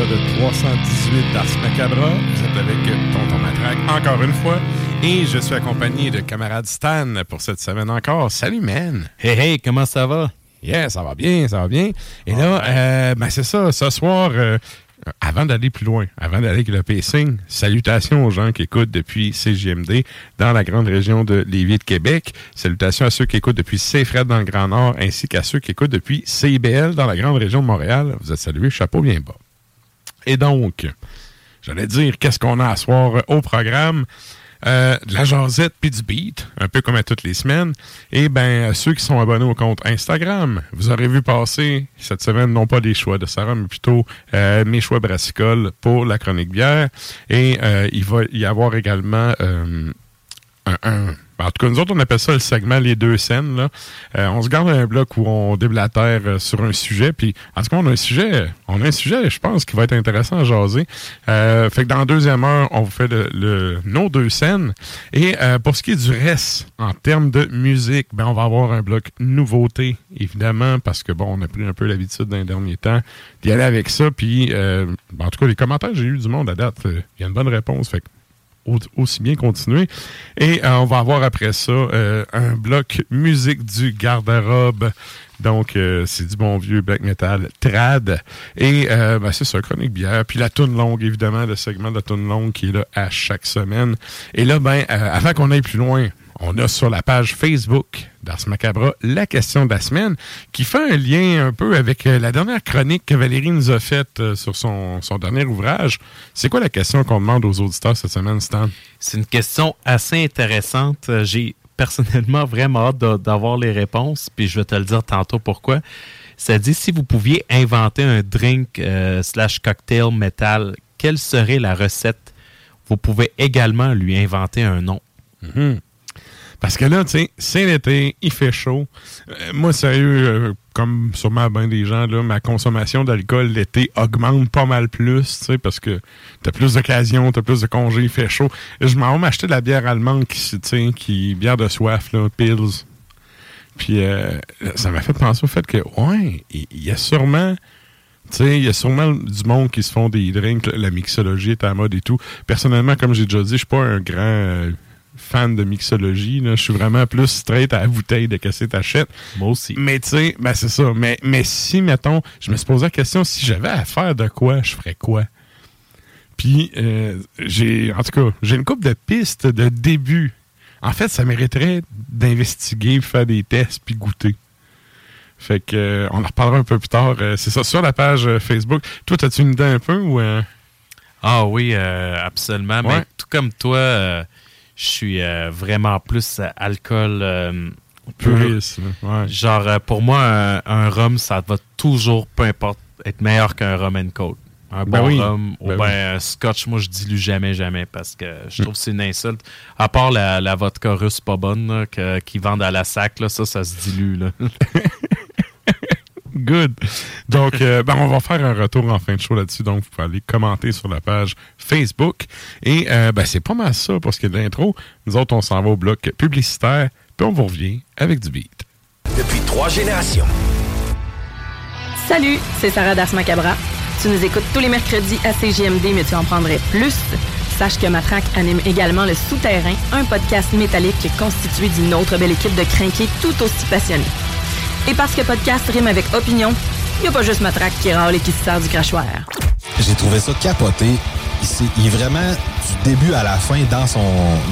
L'épisode 318 d'Ars Macabra. Vous êtes avec Tonton Matraque encore une fois et je suis accompagné de camarade Stan pour cette semaine encore. Salut man! Hey, hey, comment ça va? Yeah, ça va bien, ça va bien. Et là, euh, ben c'est ça, ce soir, euh, avant d'aller plus loin, avant d'aller avec le pacing, salutations aux gens qui écoutent depuis CGMD dans la grande région de Lévis de Québec. Salutations à ceux qui écoutent depuis CFRED dans le Grand Nord, ainsi qu'à ceux qui écoutent depuis CIBL dans la grande région de Montréal. Vous êtes salués, chapeau bien bas. Et donc, j'allais dire, qu'est-ce qu'on a à soir au programme? Euh, de la jasette puis du beat, un peu comme à toutes les semaines. Et ben ceux qui sont abonnés au compte Instagram, vous aurez vu passer cette semaine non pas des choix de Sarah, mais plutôt euh, mes choix brassicoles pour la chronique bière. Et euh, il va y avoir également un- en tout cas, nous autres, on appelle ça le segment Les deux scènes. Euh, on se garde un bloc où on déblatère euh, sur un sujet. Puis, en tout cas, on a un sujet, on a un sujet, je pense, qui va être intéressant à jaser. Euh, fait que dans la deuxième heure, on vous fait nos deux scènes. Et pour ce qui est du reste, en termes de musique, ben, on va avoir un bloc nouveauté, évidemment, parce que, bon, on a pris un peu l'habitude dans les derniers temps d'y aller avec ça. Puis, en tout cas, les commentaires j'ai eu du monde à date, il y a une bonne réponse. Fait que aussi bien continuer. Et euh, on va avoir après ça euh, un bloc musique du garde-robe. Donc, euh, c'est du bon vieux black metal trad. Et ben, c'est ça, chronique bière. Puis la toune longue, évidemment, le segment de la toune longue qui est là à chaque semaine. Et là, ben, avant qu'on aille plus loin, on a sur la page Facebook d'Ars Macabra la question de la semaine qui fait un lien un peu avec euh, la dernière chronique que Valérie nous a faite euh, sur son, son dernier ouvrage. C'est quoi la question qu'on demande aux auditeurs cette semaine, Stan? C'est une question assez intéressante. Euh, J'ai personnellement vraiment hâte d'avoir les réponses, puis je vais te le dire tantôt pourquoi. Ça dit si vous pouviez inventer un drink euh, slash cocktail métal, quelle serait la recette? Vous pouvez également lui inventer un nom. Parce que là, tu sais, c'est l'été, il fait chaud. Euh, moi, sérieux, euh, comme sûrement bien des gens, là, ma consommation d'alcool l'été augmente pas mal plus, tu sais, parce que t'as plus d'occasions, t'as plus de congés, il fait chaud. Je m'en vais m'acheter de la bière allemande qui, qui, bière de soif, là, Pils. Puis euh, ça m'a fait penser au fait que, ouais, il y, a sûrement... Il y a sûrement du monde qui se font des drinks, la mixologie est à la mode et tout. Personnellement, comme j'ai déjà dit, je suis pas un grand fan de mixologie. Je suis vraiment plus straight à la bouteille de casser ta t'achètes. Moi aussi. Mais tu sais, ben c'est ça. Mais, mais si, mettons, je me suis posé la question, si j'avais à faire de quoi, je ferais quoi? Puis, euh, j'ai, en tout cas, j'ai une coupe de pistes de début. En fait, ça mériterait d'investiguer, faire des tests, puis goûter. Fait que, euh, on en reparlera un peu plus tard. Euh, c'est ça, sur la page Facebook. Toi, as-tu une idée un peu ou. Ah oui, absolument. Mais tout comme toi, je suis euh, vraiment plus alcool euh, Genre, euh, pour moi, un, rhum, ça va toujours, peu importe, être meilleur qu'un rum and coke. Un ben bon rhum ou ben un scotch, moi, je dilue jamais, jamais parce que je trouve que c'est une insulte. À part la, vodka russe pas bonne qui vendent à la sac, là, ça, ça se dilue. Là. Good. Donc, euh, ben, on va faire un retour en fin de show là-dessus. Donc, vous pouvez aller commenter sur la page Facebook. Et euh, ben, c'est pas mal ça pour ce qui est de l'intro. Nous autres, on s'en va au bloc publicitaire, puis on vous revient avec du beat. Depuis trois générations. Salut, c'est Sarah Das Macabra. Tu nous écoutes tous les mercredis à CGMD, mais tu en prendrais plus. Sache que Matraque anime également Le Souterrain, un podcast métallique constitué d'une autre belle équipe de crinqués tout aussi passionnés. Et parce que podcast rime avec opinion, il n'y a pas juste Matraque qui râle et qui se du crachoir. J'ai trouvé ça capoté. Il est vraiment du début à la fin dans son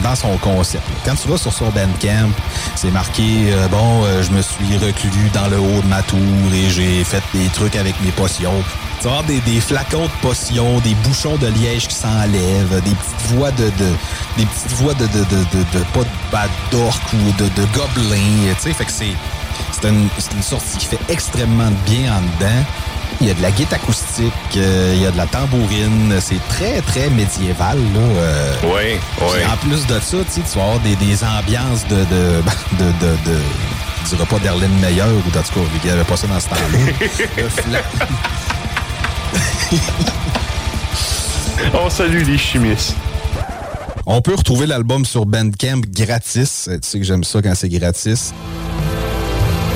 dans son concept. Quand tu vas sur son Bandcamp, c'est marqué euh, bon, euh, je me suis reclus dans le haut de ma tour et j'ai fait des trucs avec mes potions. Tu vas des, flacons de potions, des bouchons de liège qui s'enlèvent, des petites voix de, de des petites voix de de de de, pas de bad ou de de gobelins, tu sais, fait que c'est c'est une, une, sortie qui fait extrêmement bien en dedans. Il y a de la guitare acoustique, euh, il y a de la tambourine. C'est très, très médiéval. Là, euh. oui, oui. En plus de ça, tu vas avoir des, des ambiances de, de, de, de, de je dirais pas d'Erlène Meyer ou en tout cas, il n'y avait pas ça dans ce temps-là. On salue les chimistes. On peut retrouver l'album sur Bandcamp gratis. Tu sais que j'aime ça quand c'est gratis.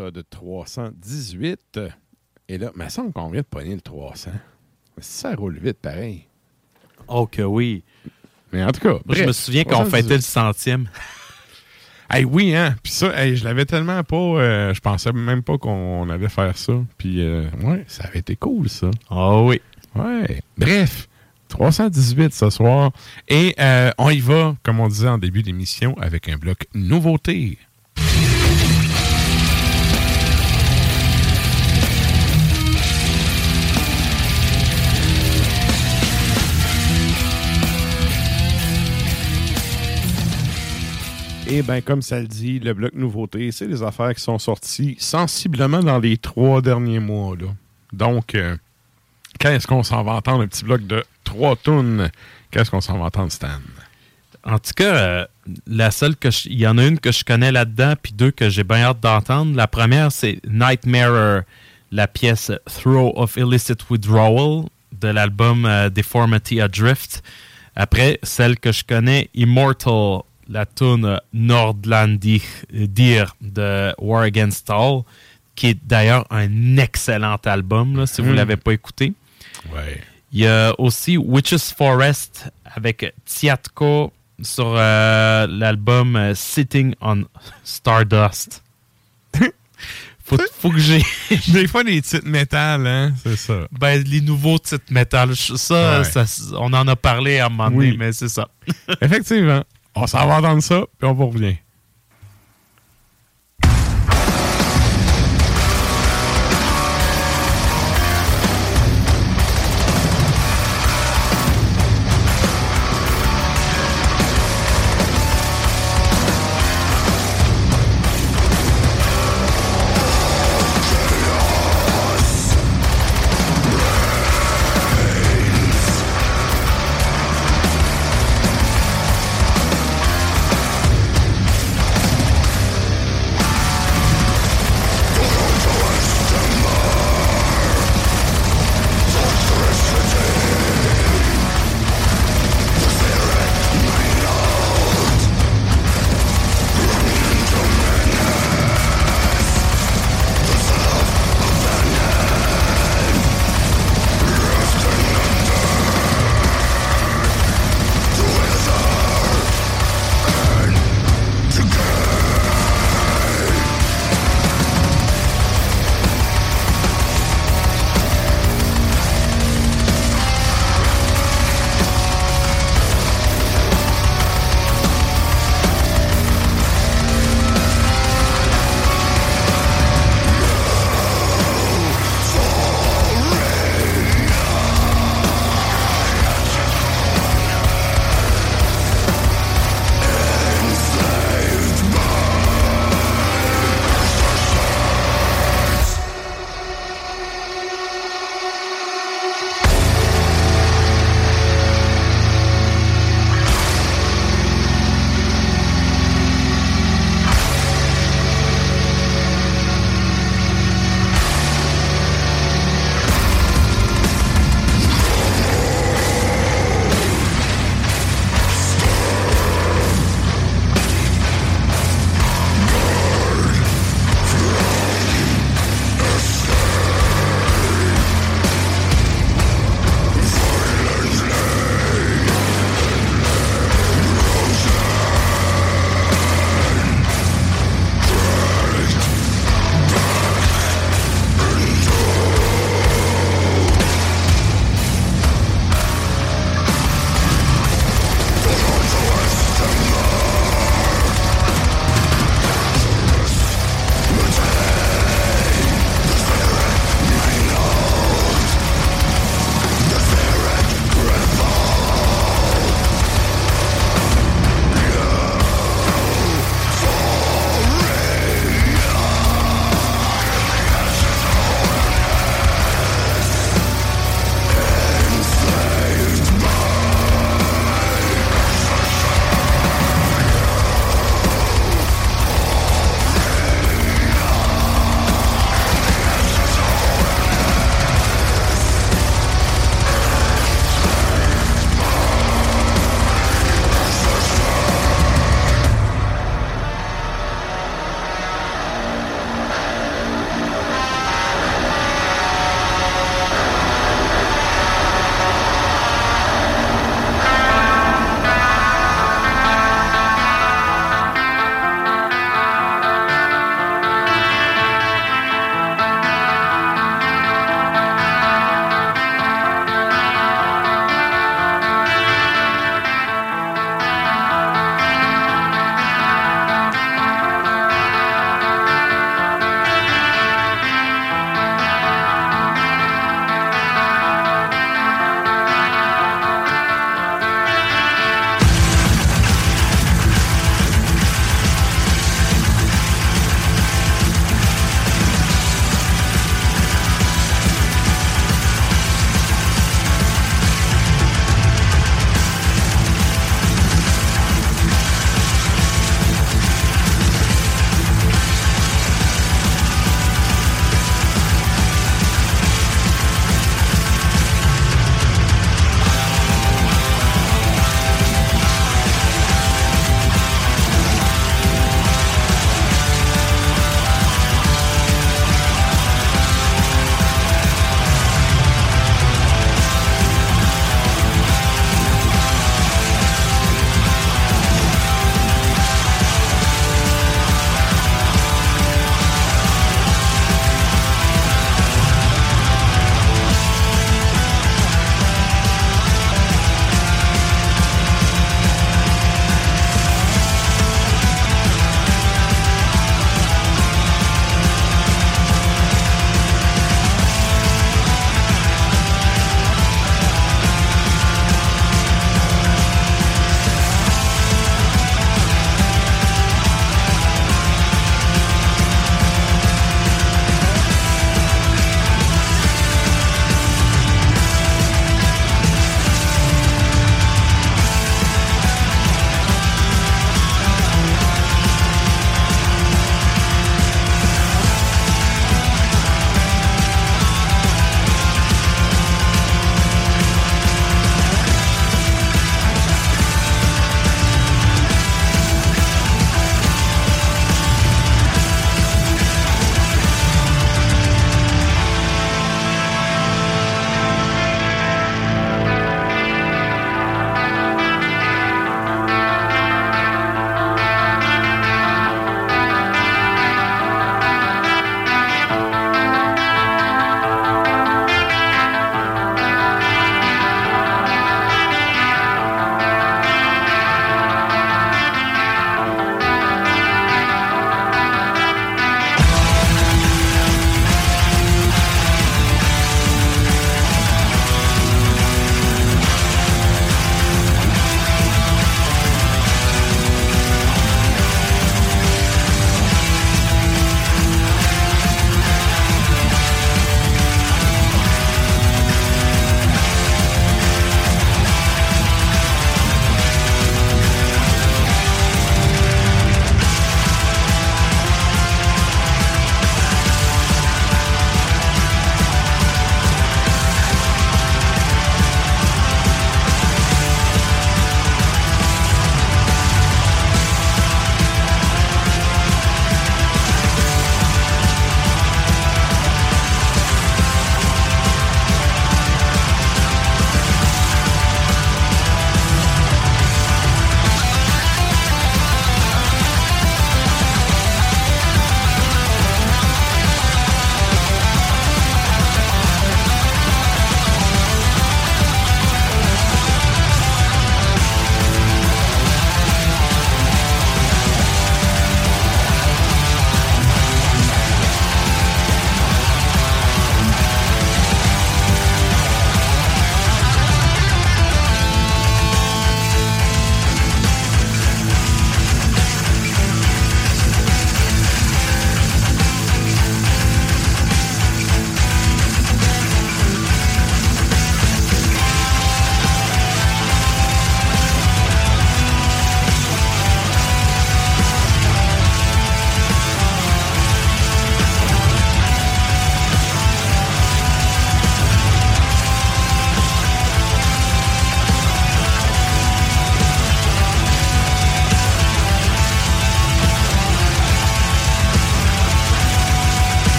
Épisode 318. Et là, il me semble qu'on vient de pogner le 300. Ça roule vite, pareil. Oh que oui. Mais en tout cas, je me souviens qu'on fêtait le centième. hey, oui, hein. Puis ça, je l'avais tellement pas. Euh, je pensais même pas qu'on allait faire ça. Puis, euh, ouais, ça avait été cool, ça. Oh oui. Ouais. Bref. 318 ce soir. Et euh, on y va, comme on disait en début d'émission, avec un bloc nouveauté. Et bien, comme ça le dit, le bloc nouveauté, c'est des affaires qui sont sorties sensiblement dans les trois derniers mois. Donc, euh, qu'est-ce qu'on s'en va entendre? Un petit bloc de trois tonnes. Qu'est-ce qu'on s'en va entendre, Stan? En tout cas, euh, la seule que il y en a une que je connais là-dedans, puis deux que j'ai bien hâte d'entendre. La première, c'est Nightmare, la pièce Throw of Illicit Withdrawal de l'album euh, Deformity Adrift. Après, celle que je connais, Immortal la tune Nordlandir de War Against All, qui est d'ailleurs un excellent album, si vous ne hmm. l'avez pas écouté. Il y a aussi Witches Forest avec Tiatko sur euh, l'album euh, Sitting on Stardust. faut, que j'ai. Des fois, les titres métal, hein, c'est ça. Ben, les nouveaux titres métal, ça, on en a parlé à un moment donné, mais c'est ça. Effectivement. On s'en va dans ça, puis on vous revient.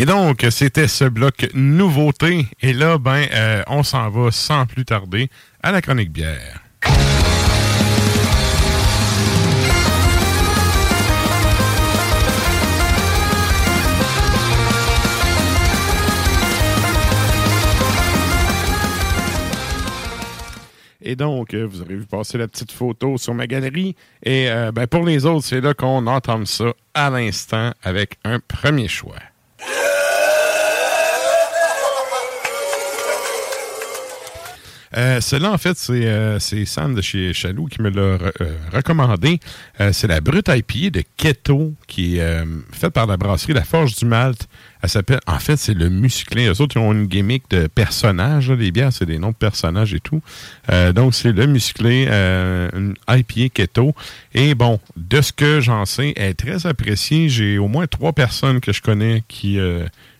Et donc, c'était ce bloc nouveauté. Et là, ben, euh, on s'en va sans plus tarder à la chronique bière. Et donc, euh, vous aurez vu passer la petite photo sur ma galerie. Et euh, ben, pour les autres, c'est là qu'on entend ça à l'instant avec un premier choix. Euh, cela, en fait, c'est euh, Sam de chez Chaloux qui me l'a euh, recommandé. Euh, c'est la brute IPA de Keto qui est euh, faite par la brasserie La Forge du Malte. Elle s'appelle, en fait, c'est le musclé. Eux autres, ils ont une gimmick de personnages. Les bières, c'est des noms de personnages et tout. Donc, c'est le musclé, une IPA Keto. Et bon, de ce que j'en sais, elle est très appréciée. J'ai au moins trois personnes que je connais qui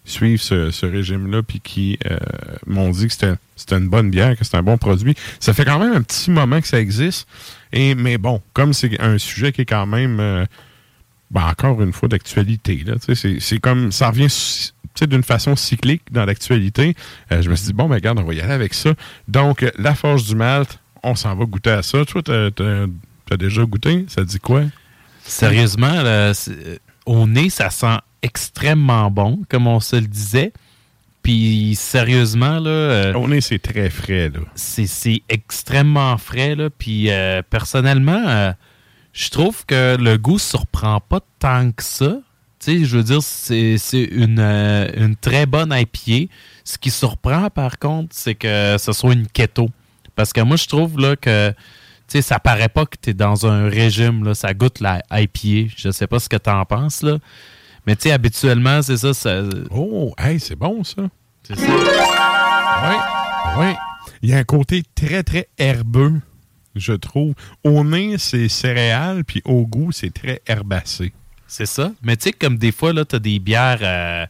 suivent ce, régime-là puis qui euh, m'ont dit que c'était une bonne bière, que c'était un bon produit. Ça fait quand même un petit moment que ça existe. Et, mais bon, comme c'est un sujet qui est quand même, euh, ben, encore une fois, d'actualité. C'est comme, ça revient d'une façon cyclique dans l'actualité. Euh, je me suis dit, bon, ben, regarde, on va y aller avec ça. Donc, la forge du Malte, on s'en va goûter à ça. Toi, t'as as, déjà goûté? Ça dit quoi? Sérieusement, au nez, ça sent extrêmement bon, comme on se le disait. Puis sérieusement, là, euh, Au nez, c'est très frais, là. c'est c'est extrêmement frais. Là. Puis euh, personnellement, euh, je trouve que le goût surprend pas tant que ça. Tu sais, je veux dire, c'est c'est une, une très bonne IPA. Ce qui surprend, par contre, c'est que ce soit une keto. Parce que moi, je trouve là que tu sais, ça paraît pas que tu es dans un régime. Là, ça goûte la IPA. Je sais pas ce que tu en penses. Là. Mais tu sais, habituellement, c'est ça. ça Oh, hey, c'est bon, ça. c'est ça. Oui, oui. Il y a un côté très, très herbeux, je trouve. Au nez, c'est céréales, puis au goût, c'est très herbacé. C'est ça. Mais tu sais, comme des fois, là, tu as des bières euh,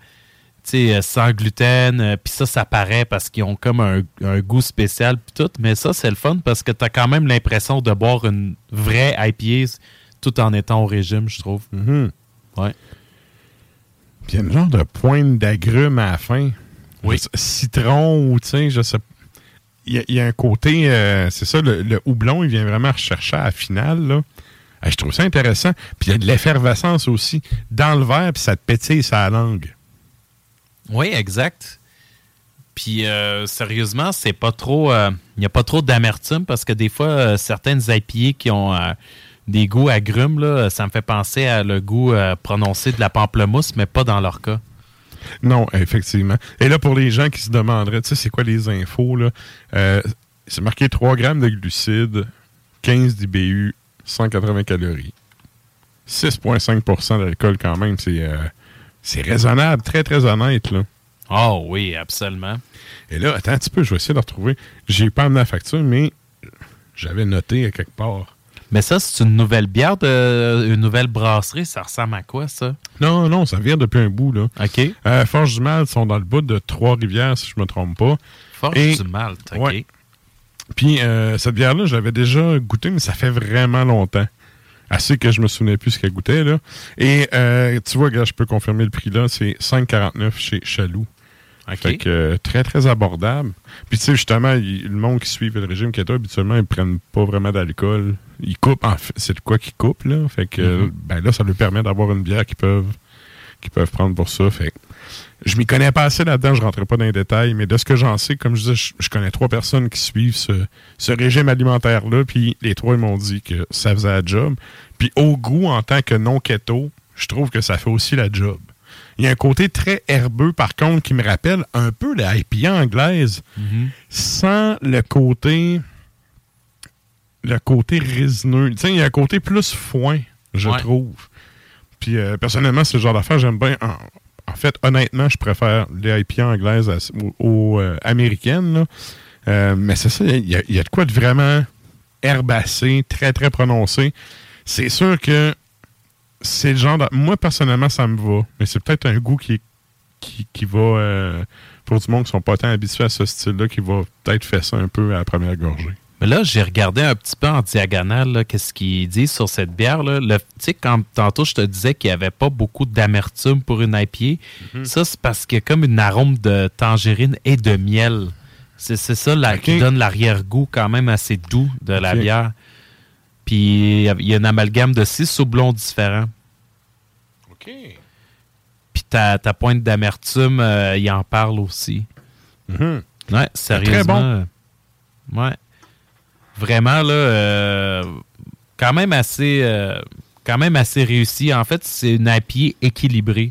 euh, sans gluten, euh, puis ça, ça paraît parce qu'ils ont comme un, un goût spécial, puis tout. Mais ça, c'est le fun parce que tu as quand même l'impression de boire une vraie IPA tout en étant au régime, je trouve. Mhm. Ouais. Il y a une genre de pointe d'agrumes à la fin. Oui. Sais- Citron ou, tu sais, je sais il y, a- il y a un côté, euh, c'est ça, le, le houblon, il vient vraiment rechercher à la finale, là. Ah, je trouve ça intéressant. Puis il y a de l'effervescence aussi dans le verre, puis ça te pétille sa langue. Oui, exact. Puis euh, sérieusement, c'est pas trop. euh, Il n'y a pas trop d'amertume parce que des fois, euh, certaines IPA qui ont des goûts agrumes, là, ça me fait penser à le goût euh, prononcé de la pamplemousse, mais pas dans leur cas. Non, effectivement. Et là, pour les gens qui se demanderaient, tu sais, c'est quoi les infos, là? Euh, c'est marqué 3 grammes de glucides, 15 d'IBU, 180 calories. 6,5% d'alcool quand même, c'est euh, c'est raisonnable, très, très honnête, là. Oh oui, absolument. Et là, attends un petit peu, je vais essayer de retrouver. J'ai pas amené la facture, mais j'avais noté à quelque part. Mais ça, c'est une nouvelle bière, de, une nouvelle brasserie. Ça ressemble à quoi, ça? Non, non, ça vient depuis un bout, là. OK. Euh, Forge du Mal sont dans le bout de Trois-Rivières, si je me trompe pas. Forge Et- du Malte, OK. Ouais. Puis euh, cette bière-là, je l'avais déjà goûtée, mais ça fait vraiment longtemps. Assez que je me souvenais plus ce qu'elle goûtait. Là. Et euh, tu vois, gars, je peux confirmer le prix là, c'est 5,49 chez Chaloux. Fait que euh, très, très abordable. Puis tu sais, justement, il- le monde qui suit le régime keto, habituellement, ils prennent pas vraiment d'alcool. Ils coupent, en fait, c'est de quoi qu'ils coupent, là. Fait que Mhm. ben là, ça leur permet d'avoir une bière qu'ils peuvent qu'ils peuvent prendre pour ça. Fait que je m'y connais pas assez là-dedans, je rentrerai pas dans les détails, mais de ce que j'en sais, comme je disais, je, je connais trois personnes qui suivent ce, ce régime alimentaire-là, puis les trois ils m'ont dit que ça faisait la job. Puis au goût, en tant que non-keto, je trouve que ça fait aussi la job. Il y a un côté très herbeux, par contre, qui me rappelle un peu la IPA anglaise, Mhm. sans le côté le côté résineux. Tu sais, il y a un côté plus foin, je Ouais. trouve. Puis euh, personnellement, ce genre d'affaires, j'aime bien. En, en fait, honnêtement, je préfère les IPA anglaises à- aux, aux, euh, américaines. là. Euh, mais c'est ça, il y, y a de quoi de vraiment herbacé, très, très prononcé. C'est sûr que c'est le genre de... Moi, personnellement, ça me va. Mais c'est peut-être un goût qui, qui, qui va... euh, pour du monde qui sont pas tant habitués à ce style-là, qui va peut-être faire ça un peu à la première gorgée. Mais là, j'ai regardé un petit peu en diagonale qu'est-ce qu'ils disent sur cette bière. Là. Tu sais, quand tantôt je te disais qu'il n'y avait pas beaucoup d'amertume pour une IPA, Mhm. ça, c'est parce qu'il y a comme une arôme de tangerine et de miel. C'est c'est ça là, qui donne l'arrière-goût quand même assez doux de la bière. Puis il y a une amalgame de six houblons différents. OK. Puis ta, ta pointe d'amertume, euh, il en parle aussi. Mhm. Ouais, sérieusement. bon. euh, Ouais. Vraiment, là, euh, quand même assez euh, quand même assez réussi. En fait, c'est une IPA équilibrée.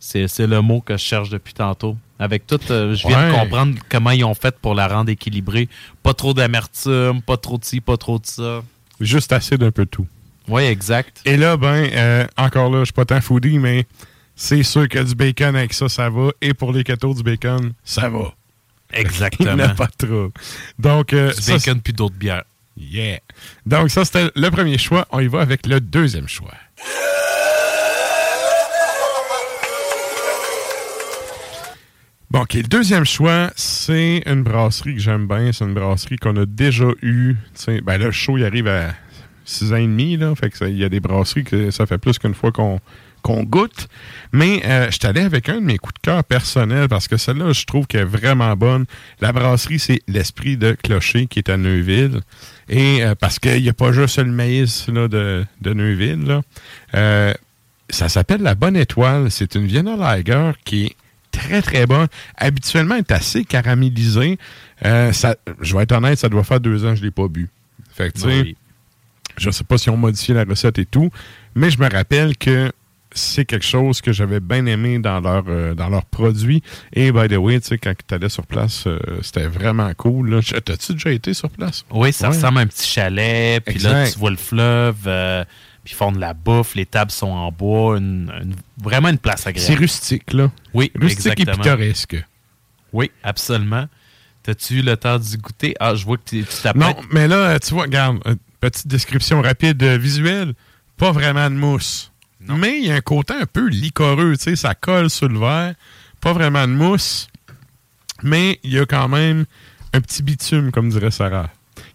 C'est le mot que je cherche depuis tantôt. Avec tout, euh, je viens de comprendre comment ils ont fait pour la rendre équilibrée. Pas trop d'amertume, pas trop de ci, pas trop de ça. Juste assez d'un peu de tout. Oui, exact. Et là, ben, euh, encore là, je suis pas tant foodie, mais c'est sûr que du bacon avec ça, ça va. Et pour les cadeaux du bacon, ça va. Il n'y Exactement. a pas trop. Donc, euh, Du ça, bacon puis d'autres bières. Yeah. Donc, ça, c'était le premier choix. On y va avec le deuxième choix. Bon, OK. Le deuxième choix, c'est une brasserie que j'aime bien. C'est une brasserie qu'on a déjà eue. Ben là, le show, il arrive à 6 ans et demi. Là, fait que il y a des brasseries que ça fait plus qu'une fois qu'on qu'on goûte. Mais euh, je allé avec un de mes coups de cœur personnels parce que celle-là, je trouve qu'elle est vraiment bonne. La brasserie, c'est l'Esprit de Clocher qui est à Neuville. Et euh, parce qu'il n'y a pas juste le maïs là, de, de Neuville. Là. Euh, ça s'appelle la Bonne Étoile. C'est une Vienna Lager qui est très, très bonne. Habituellement, elle est assez caramélisée. Euh, ça, je vais être honnête, ça doit faire deux ans que je ne l'ai pas bu. Fait que, tu sais, Oui. je sais pas si on modifié la recette et tout, mais je me rappelle que c'est quelque chose que j'avais bien aimé dans leur euh, dans leurs produits. Et by the way, tu sais, quand tu allais sur place, euh, c'était vraiment cool. Je- T'as-tu déjà été sur place? Oui, ça Ouais. ressemble à un petit chalet. Puis là, tu vois le fleuve. euh, puis ils font de la bouffe. Les tables sont en bois. une- une- vraiment une place C'est agréable. rustique, là. Oui, Rustique et exactement. pittoresque. Oui, absolument. T'as-tu eu le temps d'y goûter? Ah, je vois que tu tu Non, mais là, tu vois, regarde, euh, petite description rapide euh, visuelle. Pas vraiment de mousse. Mais il y a un côté un peu licoreux, tu sais, ça colle sur le verre. Pas vraiment de mousse. Mais il y a quand même un petit bitume, comme dirait Sarah.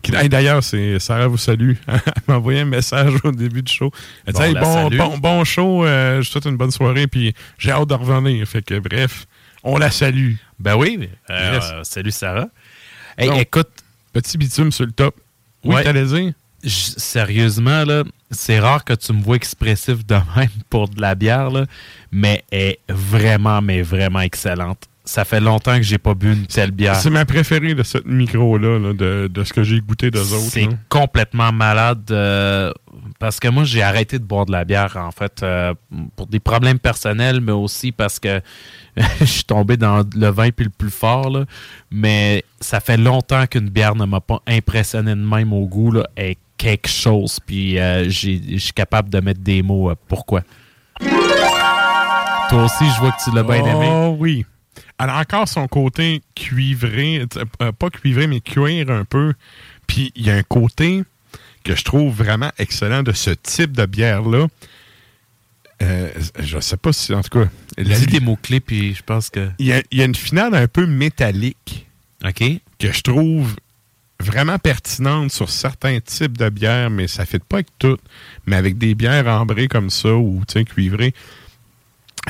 D'ailleurs, c'est Sarah vous salue. Elle m'a envoyé un message au début du show. Elle dit Bon, Hey, bon, bon, bon show, euh, je vous souhaite une bonne soirée, puis j'ai hâte de revenir. Fait que bref, on la salue. Ben oui. euh, euh, salut, Sarah. Hey, Donc, écoute, Petit bitume sur le top. Oui, Ouais. t'allais dire? sérieusement, là, c'est rare que tu me vois expressif de même pour de la bière, là, mais elle est vraiment, mais vraiment excellente. Ça fait longtemps que j'ai pas bu une telle bière. C'est ma préférée de ce micro-là, là, de, de ce que j'ai goûté d'eux autres. C'est complètement malade euh, parce que moi, j'ai arrêté de boire de la bière, en fait, euh, pour des problèmes personnels, mais aussi parce que je suis tombé dans le vin puis le plus fort. là. Mais ça fait longtemps qu'une bière ne m'a pas impressionné de même au goût. Là, est quelque chose, puis euh, j'ai- je suis capable de mettre des mots euh, pourquoi. Toi aussi, je vois que tu l'as bien aimé. Oh oui. Elle a encore son côté cuivré, euh, pas cuivré, mais cuir un peu. Puis il y a un côté que je trouve vraiment excellent de ce type de bière-là. Euh, je sais pas si, en tout cas, la- Dis des mots-clés, puis je pense que... il y, a, il y a une finale un peu métallique OK? que je trouve vraiment pertinente sur certains types de bières, mais ça ne fait pas avec toutes. Mais avec des bières ambrées comme ça ou tu sais, cuivrées,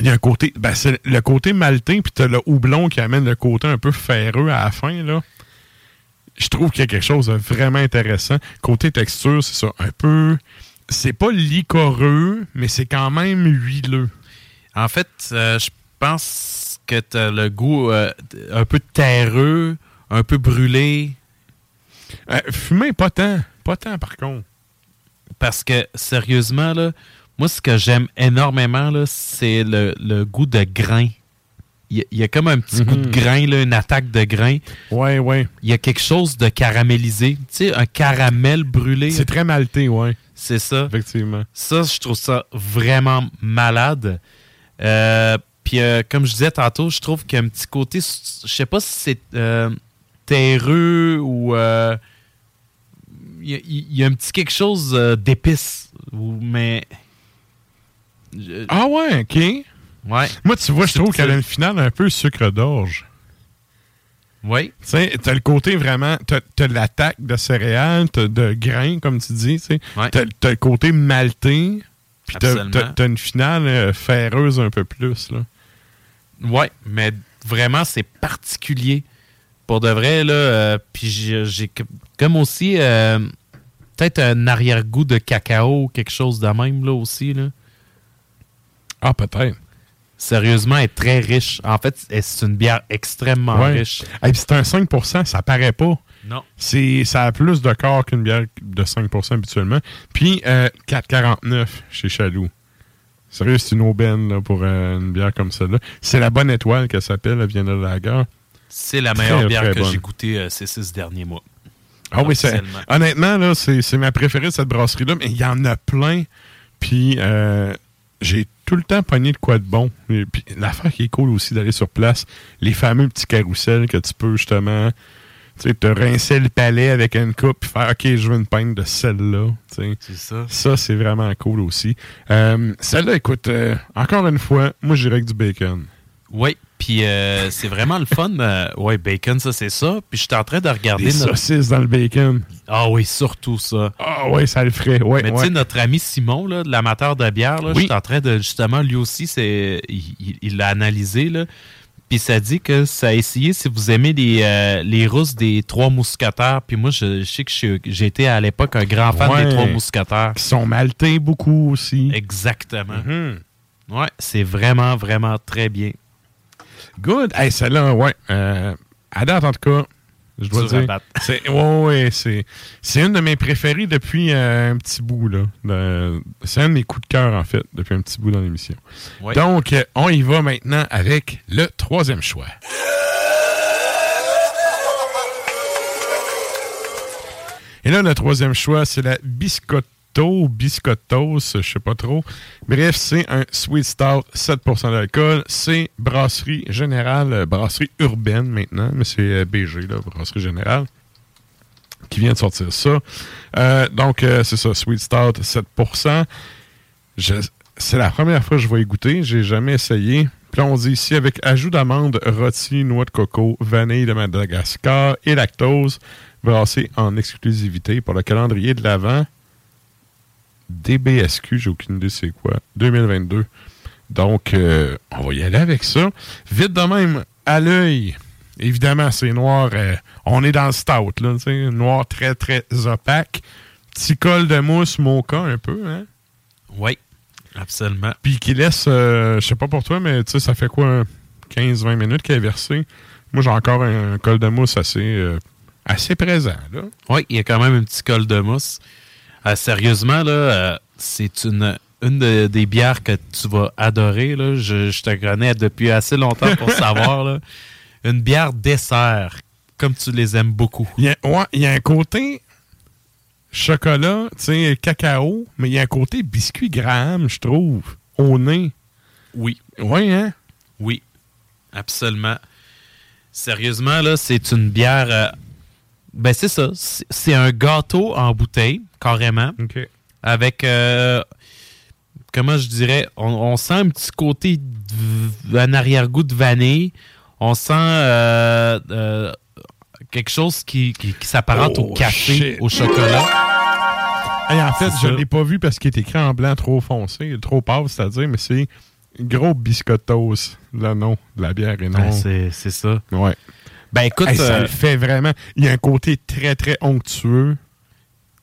il y a un côté. Ben, c'est le côté maltais, puis tu as le houblon qui amène le côté un peu ferreux à la fin. là. Je trouve qu'il y a quelque chose de vraiment intéressant. Côté texture, c'est ça. Un peu. C'est pas licoreux, mais c'est quand même huileux. En fait, euh, je pense que tu as le goût euh, un peu terreux, un peu brûlé, Euh, fumé, pas tant. Pas tant, par contre. parce que sérieusement, là, moi, ce que j'aime énormément, là, c'est le, le goût de grain. Il y, a- il y a comme un petit goût de grain, là, une attaque de grain. Ouais, ouais. Il y a quelque chose de caramélisé. Tu sais, un caramel brûlé. C'est très maltais, ouais. C'est ça. Effectivement. Ça, je trouve ça vraiment malade. Euh, Puis, euh, comme je disais tantôt, je trouve qu'il y a un petit côté, je sais pas si c'est euh, terreux ou. Il y, y a un petit quelque chose d'épice. Mais. Je- Ah ouais, OK. ouais. Moi, tu vois, je trouve qu'elle a une finale un peu sucre d'orge. Oui. Tu sais, t'as le côté vraiment, t'as as l'attaque de céréales, t'as de grains, comme tu dis, tu sais. Ouais. T'as le côté maltais, puis t'as une finale euh, ferreuse un peu plus, là. Ouais, mais vraiment, c'est particulier. Pour de vrai, là. euh, puis j'ai comme aussi euh, peut-être un arrière-goût de cacao, quelque chose de même, là aussi, là. Ah, peut-être. Sérieusement, elle est très riche. En fait, c'est une bière extrêmement Ouais. riche. Et puis c'est un 5% ça paraît pas. Non. Ça a plus de corps qu'une bière de 5% habituellement. Puis euh, 4,49 chez Chaloux. Sérieux, c'est une aubaine là, pour euh, une bière comme celle-là. C'est la bonne étoile qu'elle s'appelle, elle vient de Lager. C'est la Très, meilleure bière très que j'ai goûtée euh, ces six derniers mois. Ah oui, honnêtement, là, c'est, ma préférée de cette brasserie-là, mais il y en a plein. Puis euh, j'ai tout le temps pogné de quoi de bon. Et puis l'affaire qui est cool aussi d'aller sur place, les fameux petits carousels que tu peux justement tu sais, te rincer le palais avec une coupe puis faire OK, je veux une pinte de celle-là. tu sais. C'est ça. Ça, c'est vraiment cool aussi. Euh, celle-là, écoute, euh, encore une fois, moi, j'irais avec du bacon. Oui, puis euh, c'est vraiment le fun. euh, ouais, bacon, ça, c'est ça. Puis je suis en train de regarder. Des notre- saucisses dans le bacon. Ah oui, surtout ça. Ah ouais, ça le ferait. Ouais, Mais tu sais, notre ami Simon, là, de l'amateur de bière, là, Oui. je suis en train de, justement, lui aussi, c'est, il l'a analysé, là. Puis ça dit que ça a essayé, si vous aimez les, euh, les rousses des Trois Mousquetaires, puis moi, je, je sais que été à l'époque un grand fan Ouais. des Trois Mousquetaires. Qui sont maltais beaucoup aussi. Exactement. Mhm. Ouais, c'est vraiment, vraiment très bien. Good. Hey, celle-là, ouais. Euh, à date, en tout cas, je dois dire. C'est, ouais, ouais, c'est, c'est une de mes préférées depuis euh, un petit bout, là. De- c'est un de mes coups de cœur, en fait, depuis un petit bout dans l'émission. Ouais. Donc, on y va maintenant avec le troisième choix. Et là, le troisième choix, c'est la Biscotto, Biscottos, je sais pas trop. Bref, c'est un Sweet Stout, 7% d'alcool. C'est Brasserie Générale, euh, Brasserie Urbaine maintenant, mais c'est euh, BG, Brasserie Générale, qui vient de sortir ça. Euh, donc, c'est ça, Sweet Stout, 7%. Je- c'est la première fois que je vais y goûter. J'ai jamais essayé. Puis on dit ici avec ajout d'amandes, rôti, noix de coco, vanille de Madagascar et lactose, brassé en exclusivité pour le calendrier de l'Avent. DBSQ, j'ai aucune idée c'est quoi. 2022. Donc, euh, on va y aller avec ça. Vite de même, à l'œil. Évidemment, c'est noir. euh, on est dans le stout, là, noir très, très opaque. Petit col de mousse mocha un peu, hein? Oui, absolument. Puis qui laisse, euh, je sais pas pour toi, mais tu sais, ça fait quoi, un 15-20 minutes qu'il est versé. Moi, j'ai encore un, col de mousse assez, euh, assez présent, là. Oui, il y a quand même un petit col de mousse. Euh, sérieusement, là, euh, c'est une, une de- des bières que tu vas adorer. Là. Je, je te connais depuis assez longtemps pour savoir. Là. Une bière dessert, comme tu les aimes beaucoup. Il y a, ouais, il y a un côté chocolat, tu sais, cacao, mais il y a un côté biscuit Graham, je trouve, au nez. Oui, Oui, hein? oui, absolument. Sérieusement, là, c'est une bière. Ben, c'est ça. C'est un gâteau en bouteille, carrément. Avec euh, comment je dirais on, on sent un petit côté de- un arrière-goût de vanille on sent euh, euh, quelque chose qui, qui, qui s'apparente Oh, au café shit. au chocolat Hey, en fait, je ça. l'ai pas vu parce qu'il est écrit en blanc trop foncé, trop pâle, c'est-à-dire, mais c'est gros biscottos, le nom de la bière et non. Ben, c'est c'est ça ouais. Ben écoute Hey, ça euh, le fait vraiment. Il y a un côté très, très onctueux.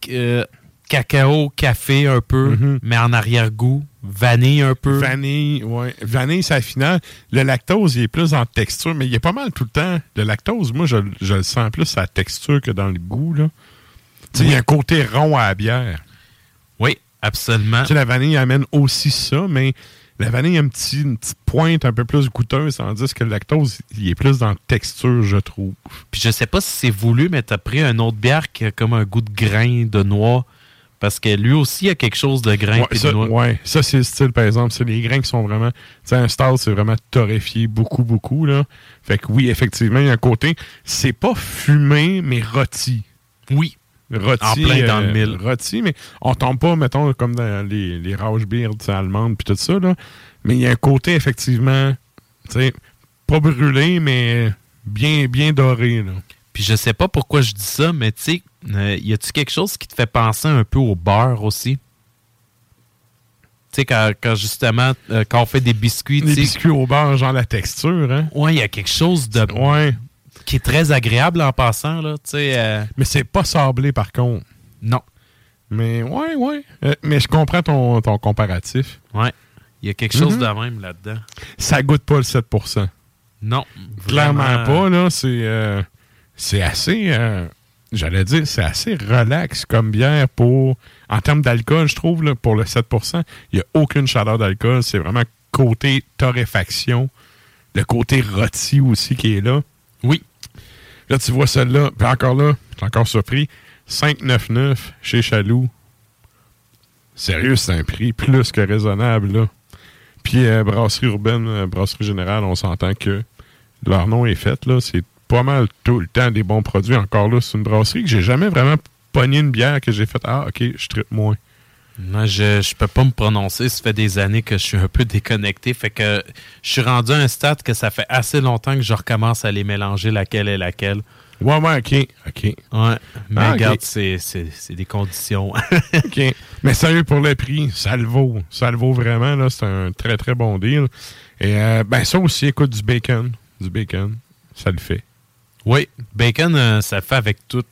euh, cacao café un peu Mhm. mais en arrière-goût vanille un peu Vanille, ouais. Vanille, c'est la finale. Le lactose, il est plus en texture, mais il est pas mal tout le temps. Le lactose, moi, je, je le sens plus à la texture que dans le goût, là. Il y a un côté rond à la bière. oui absolument Tu sais, la vanille amène aussi ça, mais la vanille a un petit, une petite pointe un peu plus goûteuse, tandis que le lactose, il est plus dans la texture, je trouve. Puis je sais pas si c'est voulu, mais t'as pris un autre bière qui a comme un goût de grain, de noix. Parce que lui aussi a quelque chose de grain Ouais, et ça, de noix. ouais, ça, c'est le style, par exemple. C'est les grains qui sont vraiment. Tu sais, un stout, c'est vraiment torréfié beaucoup, beaucoup, là. Fait que oui, effectivement, il y a un côté. C'est pas fumé, mais rôti. Oui. Rôti. En plein dans le mille. Rôti, mais on tombe pas, mettons, comme dans les, les Rausch Beer allemandes puis tout ça, là. Mais il y a un côté, effectivement, tu sais, pas brûlé, mais bien, bien doré. Là. Puis je sais pas pourquoi je dis ça, mais tu sais, euh, y a-tu quelque chose qui te fait penser un peu au beurre aussi? Tu sais, quand, quand justement, euh, quand on fait des biscuits, sais. biscuits au beurre, genre la texture, hein? Ouais, il y a quelque chose de Ouais. Qui est très agréable en passant, là. Euh, Mais c'est pas sablé, par contre. non. Mais ouais, ouais. Euh, mais je comprends ton, ton comparatif. Ouais. Il y a quelque chose Mhm. de même là-dedans. Ça goûte pas le 7% Non. Clairement pas, là. C'est euh, assez... euh, J'allais dire, c'est assez relax comme bière pour... En termes d'alcool, je trouve, là, pour le 7% il n'y a aucune chaleur d'alcool. C'est vraiment côté torréfaction. Le côté rôti aussi qui est là. Oui. Là, tu vois celle-là. Puis encore là, je encore surpris. 5,99 chez Chaloux. Sérieux, c'est un prix plus que raisonnable, là. Puis euh, Brasserie Urbaine, euh, Brasserie Générale, on s'entend que leur nom est fait, là. C'est pas mal tout le temps des bons produits. Encore là, c'est une brasserie que j'ai jamais vraiment pogné une bière que j'ai fait Ah, ok, je tripe moins. Moi, je, je peux pas me prononcer. Ça fait des années que je suis un peu déconnecté. Fait que je suis rendu à un stade que ça fait assez longtemps que je recommence à les mélanger laquelle est laquelle. Ouais, ouais, ok, ok. Ouais. Mais Ah, regarde, c'est- des conditions. OK. Mais sérieux, pour le prix, ça le vaut. Ça le vaut vraiment. là. C'est un très, très bon deal. Et euh, ben ça aussi, écoute, du bacon. Du bacon. Ça le fait. oui, bacon, euh, ça fait avec tout.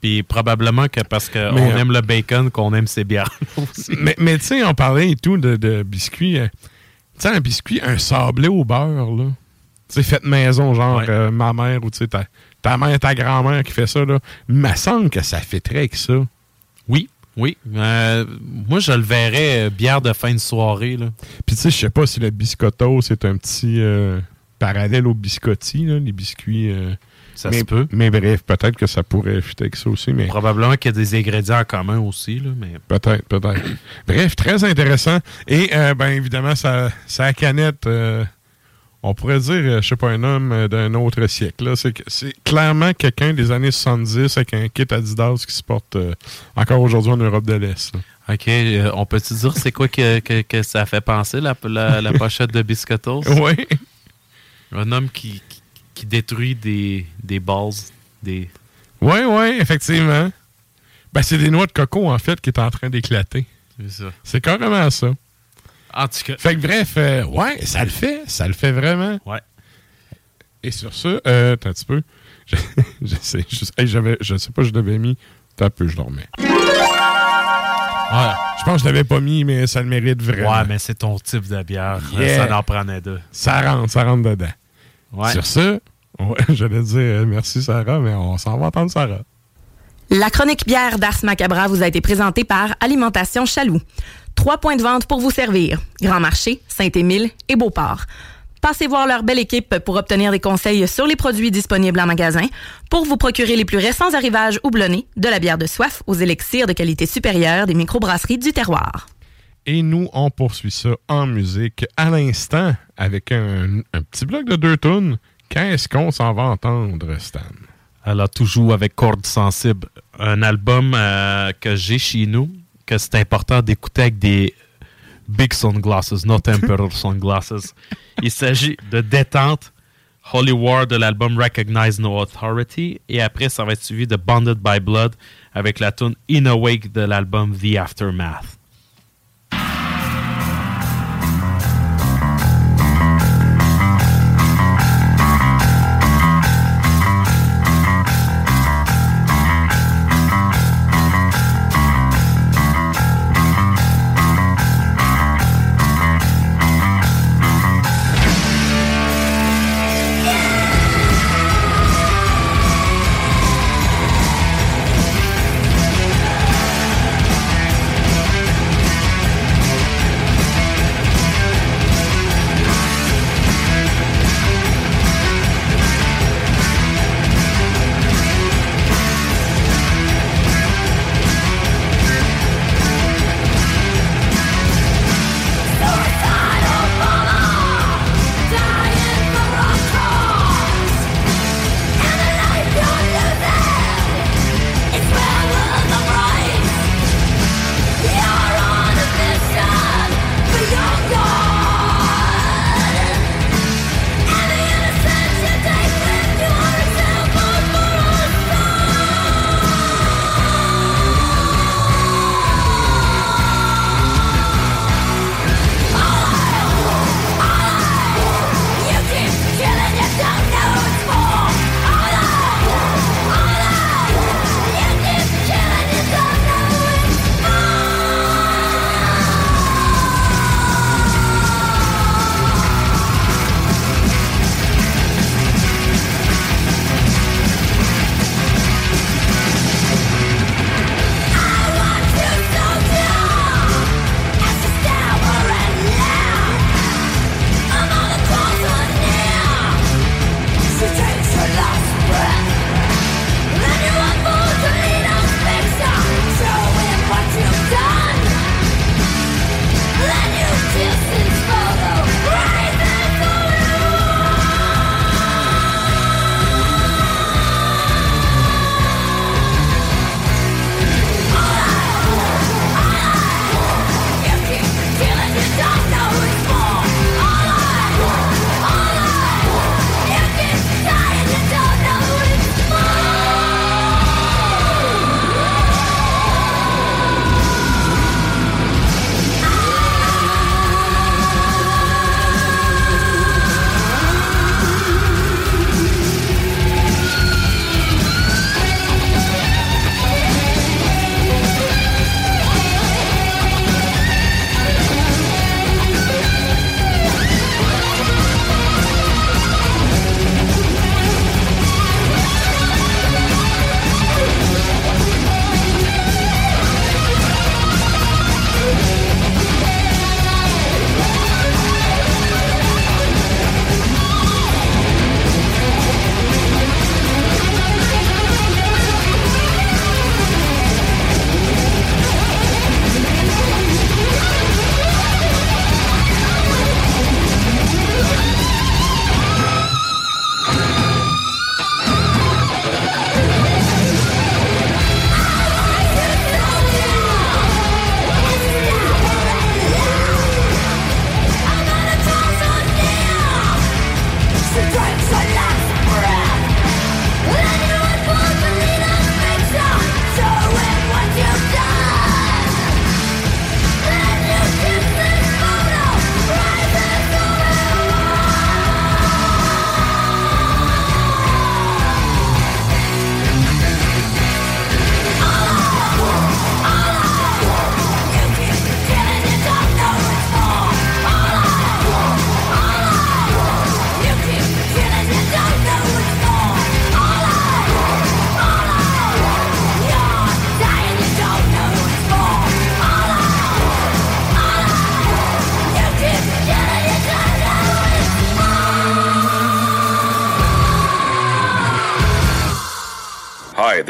Puis probablement que parce qu'on euh, aime le bacon, qu'on aime ces bières aussi. Mais, mais tu sais, on parlait et tout de, de biscuits. euh, tu sais, un biscuit, un sablé au beurre, là. Tu sais, fait maison, genre Ouais. euh, ma mère ou tu sais, ta, ta mère, ta grand-mère qui fait ça, là. Il me semble que ça fait très que ça. Oui, oui. Euh, moi, je le verrais bière de fin de soirée. Là. Puis tu sais, je sais pas si le biscotto, c'est un petit parallèle au biscotti, là, les biscuits. Ça mais, se peut. Mais bref, peut-être que ça pourrait fitter avec ça aussi, mais Probablement qu'il y a des ingrédients en commun aussi. Là, mais... peut-être, peut-être. bref, très intéressant. Et euh, ben évidemment, ça, ça canette, euh, on pourrait dire, euh, je sais pas, un homme d'un autre siècle. C'est clairement quelqu'un des années 70 avec un kit Adidas qui se porte euh, encore aujourd'hui en Europe de l'Est. OK, euh, on peut-tu dire c'est quoi que, que- que ça fait penser, la, la- la pochette de Biscottos? Oui. Un homme qui, qui, détruit des, des balls. Des... Oui, oui, effectivement. Ben, c'est des noix de coco, en fait, qui est en train d'éclater. C'est ça. C'est carrément ça. En tout cas, Fait que bref, euh, ouais, ça le fait. Ça le fait vraiment. ouais. Et sur ce, euh, attends un petit peu. Je, je sais, je, hey, je sais pas, je l'avais mis. Attends un peu, je le remets. Ouais, Je pense que je l'avais pas mis, mais ça le mérite vraiment. ouais mais c'est ton type de bière. Yeah. Ça en prenait deux. Ça rentre, ça rentre dedans. Ouais. Sur ce, ouais, j'allais dire euh, merci Sarah, mais on s'en va entendre Sarah. La chronique bière d'Ars Macabra vous a été présentée par Alimentation Chaloux. Trois points de vente pour vous servir. Grand Marché, Saint-Émile et Beauport. Passez voir leur belle équipe pour obtenir des conseils sur les produits disponibles en magasin, pour vous procurer les plus récents arrivages houblonnés, de la bière de soif aux élixirs de qualité supérieure des microbrasseries du terroir. Et nous, on poursuit ça en musique à l'instant avec un, un petit bloc de deux tonnes. Qu'est-ce qu'on s'en va entendre, Stan? Elle a toujours avec Cordes Sensibles, un album euh, que j'ai chez nous, que c'est important d'écouter avec des big sunglasses, not emperor sunglasses. Il s'agit de Détente, Holy War de l'album Recognize No Authority, et après, ça va être suivi de Bonded by Blood avec la tune In Awake de l'album The Aftermath.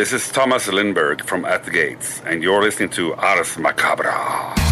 This is Thomas Lindberg from At the Gates, and you're listening to Ars Macabra.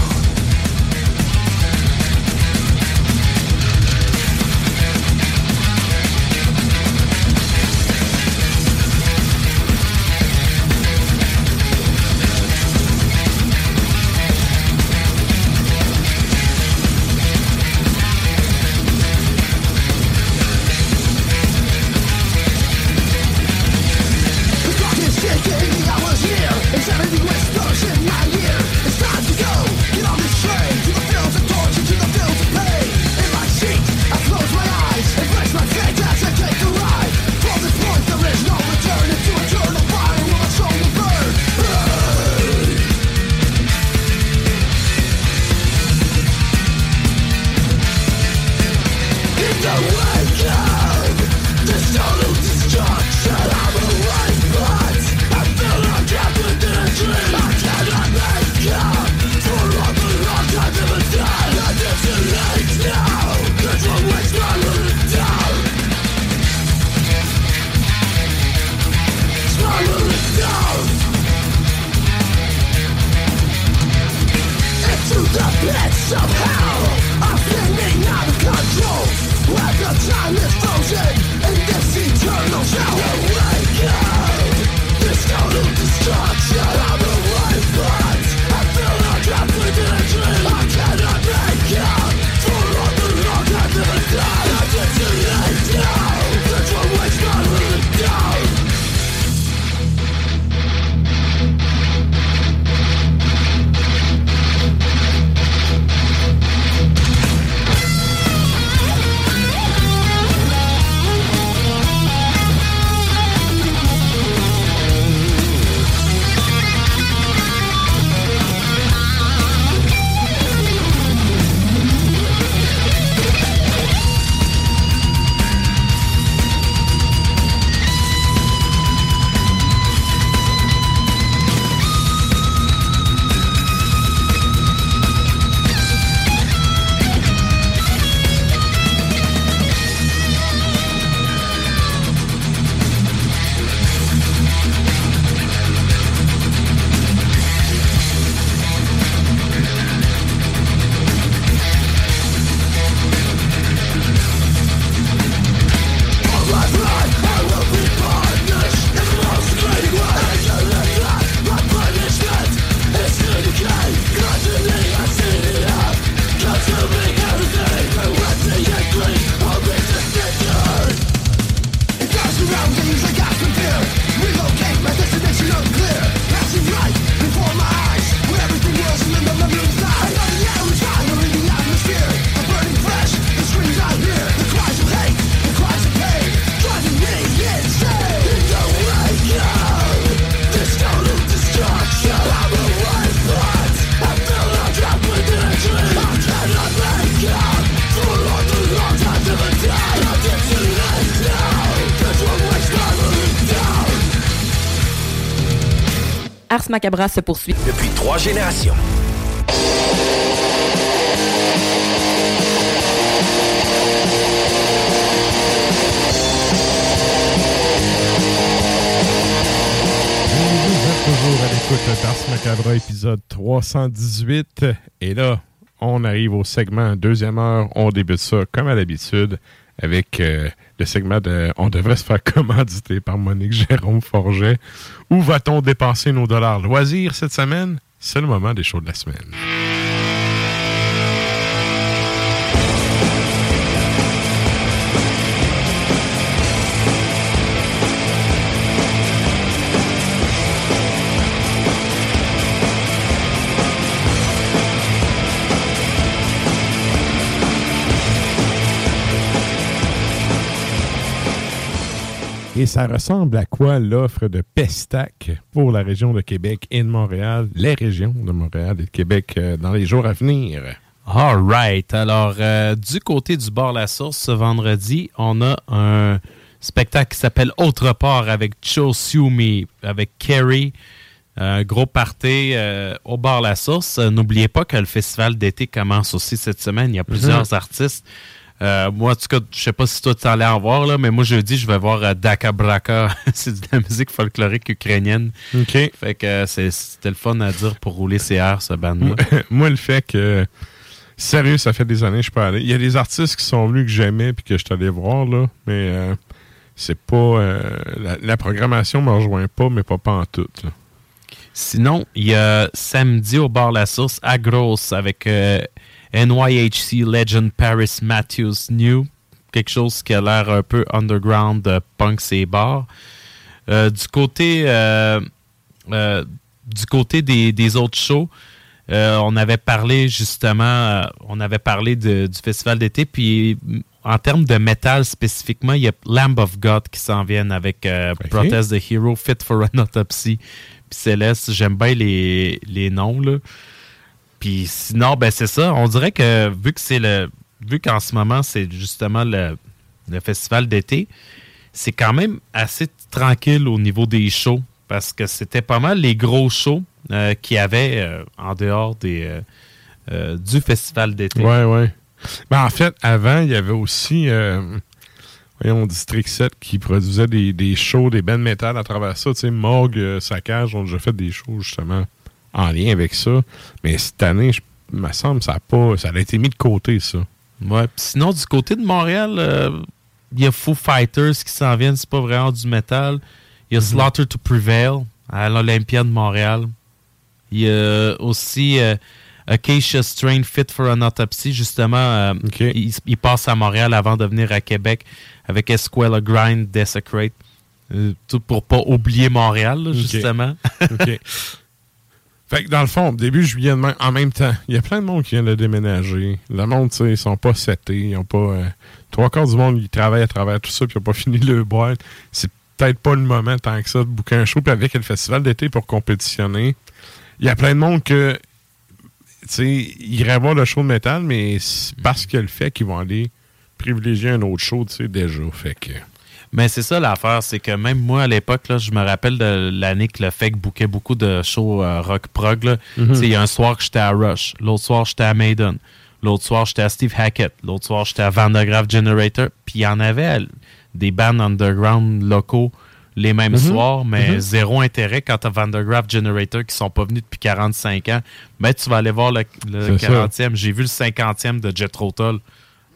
Macabra se poursuit. Depuis trois générations. Vous êtes toujours à l'écoute d'Ars Macabra, épisode 318. Et là, on arrive au segment deuxième heure. On débute ça comme à l'habitude avec euh, le segment de On devrait se faire commanditer par Monique Jérôme Forget. Où va-t-on dépenser nos dollars? Loisirs cette semaine? C'est le moment des shows de la semaine. Et ça ressemble à quoi l'offre de Pestac pour la région de Québec et de Montréal, les régions de Montréal et de Québec euh, dans les jours à venir? All right. Alors, euh, du côté du bord La Source, ce vendredi, on a un spectacle qui s'appelle Autre part avec Cho Siumi, avec Kerry. Un gros party euh, au bord La Source. N'oubliez pas que le festival d'été commence aussi cette semaine. Il y a plusieurs artistes. Euh, moi, en tout cas, je sais pas si toi tu allais en voir, là, mais moi, jeudi, je vais voir euh, Daka Braka. c'est de la musique folklorique ukrainienne. OK. Fait que euh, c'est- c'était le fun à dire pour rouler ses airs, ce band-là. Moi, le fait que. Sérieux, ça fait des années que je peux aller. Il y a des artistes qui sont venus que j'aimais puis que je suis allé voir, là. Mais euh, c'est pas. euh, la, la programmation me rejoint pas, mais pas, pas en tout. là. Sinon, il y a samedi au bar La Source à Grosse avec euh, NYHC Legend Paris Matthews New. Quelque chose qui a l'air un peu underground de punk et bar. Euh, du côté euh, euh, du côté des, des autres shows, euh, on avait parlé justement, euh, on avait parlé de- du festival d'été, puis en termes de métal spécifiquement, il y a Lamb of God qui s'en viennent avec euh. Protest the Hero, Fit for an Autopsy, puis Céleste. J'aime bien les, les noms, là. Puis sinon, ben c'est ça. On dirait que vu que c'est le. Vu qu'en ce moment, c'est justement le, festival d'été, c'est quand même assez tranquille au niveau des shows. Parce que c'était pas mal les gros shows euh, qu'il y avait euh, en dehors des, euh, du festival d'été. Ouais, ouais. Ben, en fait, avant, il y avait aussi. voyons, District 7 qui produisait des, des shows, des bands métal à travers ça. Tu sais, Morgue, Saccage ont déjà fait des shows justement en lien avec ça. Mais cette année, je il me semble, ça a pas. Ça a été mis de côté, ça. Ouais. Sinon, du côté de Montréal, euh, il y a Foo Fighters qui s'en viennent, c'est pas vraiment du métal. Il y a Slaughter to Prevail à l'Olympia de Montréal. Il y a aussi euh, Acacia Strain Fit for an Autopsy. Justement, euh, il, il passe à Montréal avant de venir à Québec avec Esquella Grind Desecrate. Euh, tout pour pas oublier Montréal, là, justement. Fait que dans le fond, début juillet, en même temps, il y a plein de monde qui vient de déménager. Le monde, tu sais, ils sont pas setés. Ils ont pas. euh, trois quarts du monde, ils travaillent à travers tout ça, puis ils n'ont pas fini le boîte. C'est peut-être pas le moment tant que ça de bouquer un show, puis avec le festival d'été pour compétitionner. Il y a plein de monde que. Tu sais, ils iraient voir le show de métal, mais parce a le fait qu'ils vont aller privilégier un autre show, tu sais, déjà. Fait que. Mais c'est ça l'affaire, c'est que même moi à l'époque, je me rappelle de l'année que le FEC bouquait beaucoup de shows euh, rock prog. là. Mhm. Tu sais, Il y a un soir que j'étais à Rush, l'autre soir j'étais à Maiden, l'autre soir j'étais à Steve Hackett, l'autre soir j'étais à Vandergraaf Generator. Puis il y en avait des bands underground locaux les mêmes Mhm. soirs, mais Mhm. zéro intérêt quand t'as Vandergraaf Generator qui sont pas venus depuis 45 ans. Mais tu vas aller voir le, le C'est ça. 40e. J'ai vu le 50e de Jet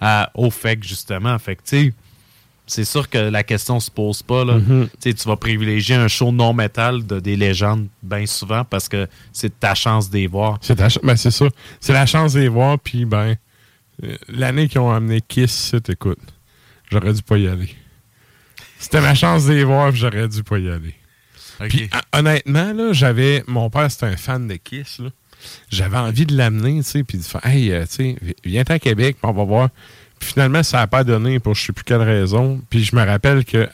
à, au FEC, justement. Fait que, tu sais, c'est sûr que la question se pose pas. Là. Mhm. Tu vas privilégier un show non-métal de des légendes bien souvent parce que c'est ta chance d'y voir. C'est ta ben, c'est ça. C'est la chance de les voir, puis ben, euh, l'année qu'ils ont amené Kiss, écoute, j'aurais dû pas y aller. C'était ma chance de les voir, j'aurais dû pas y aller. Puis hon- honnêtement, là, j'avais. Mon père, c'était un fan de Kiss. J'avais envie de l'amener, tu sais, puis de faire Hey, euh, tu sais, viens à Québec, puis on va voir. Puis finalement, ça n'a pas donné pour je sais plus quelle raison. Puis je me rappelle que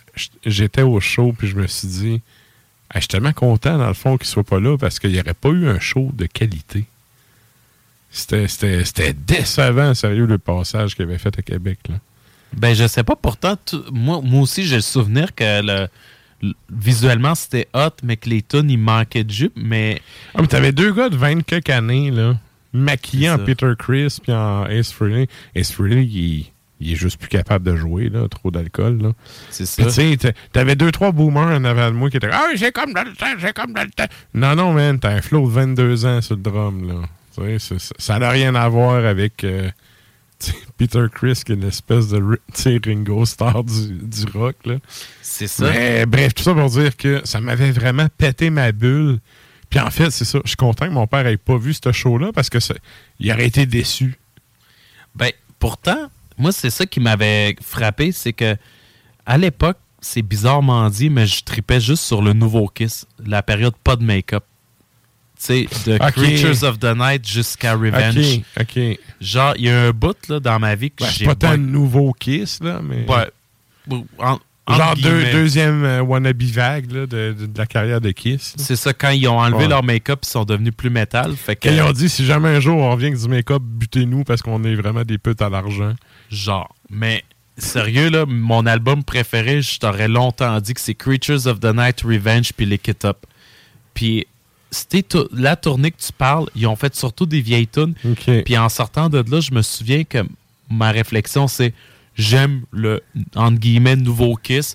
j'étais au show, puis je me suis dit Je suis tellement content, dans le fond, qu'il soit pas là parce qu'il n'y aurait pas eu un show de qualité. C'était- décevant, sérieux, le passage qu'il avait fait à Québec. Là. Ben, je sais pas. Pourtant, moi, moi aussi, j'ai le souvenir que le, le- visuellement, c'était hot, mais que les tunes, il manquait de jupe. Mais Ah, mais t'avais deux gars de 20 quelques années, là, maquillés C'est en. Peter Chris puis en Ace Frehley. Ace Frehley, il, il est juste plus capable de jouer, là, trop d'alcool, là. c'est ça. Tu sais, t'a- t'avais deux, trois boomers en avant de moi qui étaient Ah, c'est comme dans le temps, c'est comme dans le temps. Non, non, man, t'as un flow de 22 ans sur le drum, là. Tu sais, ça n'a rien à voir avec euh, Peter Chris, qui est une espèce de Ringo Starr du, du rock, là. C'est ça. Mais bref, tout ça pour dire que ça m'avait vraiment pété ma bulle. Puis en fait, c'est ça. Je suis content que mon père ait pas vu ce show-là parce que ça- il aurait été déçu. Ben, pourtant, moi, c'est ça qui m'avait frappé, c'est que à l'époque, c'est bizarrement dit, mais je tripais juste sur le nouveau Kiss, la période pas de make-up. Tu sais, de. Creatures of the Night jusqu'à Revenge. OK, OK. Genre, il y a un bout là, dans ma vie que Ben, j'ai pas tant un nouveau Kiss, là, mais... Ouais. En- Genre deux- deuxième euh, wannabe vague là, de, de- de la carrière de Kiss. C'est ça, quand ils ont enlevé Ouais. leur make-up, ils sont devenus plus métal. Fait que, ils ont dit, si jamais un jour on revient avec du make-up, butez-nous parce qu'on est vraiment des putes à l'argent. genre. Mais sérieux, là, mon album préféré, je t'aurais longtemps dit que c'est Creatures of the Night, Revenge, puis Lick It Up. Puis c'était la tournée que tu parles, ils ont fait surtout des vieilles tunes. Puis en sortant de là, je me souviens que ma réflexion, c'est j'aime le, entre guillemets, nouveau Kiss.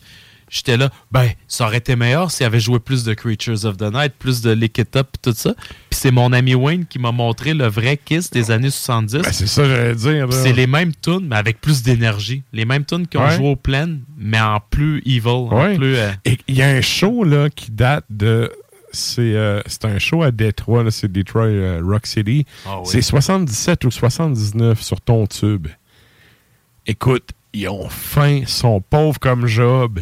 J'étais là, ben, ça aurait été meilleur s'il avait joué plus de Creatures of the Night, plus de Lick It Up, tout ça. Puis c'est mon ami Wayne qui m'a montré le vrai Kiss des années 70. Ben, c'est ça, j'allais dire. C'est les mêmes tunes, mais avec plus d'énergie. Les mêmes tunes Ouais. joué au plein, mais en plus evil, en Ouais. plus... euh, Et il y a un show là, qui date de. C'est euh, c'est un show à Détroit, là, c'est Detroit euh, Rock City. Ah oui. C'est 77 ou 79 sur ton tube. Écoute, ils ont faim, ils sont pauvres comme Job.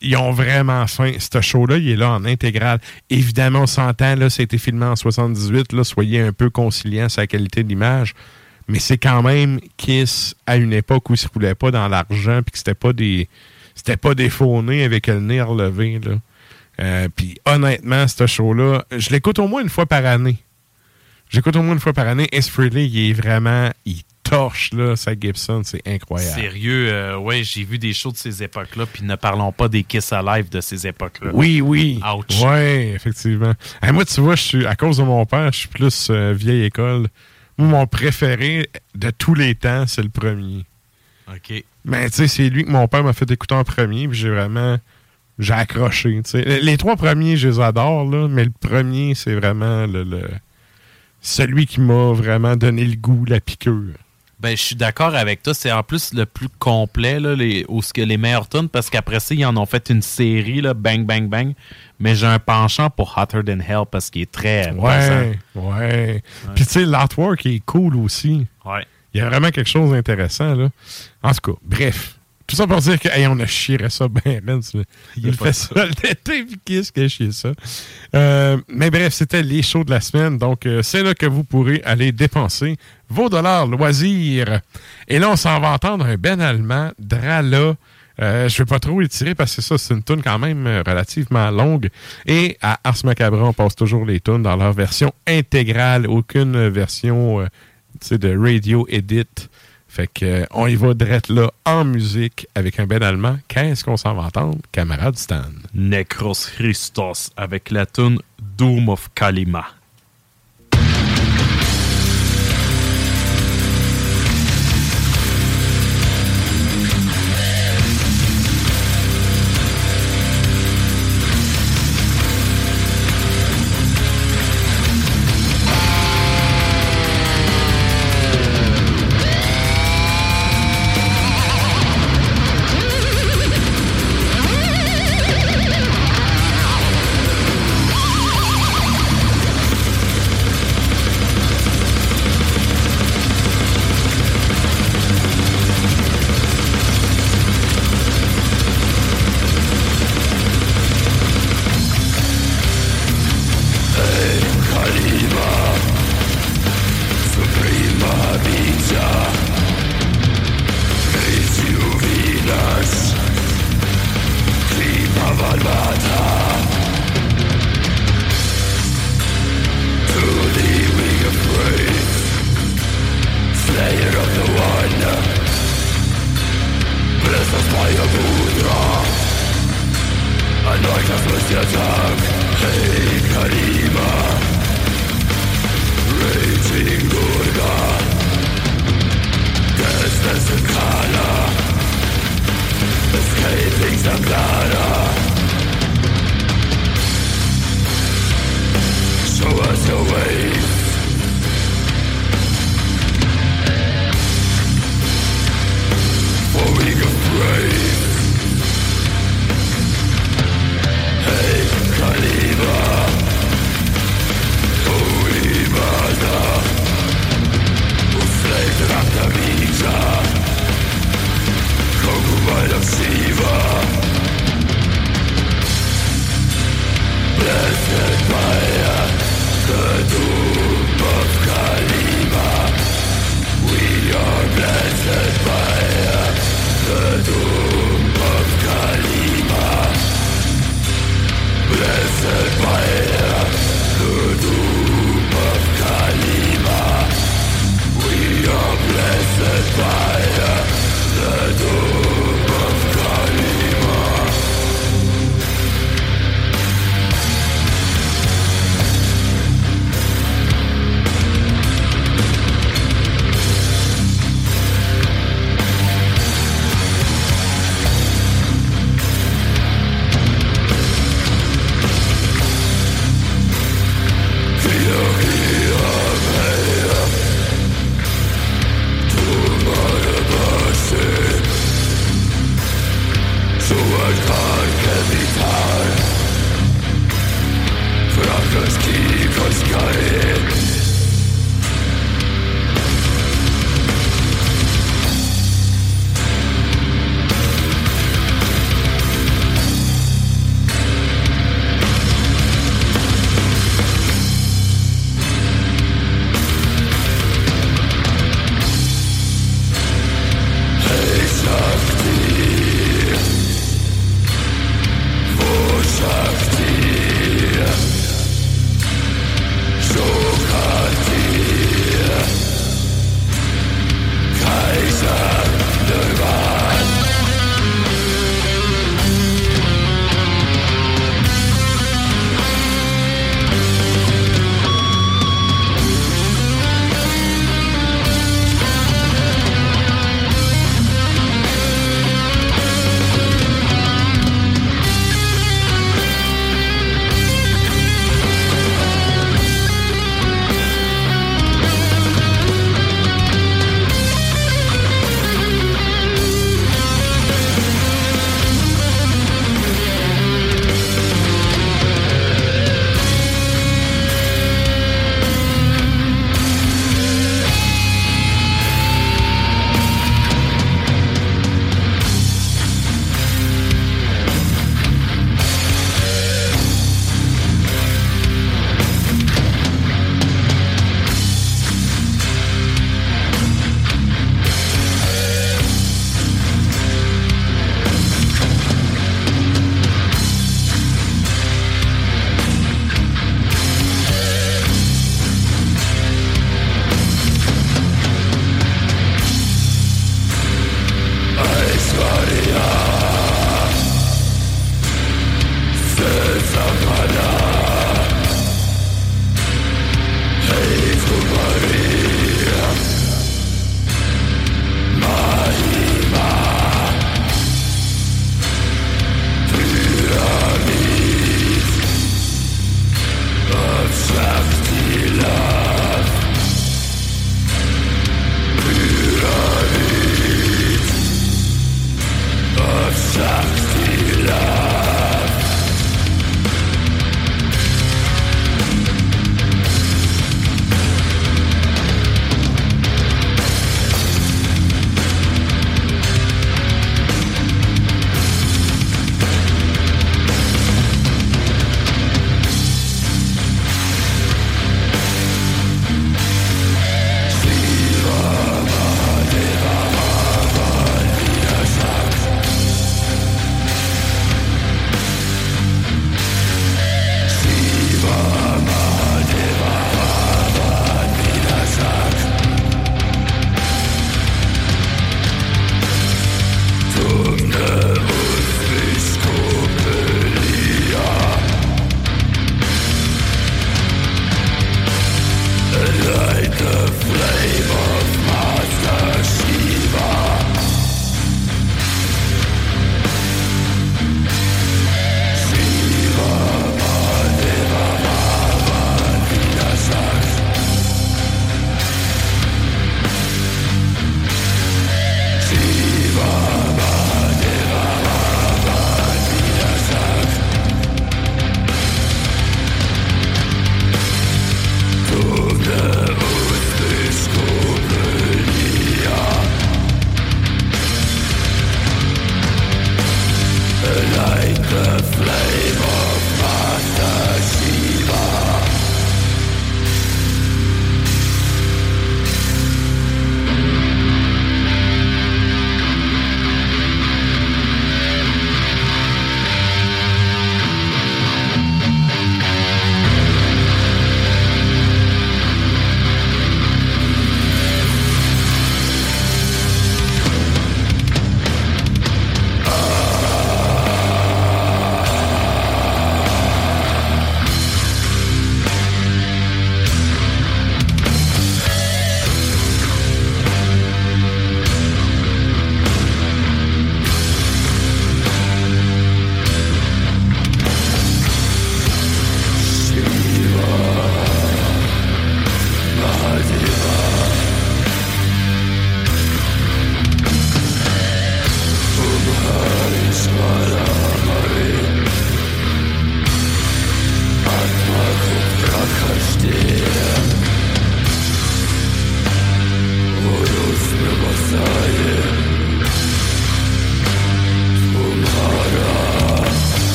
Ils ont vraiment faim. Ce show-là, il est là en intégrale. Évidemment, on s'entend, là, ça a été filmé en 78. Là, soyez un peu conciliant sur la qualité de l'image. Mais c'est quand même Kiss à une époque où il se roulait pas dans l'argent puis que c'était pas des. C'était pas des faux avec le nez relevé. Euh, puis honnêtement, ce show-là, je l'écoute au moins une fois par année. J'écoute au moins une fois par année. Ace Frehley, il est vraiment. Torche, là, sa Gibson. C'est incroyable. Sérieux, euh, ouais, j'ai vu des shows de ces époques-là, puis ne parlons pas des Kiss Alive de ces époques-là. Oui, oui. Ouch. Oui, effectivement. Hey, moi, tu vois, je suis, à cause de mon père, je suis plus euh, vieille école. Moi, mon préféré de tous les temps, c'est le premier. OK. Mais tu sais, c'est lui que mon père m'a fait écouter en premier, puis j'ai vraiment. J'ai accroché. les trois premiers, je les adore, là, mais le premier, c'est vraiment le, le- celui qui m'a vraiment donné le goût, la piqûre. Ben, je suis d'accord avec toi. C'est en plus le plus complet, là, les, où ce que les meilleurs tunes, parce qu'après ça, ils en ont fait une série, là, bang, bang, bang. Mais j'ai un penchant pour Hotter Than Hell parce qu'il est très pesant. Ouais, ouais. Puis tu sais, l'artwork est cool aussi. Ouais. Il y a vraiment quelque chose d'intéressant, là. En tout cas, bref. Tout ça pour dire que, hey, on a chieré ça bien, ben, tu- Il de ça l'été, puis qu'est-ce que chier ça? Euh, mais bref, c'était les shows de la semaine. Donc, euh, c'est là que vous pourrez aller dépenser vos dollars loisirs. Et là, on s'en va entendre un ben allemand, Drala. Euh, je vais pas trop étirer parce que ça, c'est une tune quand même euh, relativement longue. Et à Ars Macabre, on passe toujours les tunes dans leur version intégrale, aucune version de radio edit. Fait que euh, on y va direct là en musique avec un ben allemand. Qu'est-ce qu'on s'en va entendre, camarade Stan? Necros Christos avec la tune Doom of Kalima.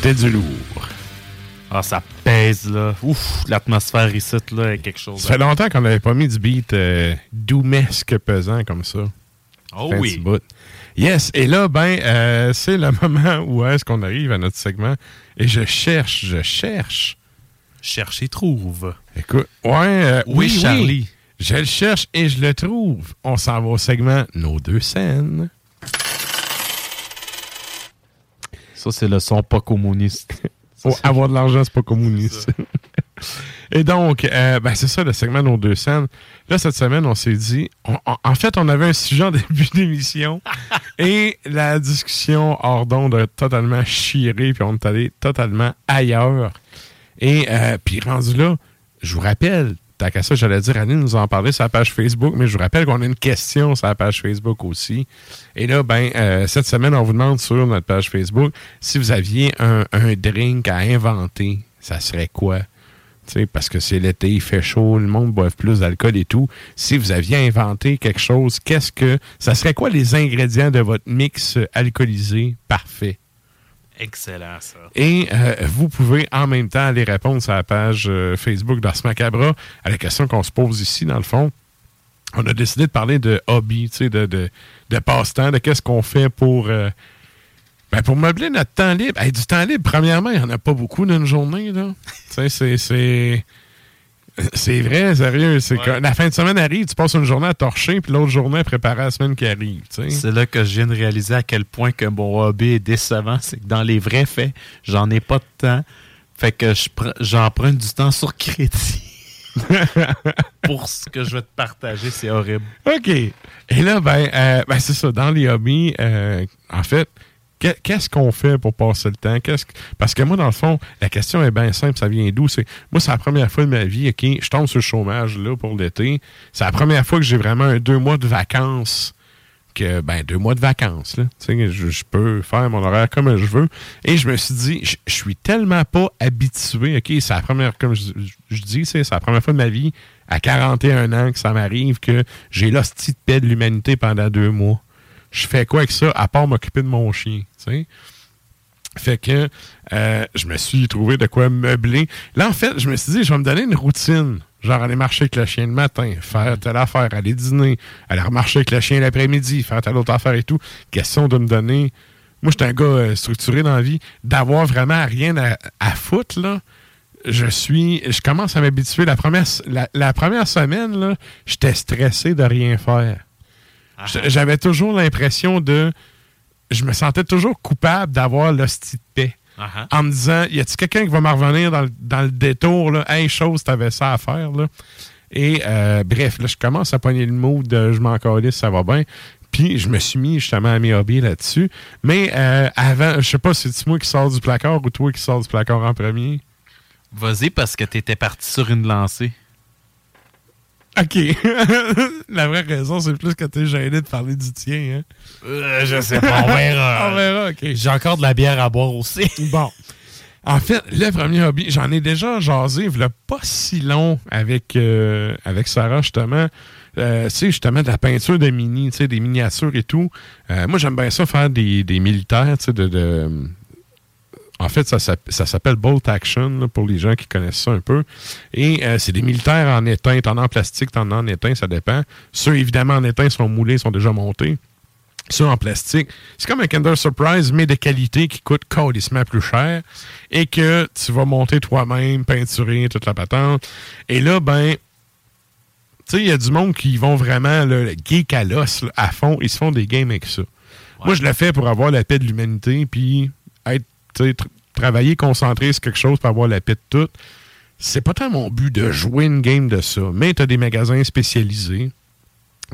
C'était du lourd. Ah, ça pèse, là. Ouf, l'atmosphère ici, là, est quelque chose. Ça fait longtemps qu'on n'avait pas mis du beat euh, doumesque pesant comme ça. Oh oui. Yes, et là, ben, euh, c'est le moment où est-ce qu'on arrive à notre segment. Et je cherche, je cherche. Cherche et trouve. Écoute, ouais, euh, Oui, oui, Charlie. oui. Je le cherche et je le trouve. On s'en va au segment Nos deux scènes. Ça, c'est le son pas communiste. Oh, avoir de l'argent, c'est pas communiste. Et donc, euh, ben, c'est ça le segment Nos deux scènes. Là, cette semaine, on s'est dit, on- on- en fait, on avait un sujet en début d'émission et la discussion hors d'onde a totalement chiré, puis on est allé totalement ailleurs. Et euh, puis rendu là, je vous rappelle, tant qu'à ça, j'allais dire, Annie nous en parler sur la page Facebook, mais je vous rappelle qu'on a une question sur la page Facebook aussi. Et là, ben, euh, cette semaine, on vous demande sur notre page Facebook si vous aviez un, un drink à inventer, ça serait quoi? Tu sais, parce que c'est l'été, il fait chaud, le monde boive plus d'alcool et tout. Si vous aviez inventé quelque chose, qu'est-ce que. Ça serait quoi les ingrédients de votre mix alcoolisé parfait? Excellent, ça. Et euh, vous pouvez en même temps aller répondre sur la page euh, Facebook d'Ars Macabra à la question qu'on se pose ici, dans le fond. On a décidé de parler de hobby, de, de, de passe-temps, de qu'est-ce qu'on fait pour, euh, ben, pour meubler notre temps libre. Du temps libre, premièrement, il n'y en a pas beaucoup dans une journée. Là. C'est. C'est vrai, sérieux. C'est que la fin de semaine arrive, tu passes une journée à torcher, puis l'autre journée à préparer la semaine qui arrive. C'est là que je viens de réaliser à quel point que mon hobby est décevant. C'est que dans les vrais faits, j'en ai pas de temps. Fait que je pre- j'emprunte du temps sur crédit. Pour ce que je vais te partager, c'est horrible. OK. Et là, ben, euh, ben, c'est ça. Dans les hobbies, euh, en fait, qu'est-ce qu'on fait pour passer le temps? Parce que moi, dans le fond, la question est bien simple. Ça vient d'où? C'est... Moi, c'est la première fois de ma vie, OK, je tombe sur le chômage là, pour l'été. C'est la première fois que j'ai vraiment deux mois de vacances. Que, ben, deux mois de vacances, je, je peux faire mon horaire comme je veux. Et je me suis dit, je, suis tellement pas habitué, c'est la première, comme je, dis, c'est la première fois de ma vie, à 41 ans, que ça m'arrive que j'ai l'hostie de paix de l'humanité pendant deux mois. Je fais quoi avec ça, à part m'occuper de mon chien? Fait que euh, je me suis trouvé de quoi meubler. Là, en fait, je me suis dit, je vais me donner une routine. Genre aller marcher avec le chien le matin, faire telle affaire, aller dîner, aller remarcher avec le chien l'après-midi, faire telle autre affaire et tout. Question de me donner. Moi, j'étais un gars euh, structuré dans la vie, d'avoir vraiment rien à, foutre. Je suis. Je commence à m'habituer. La première, la, la première semaine, là, j'étais stressé de rien faire. J- J'avais toujours l'impression de. Je me sentais toujours coupable d'avoir l'hostie de paix. En me disant, y a-t-il quelqu'un qui va me revenir dans, le- dans le détour, là? Hey, chose, t'avais ça à faire, là. Et euh, bref, là, je commence à pogner le mood de je m'en calisse, ça va bien. Puis je me suis mis justement à mes hobbies là-dessus. Mais euh, avant, je sais pas si c'est moi qui sors du placard ou toi qui sors du placard en premier? Vas-y parce que t'étais parti sur une lancée. OK. La vraie raison, c'est plus que t'es gêné de parler du tien. Hein? Euh, je sais pas, on verra. On verra, OK. J'ai encore de la bière à boire aussi. Bon. En fait, le premier hobby, j'en ai déjà jasé, il pas si long avec, euh, avec Sarah, justement. Euh, tu sais, justement, de la peinture de mini, tu sais, des miniatures et tout. Euh, moi, j'aime bien ça faire des, des militaires, tu sais, de, de- En fait, ça, s'app- ça s'appelle Bolt Action, là, pour les gens qui connaissent ça un peu. Et euh, c'est des militaires en étain. T'en as en plastique, t'en as en étain, ça dépend. Ceux, évidemment, en étain sont moulés, sont déjà montés. Ceux en plastique, c'est comme un Kinder Surprise, mais de qualité qui coûte calissement plus cher et que tu vas monter toi-même, peinturer, toute la patente. Et là, ben, tu sais, il y a du monde qui vont vraiment le geek à l'os, à fond, ils se font des games avec ça. Moi, je le fais pour avoir la paix de l'humanité, puis travailler, concentrer sur quelque chose pour avoir la paix de tout. C'est pas tant mon but de jouer une game de ça, mais tu as des magasins spécialisés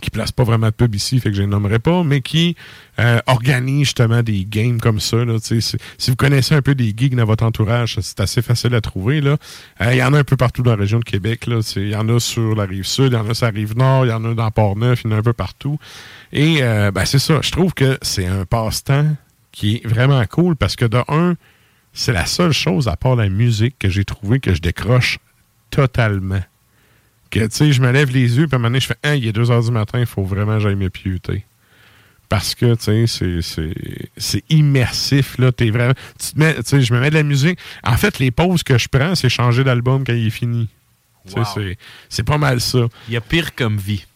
qui placent pas vraiment de pub ici, fait que je les nommerai pas, mais qui euh, organisent justement des games comme ça. Là, si, vous connaissez un peu des geeks dans votre entourage, c'est assez facile à trouver. Euh, Il y en a un peu partout dans la région de Québec. Il y en a sur la rive sud, il y en a sur la rive nord, il y en a dans Port-Neuf, il y en a un peu partout. Et euh, ben, c'est ça, je trouve que c'est un passe-temps qui est vraiment cool parce que de un, c'est la seule chose à part la musique que j'ai trouvé que je décroche totalement que, tu sais, je me lève les yeux, puis à un moment donné, je fais, ah, il est 2 heures du matin, il faut vraiment que j'aille me pieuter. Parce que, tu sais, c'est immersif, là. T'es vraiment... Tu te mets, tu sais, je me mets de la musique. En fait, les pauses que je prends, c'est changer d'album quand il est fini. C'est pas mal ça. Il y a pire comme vie.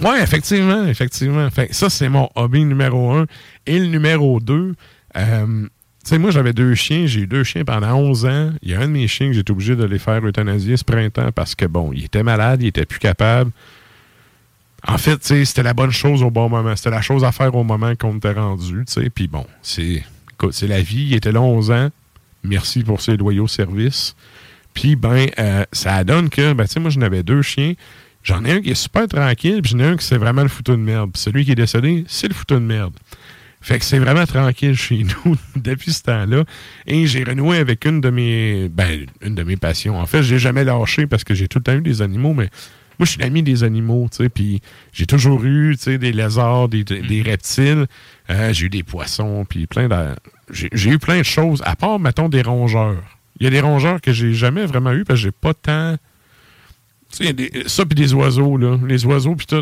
Oui, effectivement, effectivement. Fait, ça, c'est mon hobby numéro un. Et le numéro deux, euh, tu sais, moi, j'avais deux chiens. J'ai eu deux chiens pendant 11 ans. Il y a un de mes chiens que j'étais obligé de les faire euthanasier ce printemps parce que, bon, il était malade, il était plus capable. En fait, tu sais, c'était la bonne chose au bon moment. C'était la chose à faire au moment qu'on était rendu, tu sais. Puis bon, c'est c'est la vie. Il était là 11 ans. Merci pour ses loyaux services. Puis, ben, euh, ça donne que, ben, tu sais, moi, j'en avais deux chiens. J'en ai un qui est super tranquille, puis j'en ai un qui c'est vraiment le foutu de merde. Puis celui qui est décédé, c'est le foutu de merde. Fait que c'est vraiment tranquille chez nous depuis ce temps-là. Et j'ai renoué avec une de mes ben, une de mes passions. En fait, j'ai jamais lâché parce que j'ai tout le temps eu des animaux, mais moi, je suis l'ami des animaux, tu sais, puis j'ai toujours eu, tu sais, des lézards, des, des reptiles. Euh, j'ai eu des poissons, puis plein de... J'ai eu plein de choses, à part, mettons, des rongeurs. Il y a des rongeurs que j'ai jamais vraiment eu parce que j'ai pas tant ça, puis des oiseaux, là. Les oiseaux, puis tout.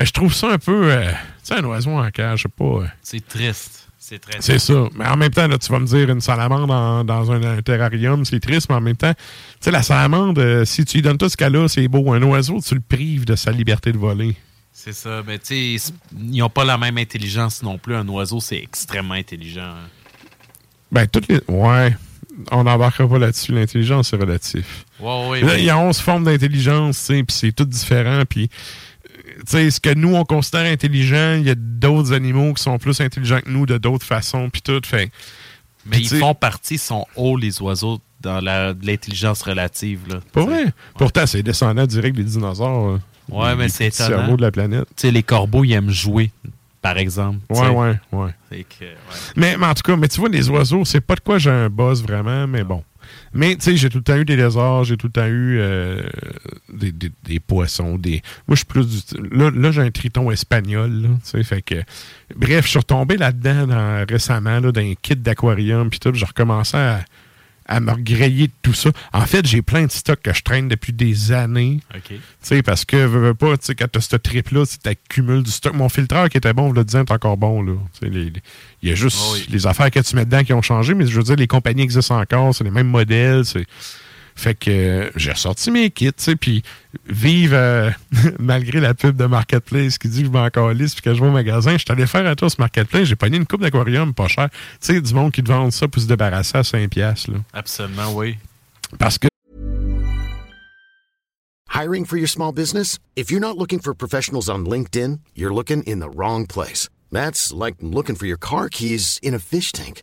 Euh, je trouve ça un peu. Euh, tu sais, un oiseau en cage, je sais pas. Euh. C'est triste. C'est très C'est ça. Mais en même temps, là, tu vas me dire, une salamande dans, un, terrarium, c'est triste, mais en même temps, tu sais, la salamande, si tu lui donnes tout ce qu'elle a, c'est beau. Un oiseau, tu le prives de sa liberté de voler. C'est ça. Mais tu sais, ils n'ont pas la même intelligence non plus. Un oiseau, c'est extrêmement intelligent. Hein. Ben, toutes les. Ouais on n'embarquera pas là-dessus. L'intelligence, c'est relatif. il y a 11 formes d'intelligence, puis c'est tout différent. Puis, ce que nous, on considère intelligent, il y a d'autres animaux qui sont plus intelligents que nous de d'autres façons, puis tout. Fait, Mais ils font partie, sont hauts, les oiseaux, dans l'intelligence relative. Là, pas vrai? Pourtant, c'est descendant direct des dinosaures. Ouais, mais c'est étonnant. cerveau de la planète. les corbeaux, ils aiment jouer par exemple. Ouais, ouais, ouais. Mais, en tout cas, mais tu vois, les oiseaux, c'est pas de quoi j'ai un buzz vraiment, mais bon. Mais tu sais, j'ai tout le temps eu des lézards, j'ai tout le temps eu euh, des, poissons, des. Moi, je suis plus du. Là, j'ai un triton espagnol, tu sais, fait que. Bref, je suis retombé là-dedans récemment, là, dans un kit d'aquarium, puis tout, j'ai recommencé à à me regrayer de tout ça. En fait, j'ai plein de stocks que je traîne depuis des années. OK. Tu sais, parce que, veux, pas, tu sais, quand tu as ce trip-là, tu accumules du stock. Mon filtreur qui était bon, vous le disant, est encore bon, là. Il y a juste ah les affaires que tu mets dedans qui ont changé, mais je veux dire, les compagnies existent encore, c'est les mêmes modèles, c'est fait que euh, j'ai ressorti mes kits, tu sais, puis vive euh, malgré la pub de Marketplace qui dit que je m'en calisse puis que je vais au magasin, je suis allé faire un tour sur Marketplace, j'ai pogné une coupe d'aquarium pas cher. Tu sais, du monde qui te vend ça pour se débarrasser à 5 piastres, là. Absolument, oui. Parce que Hiring for your small business? If you're not looking for professionals on LinkedIn, you're looking in the wrong place. That's like looking for your car keys in a fish tank.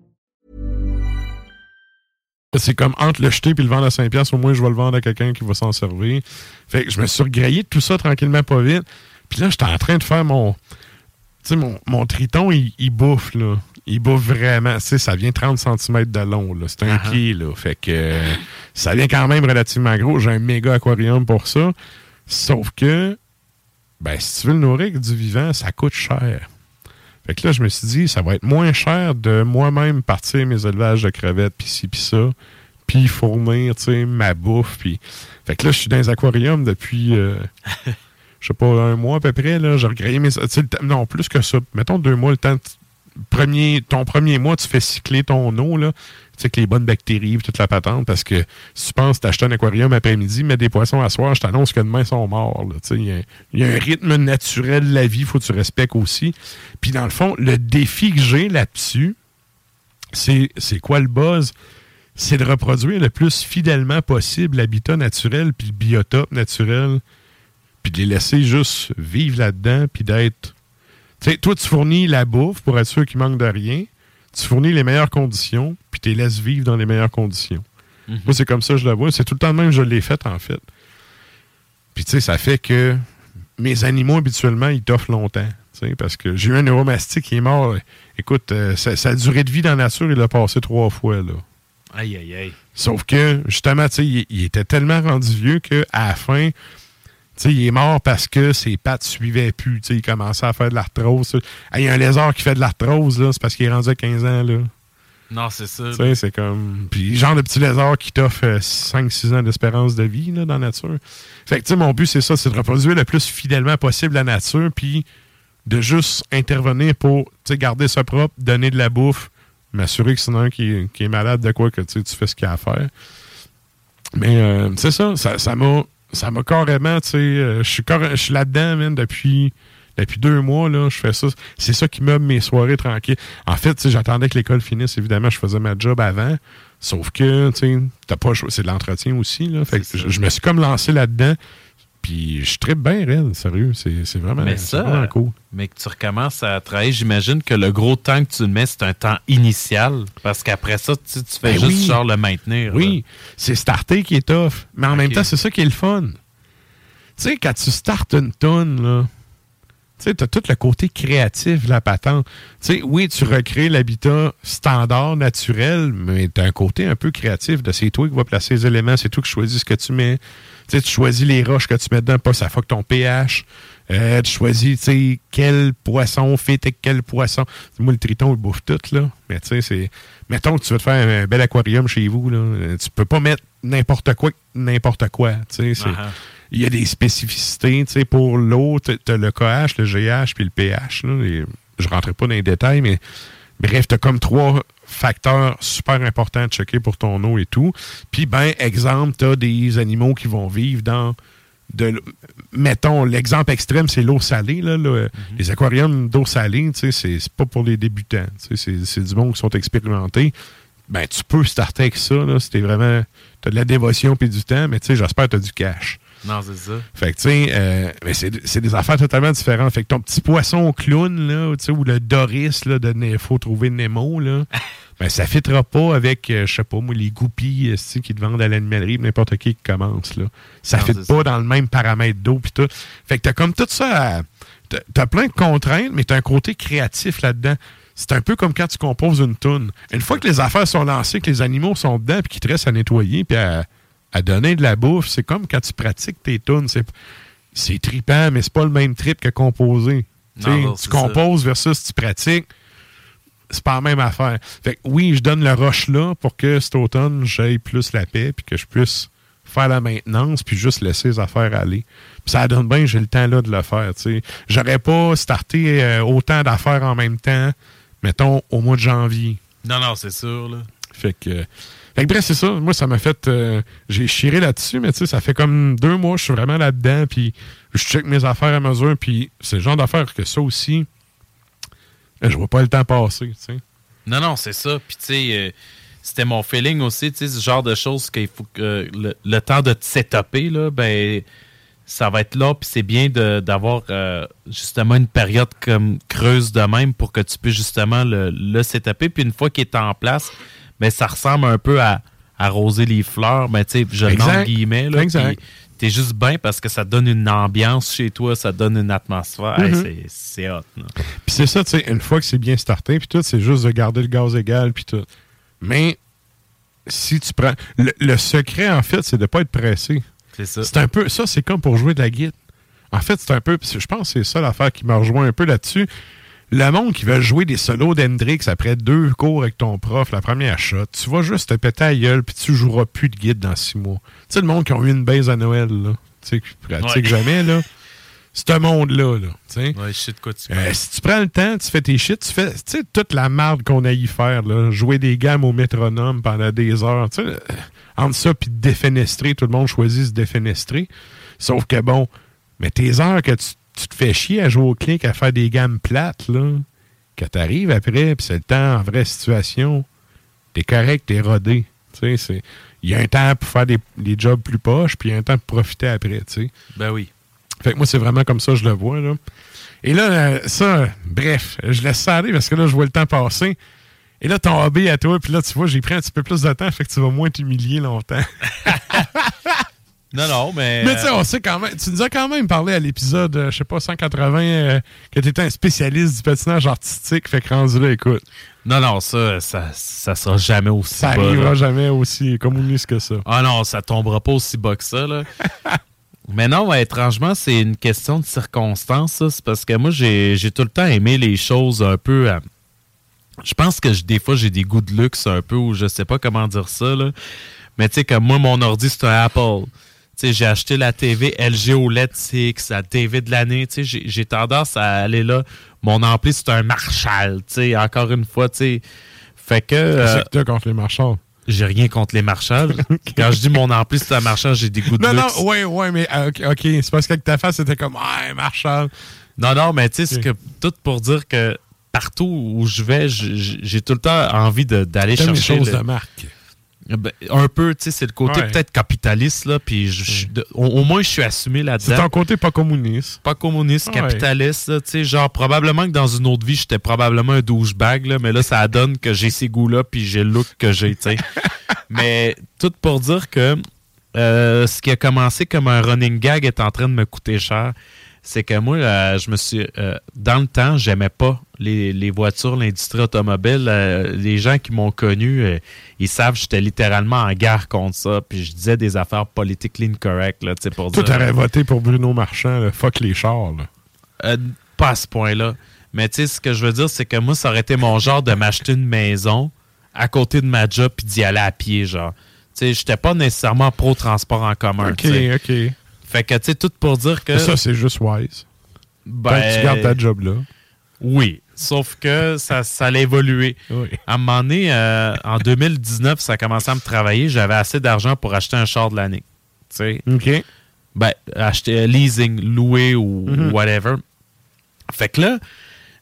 C'est comme entre le jeter et le vendre à 5$, au moins je vais le vendre à quelqu'un qui va s'en servir. Fait que je me suis regraillé de tout ça tranquillement, pas vite. Puis là, j'étais en train de faire mon. Tu sais, mon, mon, triton, il, il, bouffe, là. Il bouffe vraiment. Tu sais, ça vient 30 cm de long, là. C'est un pied, là. Fait que ça vient quand même relativement gros. J'ai un méga aquarium pour ça. Sauf que, ben, si tu veux le nourrir avec du vivant, ça coûte cher. Fait que là, je me suis dit, ça va être moins cher de moi-même partir mes élevages de crevettes, puis ci, puis ça, puis fournir, tu sais, ma bouffe. Puis... Fait que là, je suis dans les aquariums depuis, euh, je sais pas, un mois à peu près. là. J'ai regréé mes... Non, plus que ça. Mettons deux mois, le temps... Premier, ton premier mois, tu fais cycler ton eau, là que les bonnes bactéries toute la patente, parce que si tu penses t'acheter un aquarium après-midi, mettre des poissons à soir, je t'annonce que demain, ils sont morts. Il y, y, a un rythme naturel de la vie, il faut que tu respectes aussi. Puis dans le fond, le défi que j'ai là-dessus, c'est quoi le buzz? c'est de reproduire le plus fidèlement possible l'habitat naturel puis le biotope naturel, puis de les laisser juste vivre là-dedans, puis d'être... Tu sais, toi, tu fournis la bouffe pour être sûr qu'il manque de rien, tu fournis les meilleures conditions, puis tu les laisses vivre dans les meilleures conditions. Mhm. Moi, c'est comme ça que je le vois. C'est tout le temps même que je l'ai fait, en fait. Puis, tu sais, ça fait que mes animaux, habituellement, ils t'offrent longtemps. tu sais, Parce que j'ai eu un neuromastique qui est mort. Écoute, euh, sa, sa durée de vie dans la nature, il l'a passé trois fois, là. Aïe, aïe, aïe. Sauf que, justement, tu sais, il, il était tellement rendu vieux qu'à la fin, il est mort parce que ses pattes suivaient plus. Il commençait à faire de l'arthrose. Il y a un lézard qui fait de l'arthrose, c'est parce qu'il est rendu à 15 ans. Là. Non, c'est ça. C'est comme. Puis, genre de petit lézard qui t'offre 5-6 ans d'espérance de vie là, dans la nature. Fait que, tu sais, mon but, c'est ça, c'est de reproduire le plus fidèlement possible la nature, puis de juste intervenir pour, garder ça propre, donner de la bouffe, m'assurer que c'est un qui, est- qui est malade de quoi que tu fais ce qu'il y a à faire. Mais euh, c'est ça, ça ça m'a ça m'a carrément, tu sais, euh, je suis là-dedans, man, depuis depuis deux mois, là, je fais ça. C'est ça qui meuble mes soirées tranquilles. En fait, tu sais, j'attendais que l'école finisse, évidemment, je faisais ma job avant. Sauf que, tu sais, t'as pas le choix. C'est de l'entretien aussi, là. Fait que je, je me suis comme lancé là-dedans. Puis je tripe bien raide, sérieux. C'est c'est vraiment, Mais ça, vraiment cool. mais que tu recommences à travailler, j'imagine que le gros temps que tu le mets, c'est un temps initial. Parce qu'après ça, tu, tu fais Ben juste oui. genre le maintenir. Oui, c'est starter qui est tough. Mais en même temps, c'est ça qui est le fun. Tu sais, quand tu startes une tonne, là, tu sais, t'as tout le côté créatif de la patente. Tu sais, oui, tu recrées l'habitat standard, naturel, mais t'as un côté un peu créatif de c'est toi qui vas placer les éléments, c'est toi qui choisis ce que tu mets. Tu sais, tu choisis les roches que tu mets dedans, pas ça fuck ton pH. Euh, tu choisis, tu sais, quel poisson fait avec quel poisson. Moi, le triton, il bouffe tout, là. Mais tu sais, c'est... Mettons que tu veux te faire un bel aquarium chez vous, là. Tu peux pas mettre n'importe quoi, n'importe quoi, tu sais. c'est-. Il y a des spécificités, tu sais, pour l'eau, tu as le KH, le GH, puis le pH, là. Et je rentrerai pas dans les détails, mais bref, tu as comme trois facteurs super importants à checker pour ton eau et tout. Puis, ben, exemple, tu as des animaux qui vont vivre dans de mettons l'exemple extrême c'est l'eau salée là, le- les aquariums d'eau salée tu sais c'est pas pour les débutants c'est du monde qui sont expérimentés ben tu peux starter avec ça là si t'es vraiment t'as de la dévotion puis du temps mais tu sais j'espère que t'as du cash Non, c'est ça. fait que, tu sais, euh, mais c'est des affaires totalement différentes. Fait que ton petit poisson clown, là, tu sais, ou le Doris, là, de Faut trouver Nemo, là, ben, ça fitera pas avec, euh, je sais pas, moi, les goupilles, euh, qui te vendent à l'animalerie, n'importe qui qui commence, là. Ça Non, fit pas dans le même paramètre d'eau, pis tout. Fait que t'as comme tout ça t'as- plein de contraintes, mais t'as un côté créatif là-dedans. C'est un peu comme quand tu composes une toune. Une fois que les affaires sont lancées, que les animaux sont dedans, puis qu'ils te restent à nettoyer, puis à, à donner de la bouffe, c'est comme quand tu pratiques tes tunes. C'est, trippant, mais c'est pas le même trip que composer. Tu sais, Non, non, tu c'est composes versus tu pratiques, c'est pas la même affaire. Fait que oui, je donne le rush là pour que cet automne, j'aille plus la paix, puis que je puisse faire la maintenance, puis juste laisser les affaires aller. Puis ça donne bien, j'ai le temps là de le faire. tu sais. J'aurais pas starté euh, autant d'affaires en même temps, mettons, au mois de janvier. Non, non, c'est sûr. Là. Fait que, fait que bref, c'est ça. Moi, ça m'a fait. euh, j'ai chiré là-dessus, mais tu sais, ça fait comme deux mois, je suis vraiment là-dedans, puis je check mes affaires à mesure, puis c'est le genre d'affaires que ça aussi, je vois pas le temps passer, tu sais. Non, non, c'est ça. Puis, tu sais, euh, c'était mon feeling aussi, tu sais, ce genre de choses qu'il faut que le, le temps de te setuper, là, ben, ça va être là, puis c'est bien d'avoir euh, justement une période comme creuse de même pour que tu puisses justement le, le setuper. Puis une fois qu'il est en place, ben, ça ressemble un peu à arroser les fleurs, ben, tu sais, je guillemets, là. Exact. T'es juste bien parce que ça donne une ambiance chez toi, ça donne une atmosphère. Mhm. c'est- c'est hot. Puis c'est ça, tu sais, une fois que c'est bien starté, puis tout, c'est juste de garder le gaz égal, puis tout. Mais si tu prends. Le, le secret, en fait, c'est de pas être pressé. C'est ça. C'est un peu. Ça, c'est comme pour jouer de la guitare. En fait, c'est un peu. Je pense que c'est ça l'affaire qui m'a rejoint un peu là-dessus. Le monde qui veut jouer des solos d'Hendrix après deux cours avec ton prof, la première shot, tu vas juste te péter à gueule puis tu joueras plus de guide dans six mois. Tu sais, le monde qui ont eu une base à Noël, là. Tu sais, qui pratique Ouais. jamais, là. C'est un monde-là, là. Tu sais. Ouais, de quoi tu Euh, si tu prends le temps, tu fais tes shit, tu fais tu sais, toute la marde qu'on a y faire, là, jouer des gammes au métronome pendant des heures. Tu sais, euh, entre ça puis défenestrer, tout le monde choisit de se défenestrer. Sauf que bon, mais tes heures que tu, tu te fais chier à jouer au clic, à faire des gammes plates, là, que t'arrives après, puis c'est le temps en vraie situation, t'es correct, t'es rodé. Tu sais, il y a un temps pour faire des, des jobs plus poches, puis il y a un temps pour profiter après, tu sais. Ben oui. Fait que moi, c'est vraiment comme ça je le vois, là. Et là, euh, ça, bref, je laisse ça aller parce que là, je vois le temps passer. Et là, ton hobby à toi, puis là, tu vois, j'ai pris un petit peu plus de temps, fait que tu vas moins t'humilier longtemps. Non, non, mais. Mais tu sais, on sait quand même. Tu nous as quand même parlé à l'épisode, euh, je sais pas, 180, euh, que tu étais un spécialiste du patinage artistique. Fait que rendu là, écoute. Non, non, ça, ça, ça sera jamais aussi Ça bas, arrivera là. jamais aussi communiste que ça. Ah non, ça tombera pas aussi bas que ça, là. Mais non, ouais, étrangement, c'est une question de circonstance, ça. C'est parce que moi, j'ai j'ai tout le temps aimé les choses un peu. euh, je pense que je- des fois, j'ai des goûts de luxe un peu, ou je sais pas comment dire ça, là. Mais tu sais, comme moi, mon ordi, c'est un Apple. J'ai acheté la TV LG OLED 6, la TV de l'année. Tu sais, j'ai- tendance à aller là. Mon ampli, c'est un Marshall. Tu sais, encore une fois, tu sais. Fait que. Euh, que contre les marchands? j'ai rien contre les Marshalls. Quand je dis mon ampli, c'est un Marshall, j'ai des goûts de Non, non, ouais, ouais, mais euh, ok, c'est parce qu'avec ta face, c'était comme, ah, Marshall. Non, non, mais tu sais, c'est que tout pour dire que partout où je vais, j'ai tout le temps envie d'aller chercher. choses le- de marque. Ben, un peu, tu sais, c'est le côté Ouais. peut-être capitaliste, là, puis je- je- de- au, au moins je suis assumé C'est là-dedans. ton côté pas communiste. Pas communiste, Ouais. capitaliste, là, tu sais, genre probablement que dans une autre vie, j'étais probablement un douchebag, là, mais là, ça donne que j'ai ces goûts-là, puis j'ai le look que j'ai, tu sais. mais tout pour dire que euh, ce qui a commencé comme un running gag est en train de me coûter cher. C'est que moi, euh, je me suis. euh, dans le temps, j'aimais pas les, les voitures, l'industrie automobile. Euh, les gens qui m'ont connu, euh, ils savent que j'étais littéralement en guerre contre ça. Puis je disais des affaires politically incorrect, là, pour Toi, t'aurais voté pour Bruno Marchand, là. fuck les chars, là. Pas à ce point-là. Mais tu sais, ce que je veux dire, c'est que moi, ça aurait été mon genre de m'acheter une maison à côté de ma job puis d'y aller à pied, genre. Tu sais, j'étais pas nécessairement pro-transport en commun. Ok, ok. Fait que, tu sais, tout pour dire que... Ça, c'est juste wise. Ben, Tant que tu gardes ta job là. Oui, sauf que ça, ça allait évoluer. Oui. À un moment donné, euh, en 2019, ça a commencé à me travailler. J'avais assez d'argent pour acheter un char de l'année. Tu sais, OK. ben, acheter euh, leasing, louer ou Mhm. whatever. Fait que là,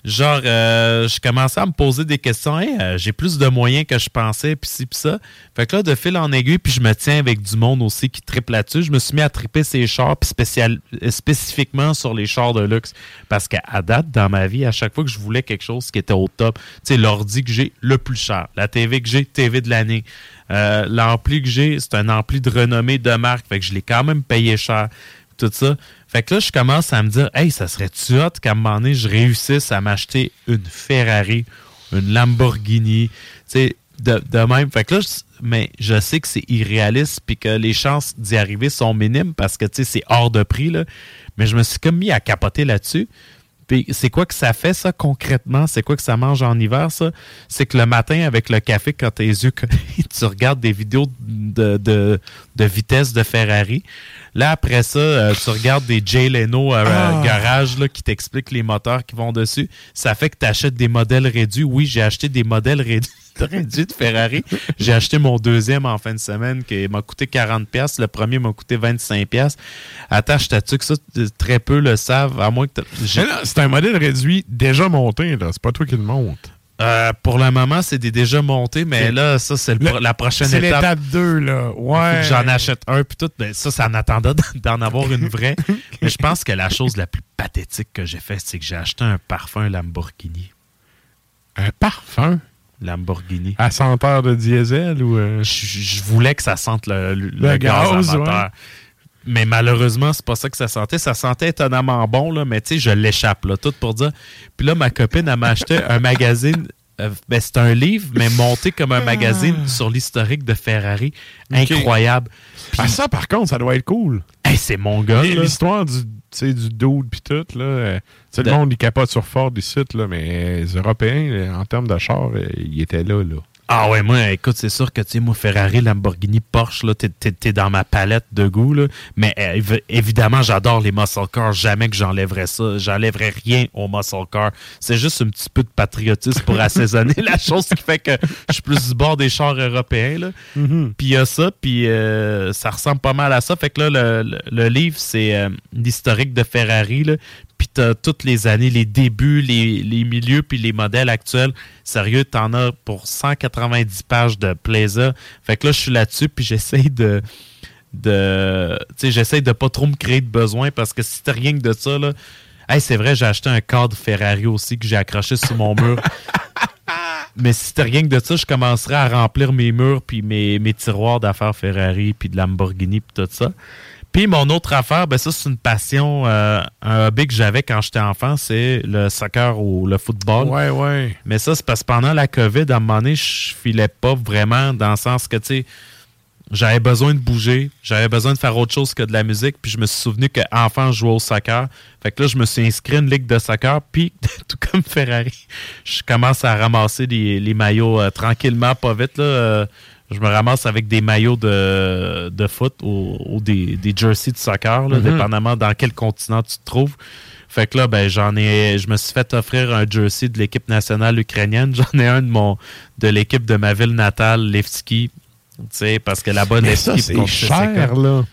genre, euh, je commençais à me poser des questions. Hey, euh, j'ai plus de moyens que je pensais, puis ci, puis ça. Fait que là, de fil en aiguille, puis je me tiens avec du monde aussi qui triple là-dessus. Je me suis mis à triper ces chars, puis euh, spécifiquement sur les chars de luxe. Parce qu'à date, dans ma vie, à chaque fois que je voulais quelque chose qui était au top, tu sais, l'ordi que j'ai le plus cher, la TV que j'ai, TV de l'année, l'ampli que j'ai, c'est un ampli de renommée de marque. Fait que je l'ai quand même payé cher tout ça. Fait que là, je commence à me dire, hey, ça serait-tu hot qu'à un moment donné, je réussisse à m'acheter une Ferrari, une Lamborghini, tu sais, de, de même. Fait que là, je- mais je sais que c'est irréaliste puis que les chances d'y arriver sont minimes parce que, tu sais, c'est hors de prix, là. Mais je me suis comme mis à capoter là-dessus. Puis c'est quoi que ça fait, ça, concrètement? C'est quoi que ça mange en hiver, ça? C'est que le matin, avec le café, quand tes yeux tu regardes des vidéos de, de, de vitesse de Ferrari. Là, après ça, euh, tu regardes des Jay Leno euh, Ah. garage là, qui t'expliquent les moteurs qui vont dessus. Ça fait que tu achètes des modèles réduits. Oui, j'ai acheté des modèles réduits. Réduits de Ferrari. J'ai acheté mon deuxième en fin de semaine qui m'a coûté 40$. Le premier m'a coûté 25$. Attache ta que ça, très peu le savent, à moins que C'est un modèle réduit déjà monté, là. C'est pas toi qui le monte. Euh, pour le moment, c'est des déjà montés, mais là, ça, c'est la prochaine C'est étape. l'étape 2, là. Ouais. J'en achète un, puis tout. Ben, ça, c'est en attendant d'en avoir une vraie. Mais je pense que la chose la plus pathétique que j'ai faite, c'est que j'ai acheté un parfum Lamborghini. Un parfum? Lamborghini. à senteur de diesel ou. euh, Je, je voulais que ça sente le, le- Le le gaz, gaz, à moteur. ouais. Mais malheureusement, c'est pas ça que ça sentait. Ça sentait étonnamment bon, là, mais tu sais, je l'échappe, là, tout pour dire. Puis là, ma copine, elle m'a acheté un magazine. euh, ben, c'est un livre, mais monté comme un magazine sur l'historique de Ferrari. Incroyable. Puis, Ah, ça, par contre, ça doit être cool. hey, c'est mon gars. L'histoire du, sais, du dude pis tout, là. euh, tu sais, De- le monde, il capote sur Ford ici, là, mais les Européens, en termes de char, euh, ils étaient là, là. Ah ouais, moi, écoute, c'est sûr que, tu sais, moi, Ferrari, Lamborghini, Porsche, là, t'es, t'es- t'es dans ma palette de goût, là. Mais euh, évi- évidemment, j'adore les muscle cars. Jamais que j'enlèverais ça. J'enlèverais rien au muscle car. C'est juste un petit peu de patriotisme pour assaisonner la chose qui fait que je suis plus du bord des chars européens, là. Mm-hmm. Puis il y a ça, puis euh, ça ressemble pas mal à ça. Fait que là, le, le- le livre, c'est euh, l'historique de Ferrari, là. Puis t'as toutes les années, les débuts, les, les milieux, puis les modèles actuels. Sérieux, t'en as pour 190 pages de plaisir. Fait que là, je suis là-dessus, puis j'essaye de de j'essaie de pas trop me créer de besoin parce que si t'as rien que de ça là hey, c'est vrai j'ai acheté un cadre Ferrari aussi que j'ai accroché sur mon mur mais si t'as rien que de ça je commencerai à remplir mes murs puis mes, mes tiroirs d'affaires Ferrari puis de Lamborghini puis tout ça puis mon autre affaire, ben ça, c'est une passion, euh, un hobby que j'avais quand j'étais enfant, c'est le soccer ou le football. Ouais, ouais. Mais ça, c'est parce que pendant la COVID, à un moment donné, je filais pas vraiment dans le sens que, tu sais, j'avais besoin de bouger, j'avais besoin de faire autre chose que de la musique, puis je me suis souvenu qu'enfant, je jouais au soccer. Fait que là, je me suis inscrit à une ligue de soccer, puis tout comme Ferrari, je commence à ramasser les, maillots euh, tranquillement, pas vite. Là, euh, je me ramasse avec des maillots de, de foot ou, des, des, jerseys de soccer, là, Mhm. dépendamment dans quel continent tu te trouves. Fait que là, ben, j'en ai, je me suis fait offrir un jersey de l'équipe nationale ukrainienne. J'en ai un de mon, de l'équipe de ma ville natale, Levski. Tu sais, parce que là-bas, Levski c'est cher, là.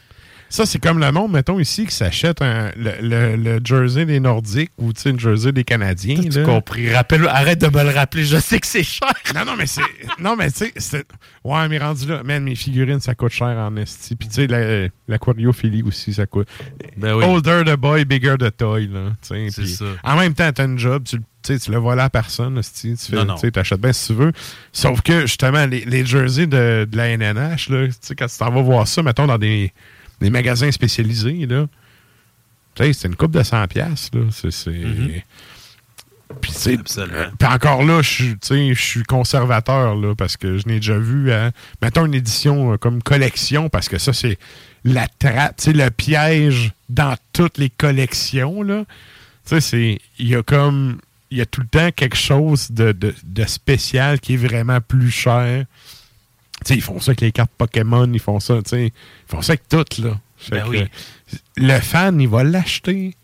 Ça, c'est comme le monde, mettons, ici, qui s'achète un- le, le- le jersey des Nordiques ou, tu sais, une jersey des Canadiens. Là. compris? Rappelle, arrête de me le rappeler, je sais que c'est cher. Non, non, mais c'est. Non, mais tu sais, c'est- Ouais, mais rendu là, man, mes figurines, ça coûte cher en esti. Puis tu sais, la- l'aquariophilie aussi, ça coûte. Ben oui. Older the boy, bigger the toy, là. C'est ça. En même temps, t'as une job, tu, le- tu le voles à personne, tu t'achètes bien si tu veux. Sauf que, justement, les, les jerseys de, de la NNH, là, tu sais, quand tu t'en vas voir ça, mettons, dans des, des magasins spécialisés, là, tu sais, c'est une coupe de 100$, piastres, là. C'est. Mm-hmm. Puis, encore là, je suis- conservateur, là, parce que je n'ai déjà vu, hein, mettons une édition euh, comme collection, parce que ça, c'est la trappe, tu sais, le piège dans toutes les collections, là. Tu sais, c'est. Il y a comme. Il y a tout le temps quelque chose de, de- de spécial qui est vraiment plus cher. Ils font ça avec les cartes Pokémon, ils font ça, tu sais. Ils font ça avec tout, là. Ben que, oui. Le fan, il va l'acheter.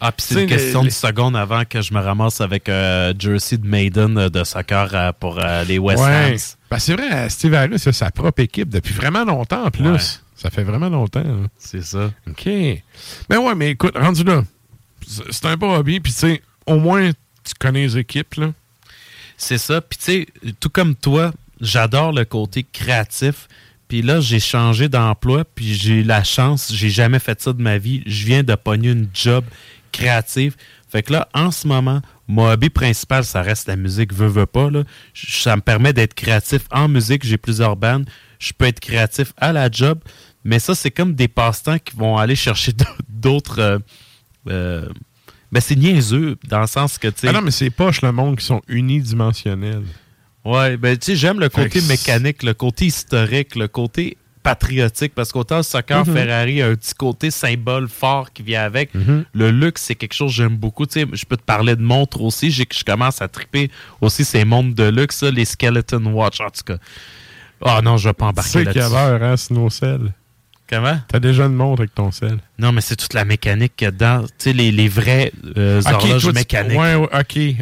Ah, puis c'est une question de secondes avant que je me ramasse avec un jersey de Maiden euh, de soccer euh, pour euh, les West Ouais. Ben, c'est vrai, Steve Harris a sa propre équipe depuis vraiment longtemps en plus. Ouais. Ça fait vraiment longtemps. là. C'est ça. OK. Ben ouais, mais écoute, rendu là, c'est un beau hobby, puis tu sais, au moins, tu connais les équipes, là. C'est ça. Puis tu sais, tout comme toi, j'adore le côté créatif. Puis là, j'ai changé d'emploi, puis j'ai eu la chance, j'ai jamais fait ça de ma vie. Je viens de pogner une job créative. Fait que là, en ce moment, mon hobby principal, ça reste la musique, veux, veux pas. Là. Ça me permet d'être créatif en musique. J'ai plusieurs bandes. Je peux être créatif à la job. Mais ça, c'est comme des passe-temps qui vont aller chercher d'autres... euh, euh, ben, c'est niaiseux, dans le sens que, tu. Ah non, mais c'est poche le monde qui sont unidimensionnels. Ouais, ben tu sais, j'aime le côté que mécanique, le côté historique, le côté patriotique, parce qu'autant le soccer, Mhm. Ferrari a un petit côté symbole fort qui vient avec. Mhm. Le luxe, c'est quelque chose que j'aime beaucoup. Tu sais, je peux te parler de montres aussi. J'ai- Je commence à triper aussi ces montres de luxe, les Skeleton Watch, en tout cas. Ah non, je vais pas embarquer là-dessus. quelle heure, hein, Snowcell? Comment? T'as déjà une montre avec ton sel. Non, mais c'est toute la mécanique qu'il y a dedans. Tu sais, les, les vraies euh, horloges toi, mécaniques. Ouais, ok,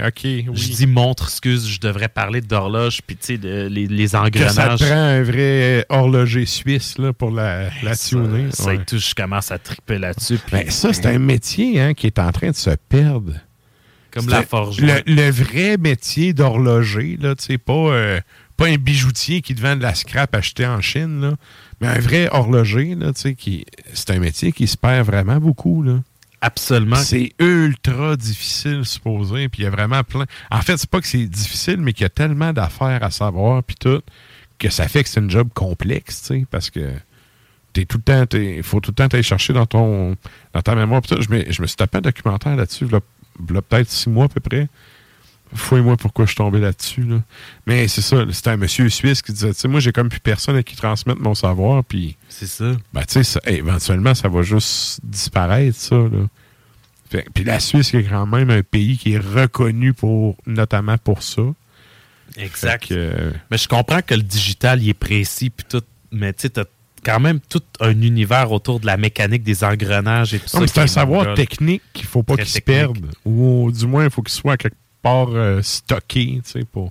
ok. oui. Je dis montre, excuse, je devrais parler d'horloge, puis tu sais, les, les que ça engrenages. prend un vrai horloger suisse là, pour la, la tuner. Ça ouais. tout, je commence à triper là-dessus. puis- Ben, ça, c'est un métier hein, qui est en train de se perdre. Comme la forge. Le, le vrai métier d'horloger, là, tu sais, pas, euh, pas un bijoutier qui te vend de la scrap achetée en Chine, là, mais un vrai horloger, là, qui, c'est un métier qui se perd vraiment beaucoup, là. Absolument. C'est ultra difficile, supposé, puis il y a vraiment plein... En fait, c'est pas que c'est difficile, mais qu'il y a tellement d'affaires à savoir, puis tout, que ça fait que c'est un job complexe, tu sais, parce que t'es tout le temps... Il faut tout le temps t'aller chercher dans ton dans ta mémoire. Puis tout. Je, me, je me suis tapé un documentaire là-dessus, là, là, peut-être six mois à peu près. Fouille-moi pourquoi je suis tombé là-dessus. Là. Mais c'est ça, c'était un monsieur suisse qui disait, tu sais, moi, j'ai comme plus personne à qui transmettre mon savoir, puis... C'est ça. Ben, tu sais, éventuellement, ça va juste disparaître, ça, là. Fait- puis la Suisse, est quand même un pays qui est reconnu pour, notamment pour ça. Exact. Que, euh, Mais je comprends que le digital, il est précis, puis tout. Mais tu sais, t'as quand même tout un univers autour de la mécanique des engrenages et tout ça. non, c'est un savoir technique qu'il faut pas qu'il se perde. Ou du moins, il faut qu'il soit quelque part euh, stocké, tu sais, pour...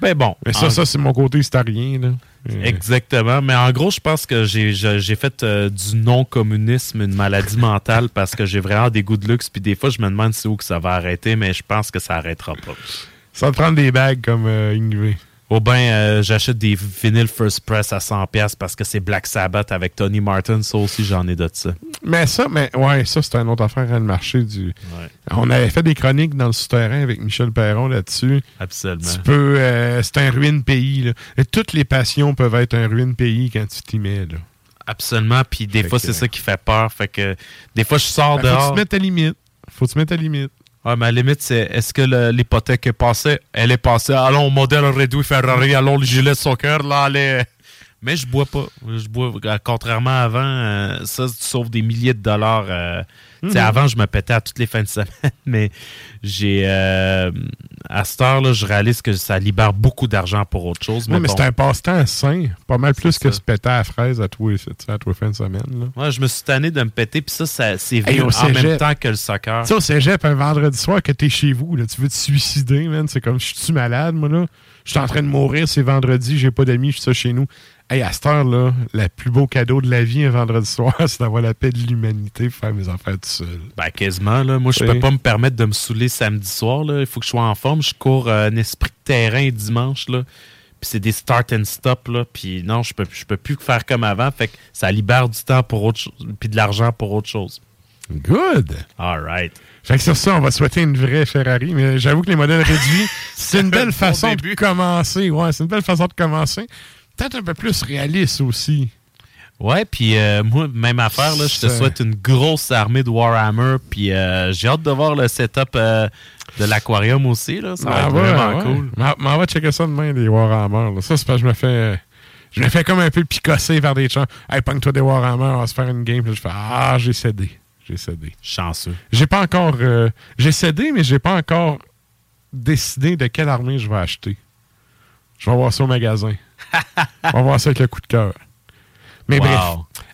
Ben bon. Mais ça, en- ça c'est mon côté starien. Là. Euh, Exactement. Mais en gros, je pense que j'ai fait euh, du non-communisme une maladie mentale parce que j'ai vraiment des goûts de luxe. Puis des fois, je me demande c'est où que ça va arrêter, mais je pense que ça arrêtera pas. Sans te prendre des bagues comme euh, Ingrid. Ou bien, euh, j'achète des vinyles First Press à 100$ parce que c'est Black Sabbath avec Tony Martin. Ça aussi, j'en ai de ça. Mais ça, mais ouais, ça, c'est une autre affaire, hein, le marché du. On avait fait des chroniques dans le souterrain avec Michel Perron là-dessus. Absolument. Tu peux. euh, c'est un ruine pays, là. Et toutes les passions peuvent être un ruine pays quand tu t'y mets, là. Absolument. Puis des Fait fois, que- c'est ça qui fait peur. Fait que des fois, je sors Ben, faut que dehors. tu te mettes à limite. Faut que tu te mettes à limite. Ouais, mais à la limite, c'est est-ce que l'hypothèque est passée? Elle est passée. Allons, modèle réduit Ferrari, allons, le gilet de soccer, là, allez. Mais je bois pas. Je bois, euh, contrairement à avant, euh, ça, tu sauves des milliers de dollars. euh, Mhm. Avant, je me pétais à toutes les fins de semaine, mais j'ai. euh, à cette heure-là, je réalise que ça libère beaucoup d'argent pour autre chose. Ouais, mais bon. c'est un passe-temps sain. Pas mal plus que ça. se péter à la fraise à tous les, à tous les fins de semaine. Là. Ouais, je me suis tanné de me péter, puis ça, ça c'est Hey, en même temps que le soccer. Tu sais, au cégep, un vendredi soir, que t'es chez vous, là, tu veux te suicider, man. C'est comme, je suis malade, moi, là? Je suis en train de mourir, c'est vendredi, j'ai pas d'amis, je suis ça chez nous. Hey, à cette heure-là, le plus beau cadeau de la vie un vendredi soir, c'est d'avoir la paix de l'humanité pour faire mes affaires tout seul. Ben, quasiment. Là. Moi, je Oui. peux pas me permettre de me saouler samedi soir. Là. Il faut que je sois en forme. Je cours euh, un esprit de terrain dimanche. Là. Puis c'est des start and stop. Là. Puis non, je peux, je peux plus faire comme avant. Fait que ça libère du temps pour autre chose. Puis de l'argent pour autre chose. Good! All right. Fait que sur ça, on va souhaiter une vraie Ferrari, mais j'avoue que les modèles réduits, c'est une belle façon début. de commencer. Ouais, c'est une belle façon de commencer. Peut-être un peu plus réaliste aussi. Ouais, puis euh, moi, même affaire, là, je te souhaite une grosse armée de Warhammer. Puis euh, j'ai hâte de voir le setup euh, de l'aquarium aussi. Là. Ça va être va, vraiment ouais. cool. M'en- M'en va checker ça demain, les Warhammer. là. Ça, c'est parce que je me fais. Je me fais comme un peu picosser vers des gens. Hey, pogne-toi des Warhammer, on va se faire une game. Puis je fais Ah, j'ai cédé. J'ai cédé. Chanceux. J'ai pas encore. euh, j'ai cédé, mais j'ai pas encore décidé de quelle armée je vais acheter. Je vais voir ça au magasin. On va voir ça avec le coup de cœur. Mais Wow. bref.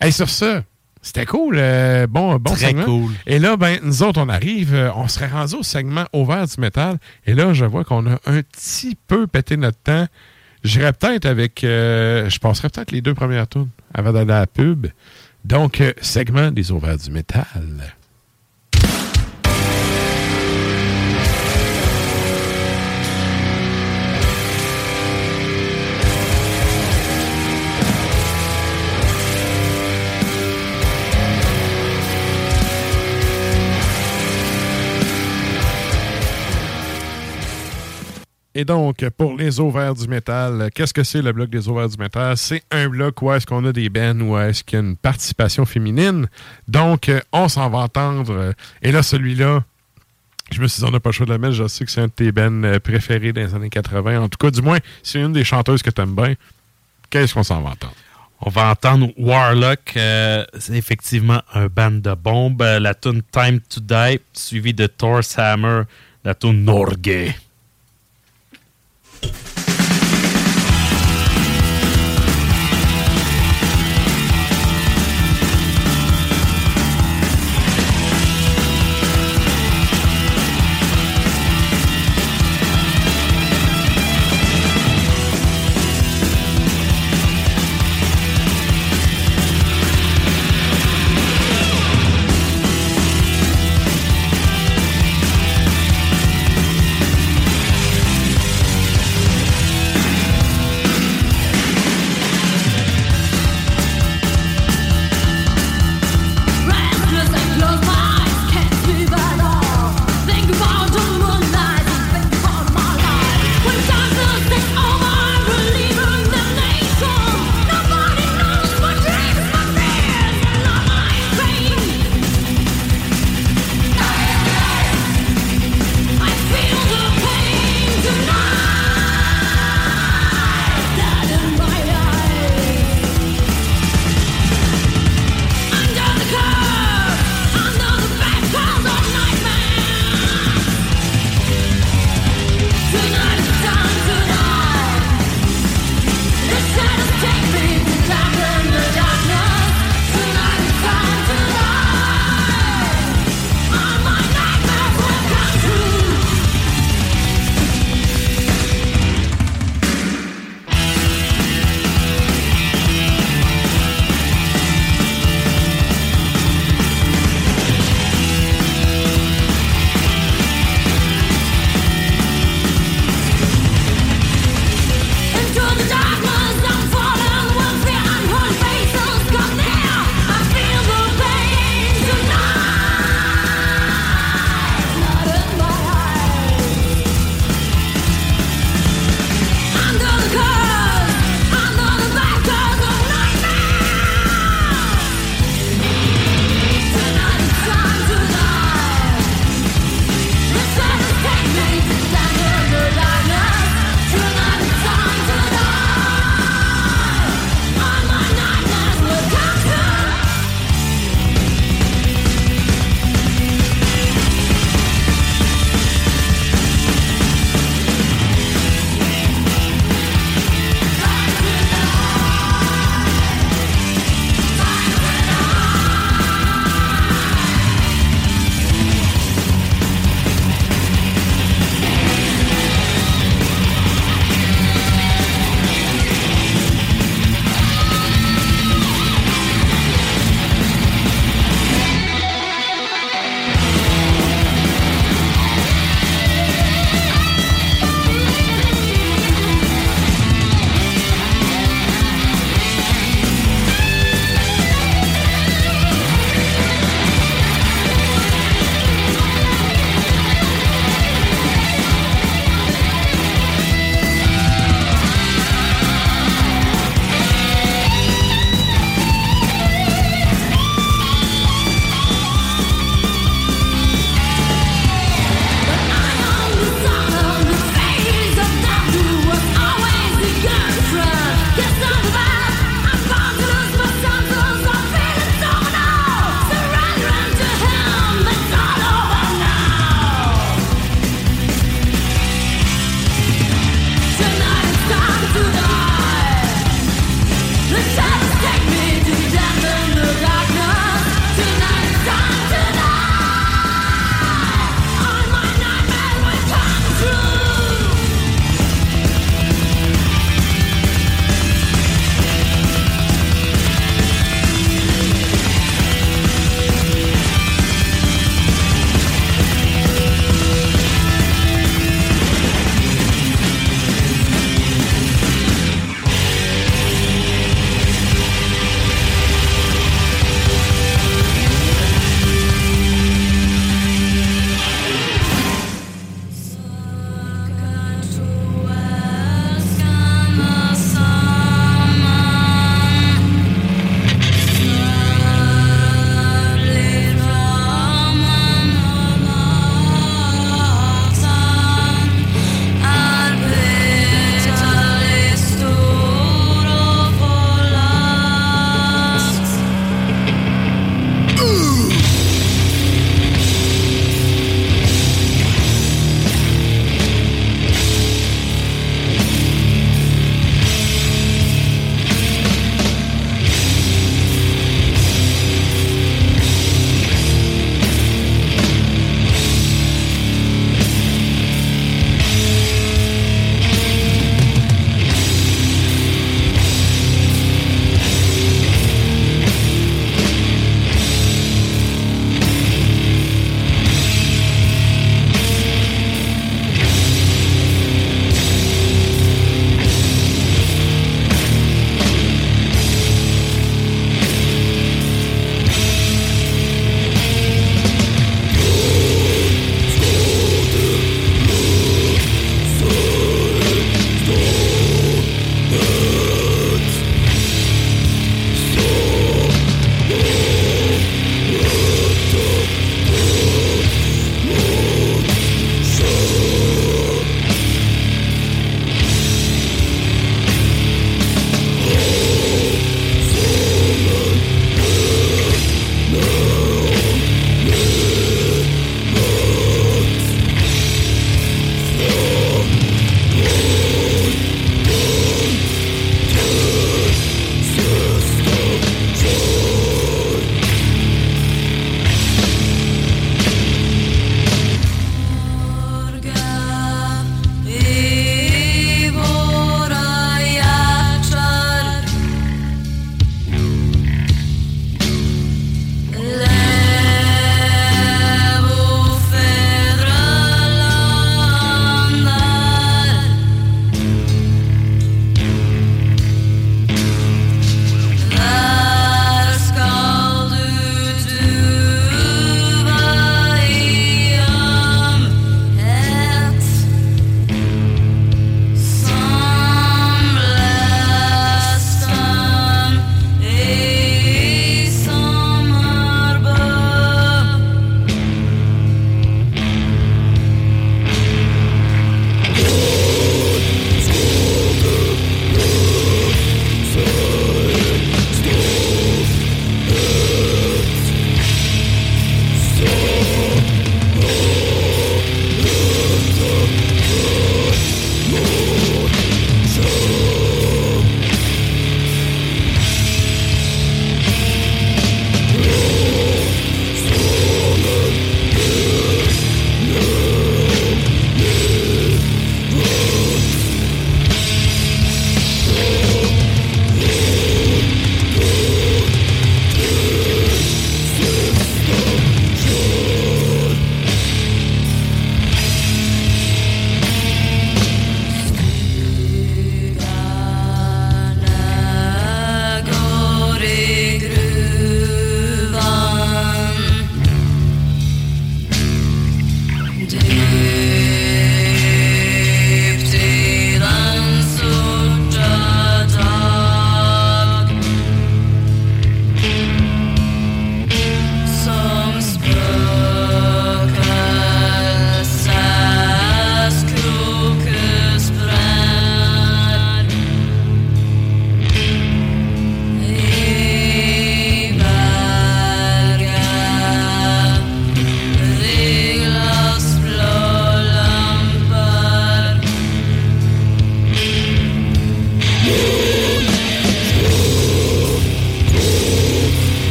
Hey, sur ça, c'était cool. euh, bon, bon Très segment. cool. Et là, ben, nous autres, on arrive, euh, on serait rendu au segment ouvert du métal. Et là, je vois qu'on a un petit peu pété notre temps. J'irais peut-être avec. euh, je passerais peut-être les deux premières tours avant d'aller à la pub. Donc, segment des ouverts du métal. Et donc, pour les ovaires du métal, qu'est-ce que c'est le bloc des ovaires du métal? C'est un bloc où est-ce qu'on a des bands, où est-ce qu'il y a une participation féminine. Donc, on s'en va entendre. Et là, celui-là, je me suis dit, on n'a pas le choix de la mettre. Je sais que c'est un de tes bands euh, préférés des années 80. En tout cas, du moins, c'est une des chanteuses que tu aimes bien. Qu'est-ce qu'on s'en va entendre? On va entendre Warlock. euh, c'est effectivement un band de bombes. La tune Time to Die, suivi de Thor's Hammer, la tune Norge.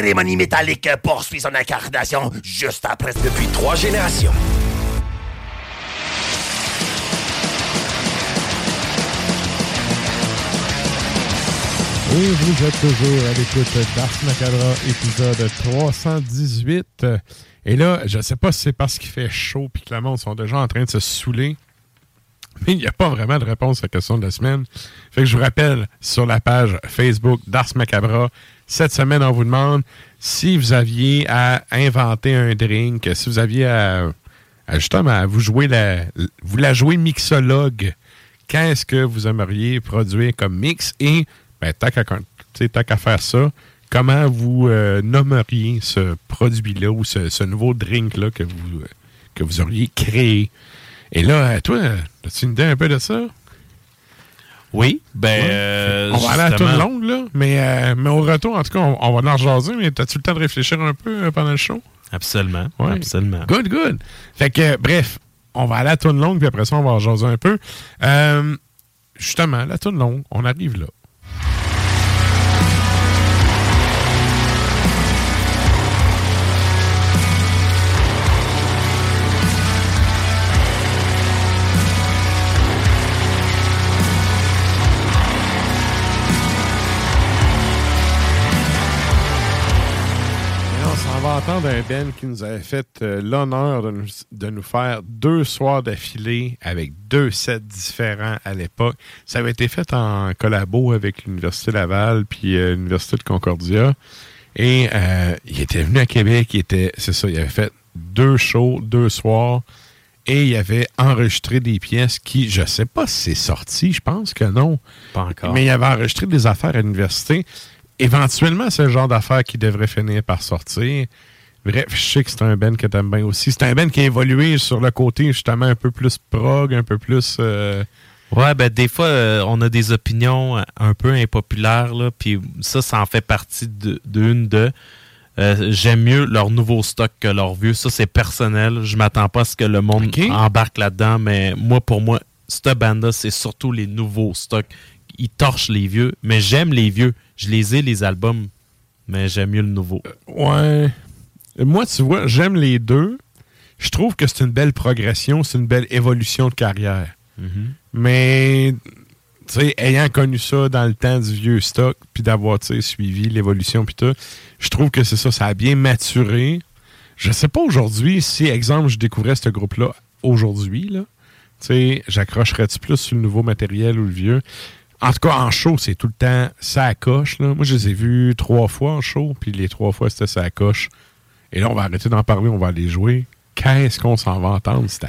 Cérémonie métallique poursuit son incarnation juste après depuis trois générations. Et vous êtes toujours à l'écoute d'Ars Macabra, épisode 318. Et là, je sais pas si c'est parce qu'il fait chaud puis que le monde sont déjà en train de se saouler, mais il n'y a pas vraiment de réponse à la question de la semaine. Fait que je vous rappelle, sur la page Facebook d'Ars Macabra, cette semaine, on vous demande si vous aviez à inventer un drink, si vous aviez à, justement à vous jouer la, vous la jouer mixologue, qu'est-ce que vous aimeriez produire comme mix? Et ben, tant qu'à faire ça, comment vous euh, nommeriez ce produit-là ou ce, ce nouveau drink-là que vous, que vous auriez créé? Et là, toi, as-tu une idée un peu de ça? Oui, ben. Ouais. euh, on va aller à tourne longue, là. Mais, euh, mais au retour, en tout cas, on, on va en rejaser. Mais as-tu le temps de réfléchir un peu euh, pendant le show? Absolument. Ouais. Absolument. Good, good. Fait que, euh, bref, on va aller à la tourne longue, puis après ça, on va en jaser un peu. Euh, justement, la tourne longue, on arrive là. Là, on s'en va entendre un Ben qui nous avait fait euh, l'honneur de nous, de nous faire deux soirs d'affilée avec deux sets différents à l'époque. Ça avait été fait en collabo avec l'Université Laval puis euh, l'Université de Concordia. Et euh, il était venu à Québec, il était, c'est ça, il avait fait deux shows, deux soirs, et il avait enregistré des pièces qui, je sais pas si c'est sorti, je pense que non. Pas encore. Mais il avait enregistré des affaires à l'université. Éventuellement, c'est le genre d'affaires qui devrait finir par sortir. Bref, je sais que c'est un Ben que t'aimes bien aussi. C'est un Ben qui a évolué sur le côté justement un peu plus prog, un peu plus... euh, Ouais, ben des fois, euh, on a des opinions euh, un peu impopulaires, là, puis ça, ça en fait partie d'une de. Euh, J'aime mieux leur nouveau stock que leur vieux. Ça, c'est personnel. Je m'attends pas à ce que le monde embarque là-dedans, mais moi, pour moi, cette bande-là, c'est surtout les nouveaux stocks. Ils torchent les vieux, mais j'aime les vieux. Je les ai, les albums, mais j'aime mieux le nouveau. Ouais. Moi, tu vois, j'aime les deux. Je trouve que c'est une belle progression, c'est une belle évolution de carrière. Mhm. Mais, tu sais, ayant connu ça dans le temps du vieux stock, puis d'avoir, tu sais, suivi l'évolution, puis tout, je trouve que c'est ça, ça a bien maturé. Je sais pas aujourd'hui si, exemple, je découvrais ce groupe-là aujourd'hui, là. Tu sais, j'accrocherais-tu plus sur le nouveau matériel ou le vieux? En tout cas, en show, c'est tout le temps ça à coche. Là. Moi, je les ai vus trois fois en show, puis les trois fois, c'était ça à coche. Et là, on va arrêter d'en parler, on va aller jouer. Qu'est-ce qu'on s'en va entendre, Stan?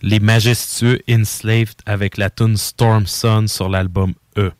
Les majestueux Enslaved avec la tune Storm Sun sur l'album E.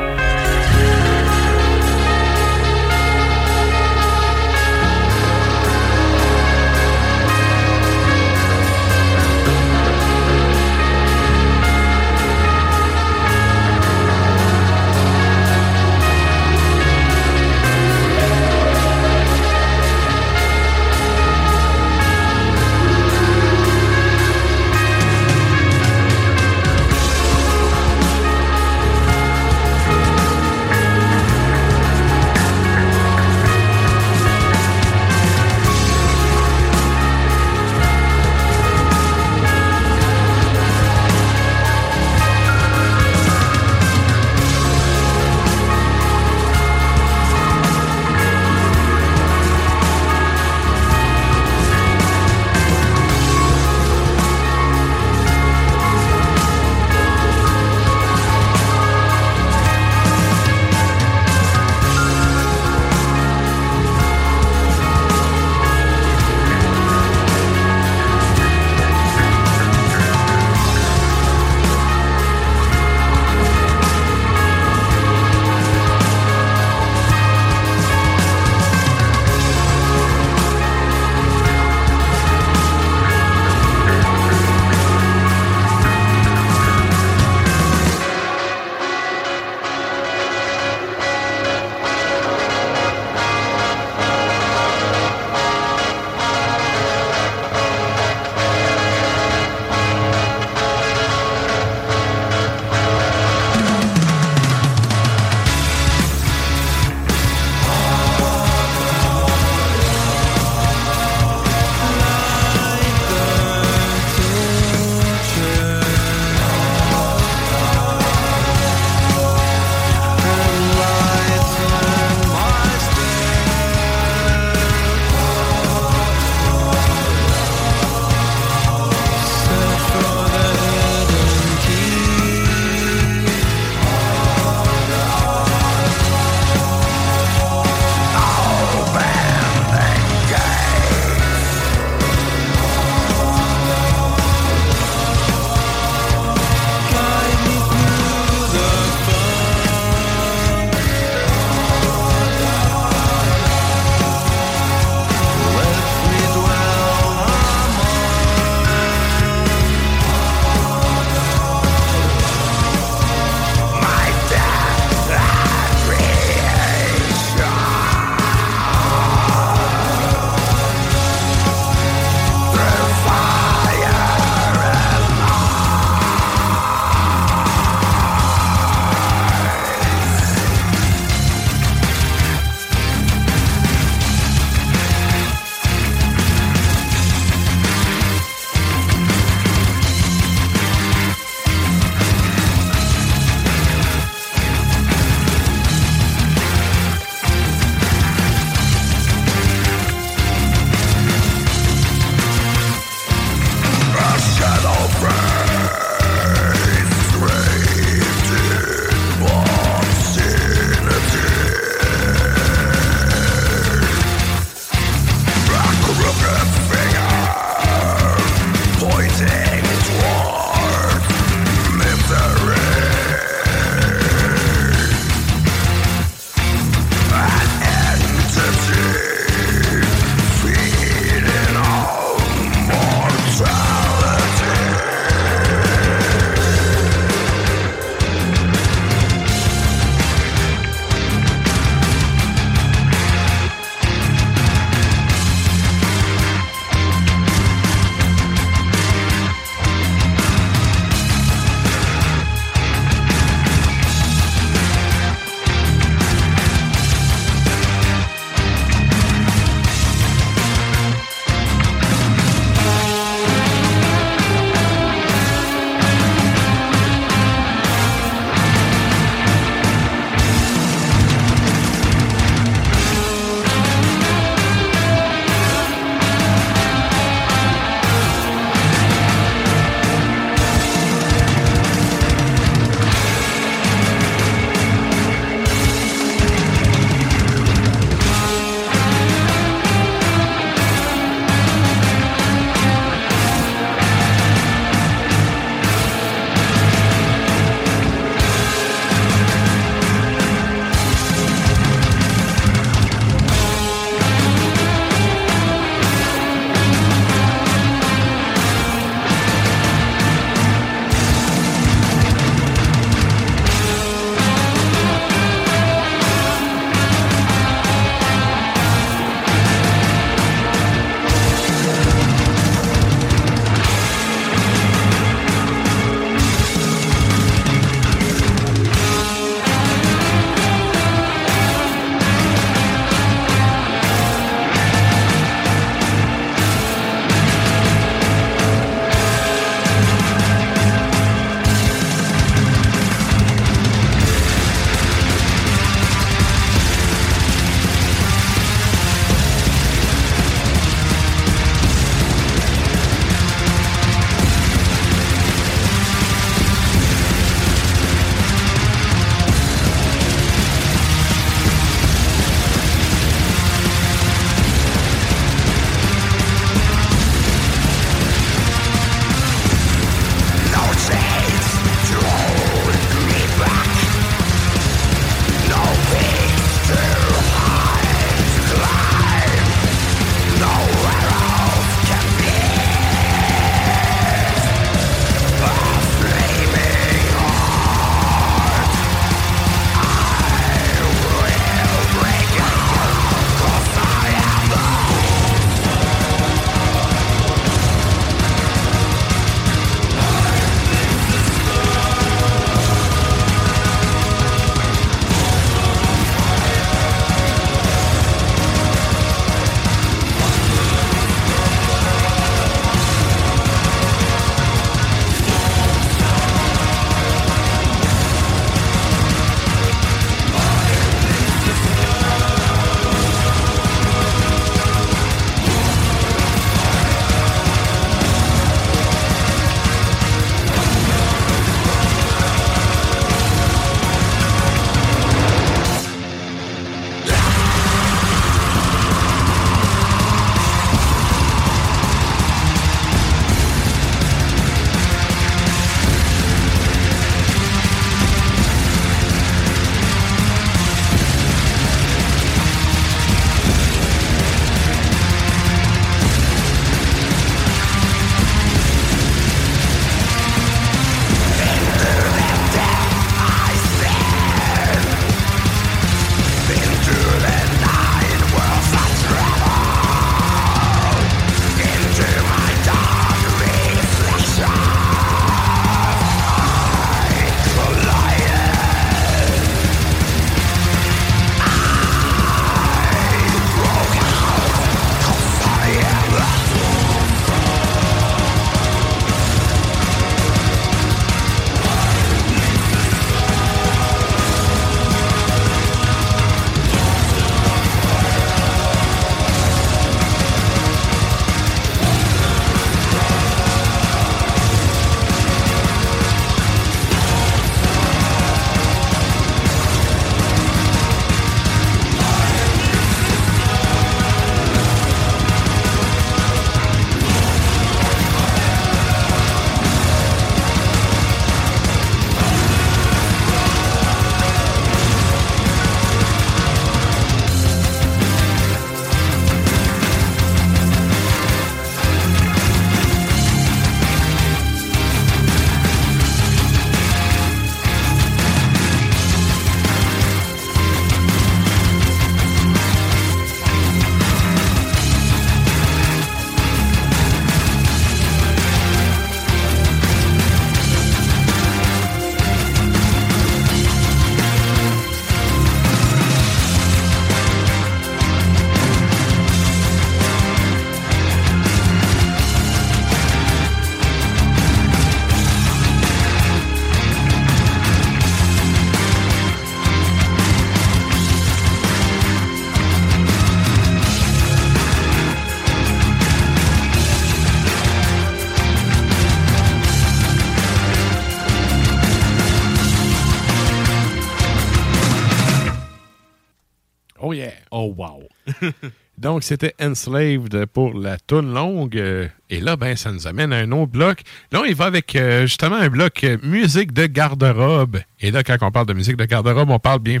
Donc, c'était Enslaved pour la toune longue. Euh, et là, ben, ça nous amène à un autre bloc. Là, il va avec euh, justement un bloc euh, musique de garde-robe. Et là, quand on parle de musique de garde-robe, on parle bien,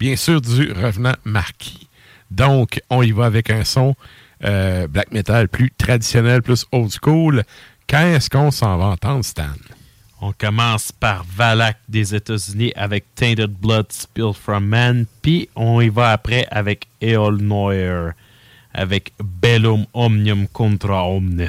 bien sûr du revenant marquis. Donc, on y va avec un son black metal plus traditionnel, plus old school. Qu'est-ce qu'on s'en va entendre, Stan? On commence par Valak des États-Unis avec Tainted Blood Spilled from Man, puis on y va après avec Eol Noir avec Bellum Omnium Contra Omnes.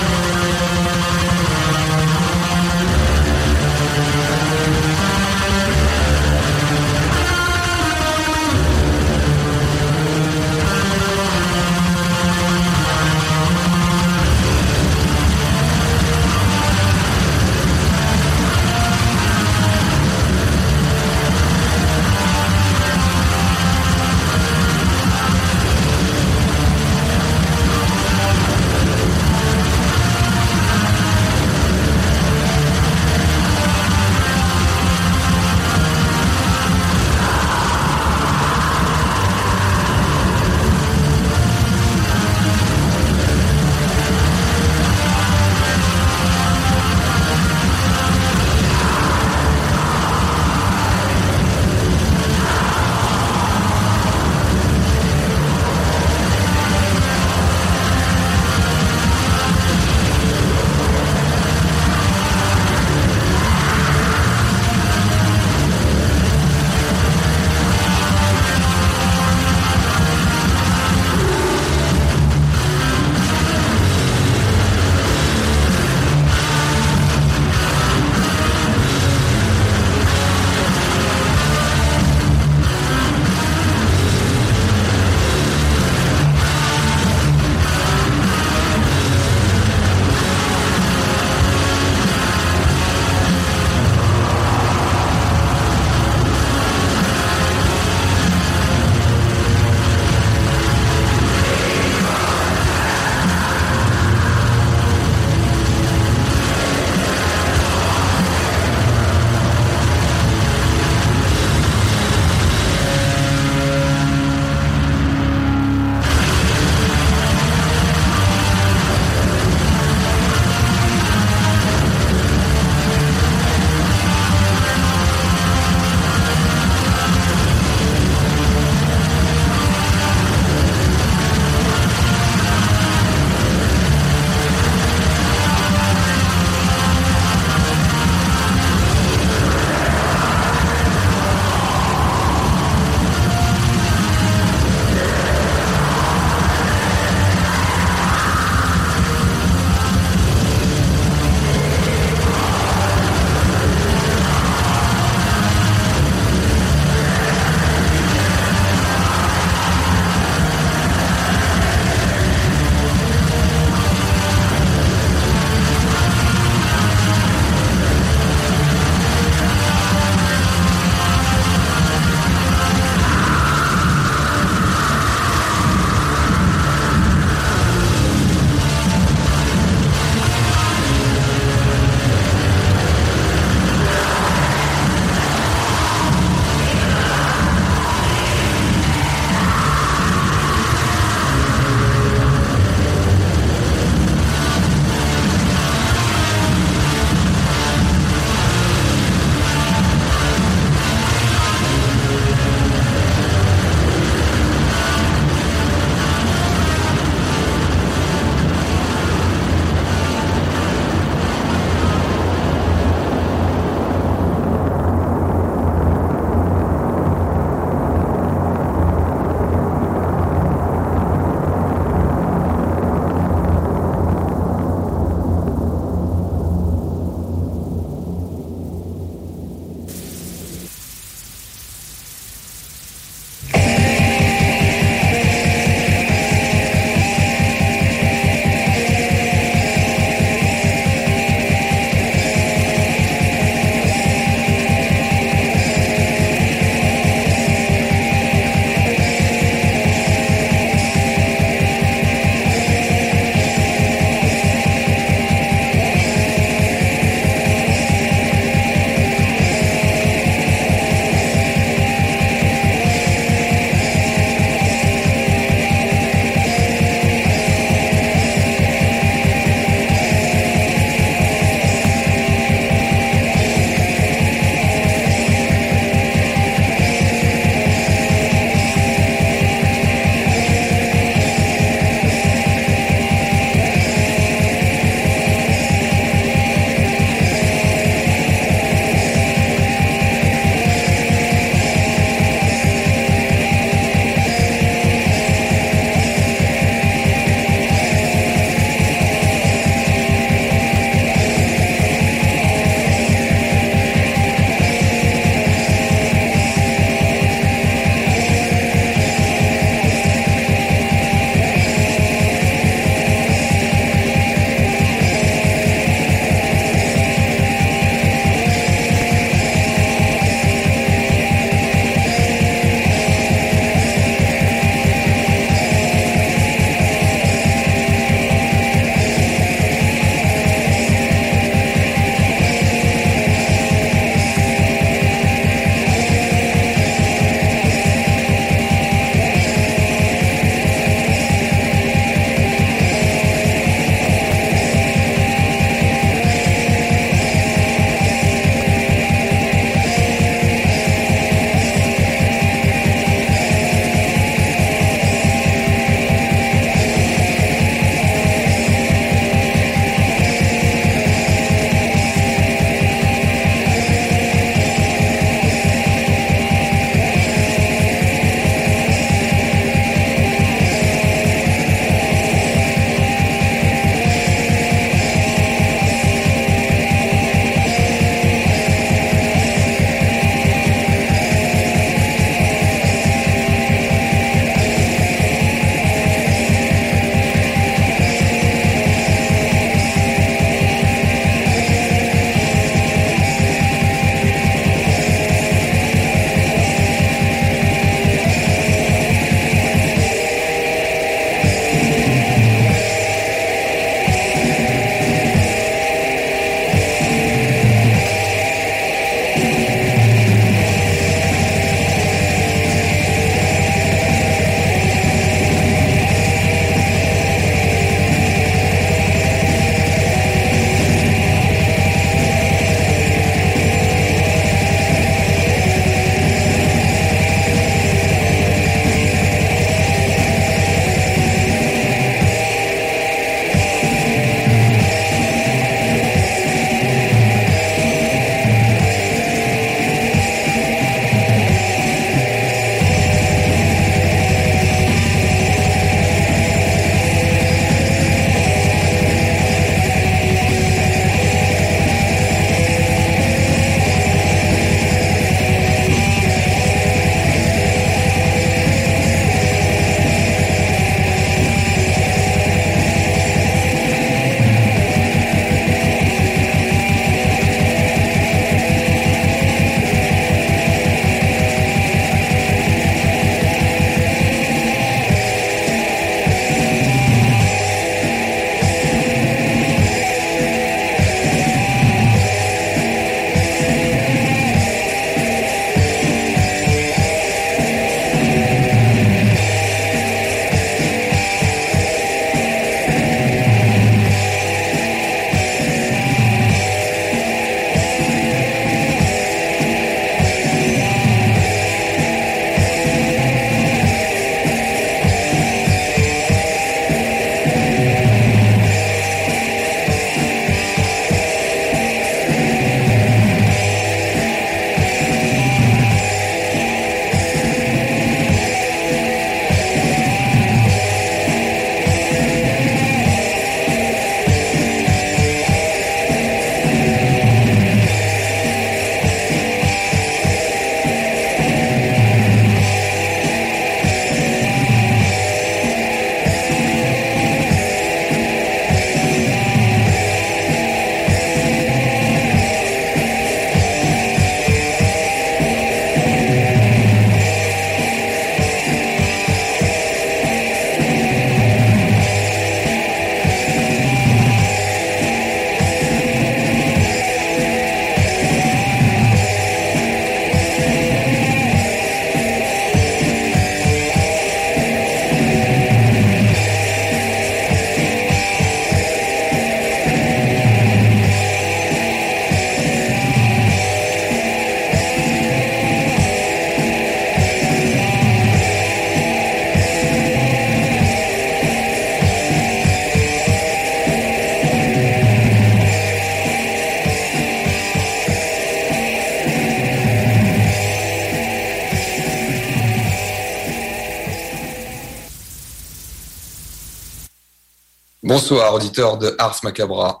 Bonsoir, auditeur de Ars Macabra.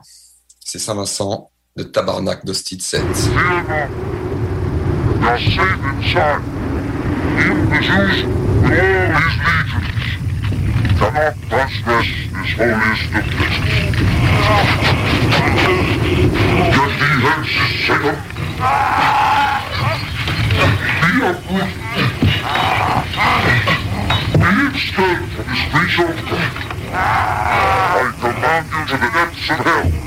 C'est Saint-Vincent de Tabarnak d'Hostie 7. You're command you to the depths of hell.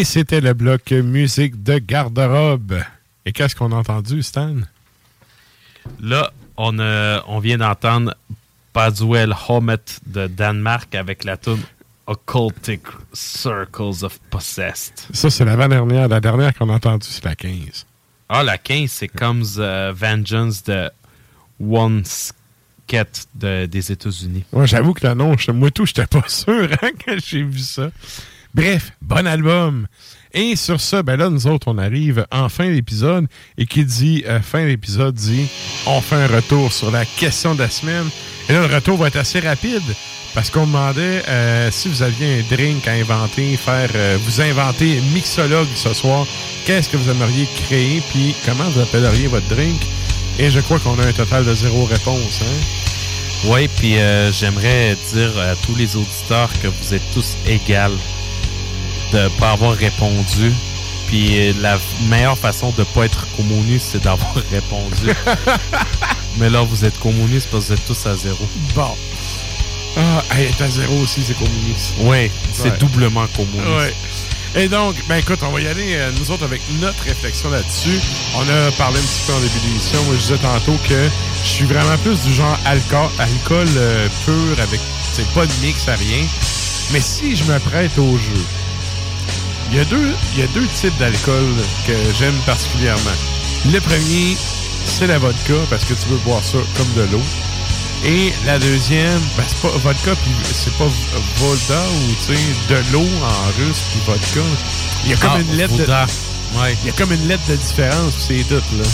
Et c'était le bloc musique de garde-robe. Et qu'est-ce qu'on a entendu, Stan? Là, on, a- on vient d'entendre Paduel Homet de Danemark avec la tune Occultic Circles of Possessed. Ça, c'est l'avant-dernière. La dernière qu'on a entendue, c'est la 15. Ah, la 15, c'est comme The Vengeance de One Sket de- des États-Unis. Moi, j'avoue que le nom, moi tout, j'étais pas sûr hein, quand j'ai vu ça. Bref, bon album. Et sur ça, ben là, nous autres, on arrive en fin d'épisode. Et qui dit euh, fin d'épisode dit on fait un retour sur la question de la semaine. Et là, le retour va être assez rapide. Parce qu'on demandait euh, si vous aviez un drink à inventer, faire euh, vous inventer mixologue ce soir, qu'est-ce que vous aimeriez créer, puis comment vous appelleriez votre drink? Et je crois qu'on a un total de zéro réponse. Hein? Oui, puis euh, j'aimerais dire à tous les auditeurs que vous êtes tous égales de pas avoir répondu. Puis euh, la meilleure façon de pas être communiste, c'est d'avoir répondu. Mais là, vous êtes communistes parce que vous êtes tous à zéro. Bon. Ah, être à zéro aussi, c'est communiste. Oui, c'est Ouais. doublement communiste. Ouais. Et donc, ben écoute, on va y aller, euh, nous autres, avec notre réflexion là-dessus. On a parlé un petit peu en début d'émission. Moi, je disais tantôt que je suis vraiment plus du genre alcool, alcool euh, pur, avec, c'est pas de mix à rien. Mais si je me prête au jeu, il y a deux, il y a deux types d'alcool que j'aime particulièrement. Le premier, c'est la vodka, parce que tu veux boire ça comme de l'eau. Et la deuxième, ben, c'est pas vodka, puis c'est pas v- Volda ou, tu sais, de l'eau en russe, puis vodka. Il y a comme Ah, une lettre Voda. de... Ouais. Il y a comme une lettre de différence, puis c'est tout, là.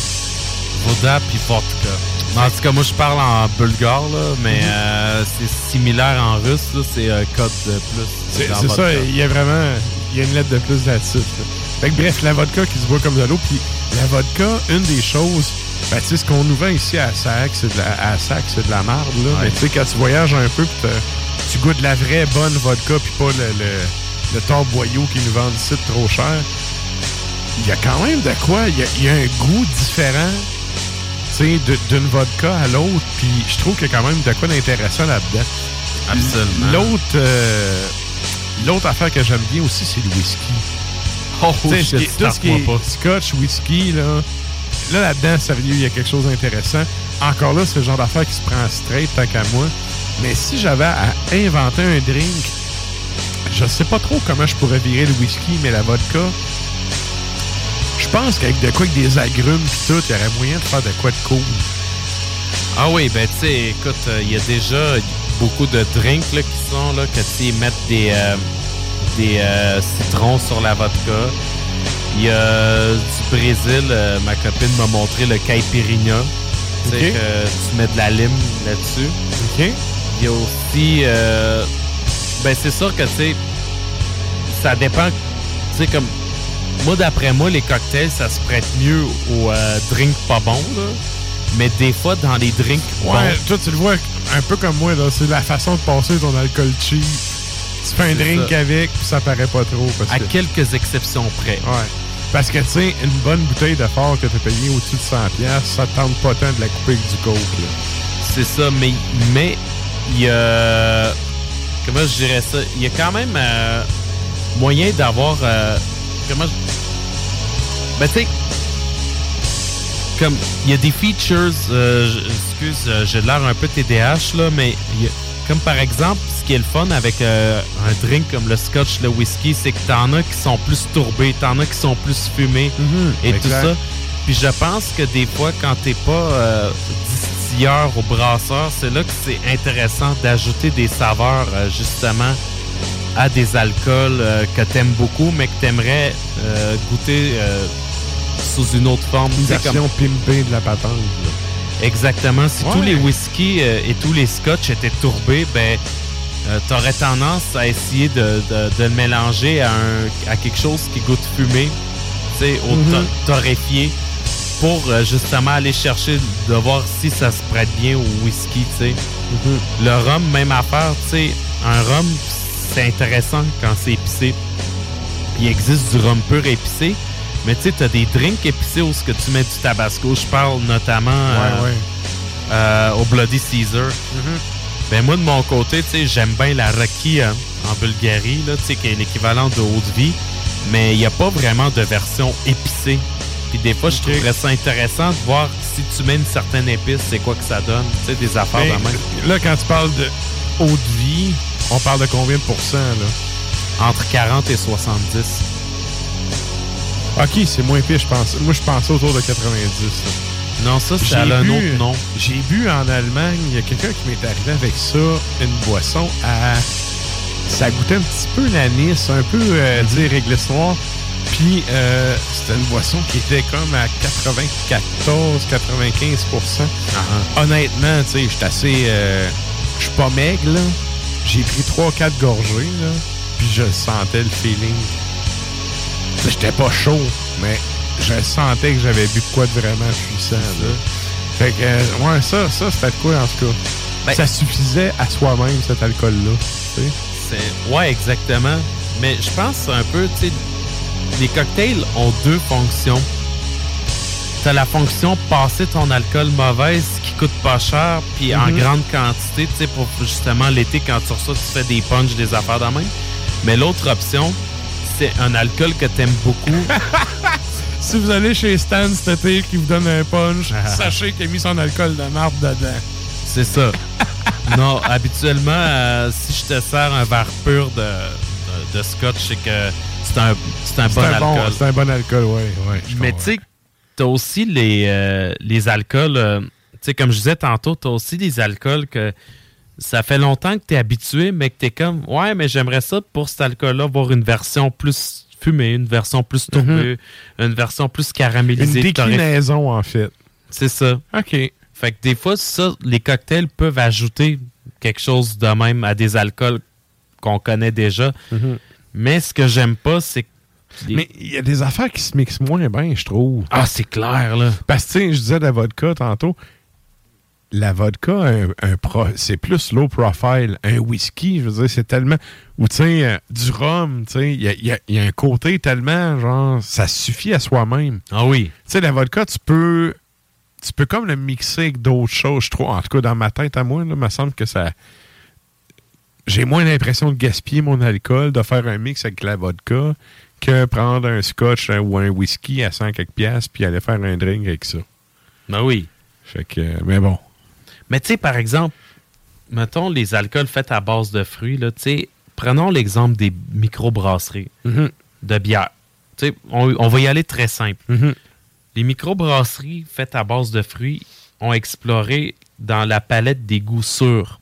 Voda puis vodka. En tout cas, moi, je parle en bulgare, là, mais Mhm. euh, c'est similaire en russe. là, C'est un code de plus. C'est ça, il y a vraiment... Y a une lettre de plus là-dessus. là. Fait que bref, la vodka qui se boit comme de l'eau, puis la vodka, une des choses... Ben, tu sais, ce qu'on nous vend ici à Sac, c'est de la, à Sac, c'est de la marde, là. Mais tu sais, quand tu voyages un peu, t'as- tu goûtes la vraie bonne vodka, puis pas le, le, le torboyau qui nous vendent ici de trop cher, il y a quand même de quoi. Il y a, il y a un goût différent, d'une vodka à l'autre, puis je trouve qu'il y a quand même de quoi d'intéressant là-dedans. Absolument. L'autre, euh, l'autre affaire que j'aime bien aussi, c'est le whisky. Oh, Tu sais, shit, qui tout ce qui est starte-moi pas. scotch, whisky, là, là, là-dedans, sérieux, il y a quelque chose d'intéressant. Encore là, c'est le genre d'affaire qui se prend straight, tant qu'à moi. Mais si j'avais à inventer un drink, je sais pas trop comment je pourrais virer le whisky, mais la vodka, je pense qu'avec de quoi, avec des agrumes pis tout, il y aurait moyen de faire de quoi de cool. Ah oui, ben tu sais, écoute, euh, il y a déjà beaucoup de drinks là, qui sont là, que tu mettent des, euh, des euh, citrons sur la vodka. Il y a du Brésil, euh, ma copine m'a montré le caipirinha. Tu sais, Ok. que tu mets de la lime là-dessus. Il y a aussi. euh, ben, c'est sûr que, tu sais, ça dépend. Tu sais, comme. Moi, d'après moi, les cocktails, ça se prête mieux aux euh, drinks pas bons, là. Mais des fois, dans les drinks. Ouais, toi, tu le vois un peu comme moi, là. C'est la façon de passer ton alcool cheap. Tu fais un drink ça. avec, puis ça paraît pas trop. Parce à que... quelques exceptions près. Ouais. Parce que, tu sais, une bonne bouteille de fort que tu as payé au-dessus de 100$, piastres, ça te tente pas tant de la couper avec du coke, là. C'est ça, mais mais il y a. Comment je dirais ça? Il y a quand même euh, moyen d'avoir. euh, comment je. Ben, tu sais. Comme. Il y a des features. euh, excuse, euh, j'ai l'air un peu TDH, là, mais. il y a- comme par exemple, ce qui est le fun avec euh, un drink comme le scotch, le whisky, c'est que t'en as qui sont plus tourbés, t'en as qui sont plus fumés et tout ça. Puis je pense que des fois, quand t'es pas euh, distilleur ou brasseur, c'est là que c'est intéressant d'ajouter des saveurs justement à des alcools que t'aimes beaucoup, mais que t'aimerais goûter euh, sous une autre forme. Une pimpée de la patente, là. Exactement. Si Ouais. tous les whiskies euh, et tous les scotch étaient tourbés, ben, euh, t'aurais tendance à essayer de, de- de le mélanger à, un, à quelque chose qui goûte fumé, tu sais, au Mhm. to- torréfié, pour euh, justement aller chercher de voir si ça se prête bien au whisky, tu sais. Le rhum, même affaire, tu sais, un rhum, c'est intéressant quand c'est épicé. Il existe du rhum pur épicé, mais tu sais, t'as des drinks épicés où ce que tu mets du tabasco. Je parle notamment euh, Ouais, euh, au Bloody Caesar. Ben moi, de mon côté, tu sais, j'aime bien la Rocky euh, en Bulgarie, là, tu sais, qui est l'équivalent de haute vie, mais il n'y a pas vraiment de version épicée. Puis des fois, je trouverais ça intéressant de voir si tu mets une certaine épice, c'est quoi que ça donne, tu sais, des affaires Mais de même. Là, quand tu parles de haute vie, on parle de combien de pourcents, là? Entre 40 et 70. OK, c'est moins pire, je pense. Moi, je pensais autour de 90. là. Non, ça, c'est un autre nom. J'ai bu en Allemagne, il y a quelqu'un qui m'est arrivé avec ça, une boisson à. Ça goûtait un petit peu l'anis, un peu, euh, Mhm. dire réglisse noire. Puis, euh, c'était une boisson qui était comme à 94-95 Ah, Honnêtement, tu sais, je suis assez. euh, Je suis pas maigre, là. J'ai pris 3-4 gorgées, là. Puis, je sentais le feeling. J'étais pas chaud, mais je sentais que j'avais bu de quoi de vraiment puissant, là. Fait que, euh, ouais, ça, ça c'était de quoi, en tout cas. Ben- ça suffisait à soi-même, cet alcool-là. C'est- Ouais, exactement. Mais je pense un peu, tu sais, les cocktails ont deux fonctions. T'as la fonction passer ton alcool mauvaise qui coûte pas cher, puis en Mhm. grande quantité, tu sais, pour justement l'été, quand tu reçois, tu fais des punches, des affaires de même. Mais l'autre option, c'est un alcool que t'aimes beaucoup. Si vous allez chez Stan cet été qui vous donne un punch, Ah. sachez qu'il a mis son alcool de marde dedans. C'est ça. non, habituellement, euh, si je te sers un verre pur de, de, de scotch, c'est que c'est un, c'est un bon un bon- alcool. C'est un bon alcool, oui. Ouais, Mais tu sais, t'as aussi les, euh, les alcools. euh, tu sais, comme je disais tantôt, t'as aussi des alcools que ça fait longtemps que t'es habitué, mais que t'es comme, ouais, mais j'aimerais ça pour cet alcool-là, avoir une version plus fumée, une version plus tourbée, une version plus Une caramélisée. T'aurais- déclinaison, en fait. C'est ça. OK. Fait que des fois, ça, les cocktails peuvent ajouter quelque chose de même à des alcools qu'on connaît déjà. Mhm. Mais ce que j'aime pas, c'est que. Mais il y a des affaires qui se mixent moins bien, je trouve. Ah, c'est clair, là. Parce que, tu je disais de la vodka tantôt. La vodka, un, un pro- c'est plus low profile. Un whisky, je veux dire, c'est tellement. Ou, tu sais, euh, du rhum, tu sais, il y a, il y a- il y a un côté tellement, genre, ça suffit à soi-même. Ah oui. Tu sais, la vodka, tu peux. Tu peux comme le mixer avec d'autres choses, je trouve. En tout cas, dans ma tête à moi, il me semble que ça. J'ai moins l'impression de gaspiller mon alcool, de faire un mix avec la vodka, que prendre un scotch ou un whisky à 100 quelques piastres puis aller faire un drink avec ça. Ben oui. Fait que, mais bon. Mais tu sais, par exemple, mettons les alcools faits à base de fruits, là, prenons l'exemple des microbrasseries Mhm. de bière. On, on va y aller très simple. Mhm. Les microbrasseries faites à base de fruits ont exploré dans la palette des goûts sûrs.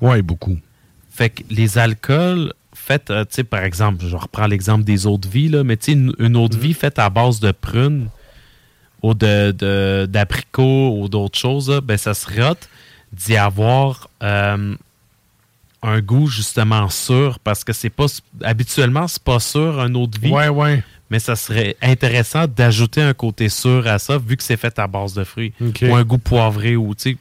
Ouais, beaucoup. Fait que les alcools faits, euh, tu sais, par exemple, je reprends l'exemple des eaux de vie, là, mais tu sais, une, une eau de vie faite à base de prunes ou de, de- d'abricots ou d'autres choses, là, ben, ça serait hot d'y avoir euh, un goût justement sûr parce que c'est pas habituellement c'est pas sûr un eau de vie. Ouais, ouais. Mais ça serait intéressant d'ajouter un côté sûr à ça vu que c'est fait à base de fruits ou un goût poivré ou tu sais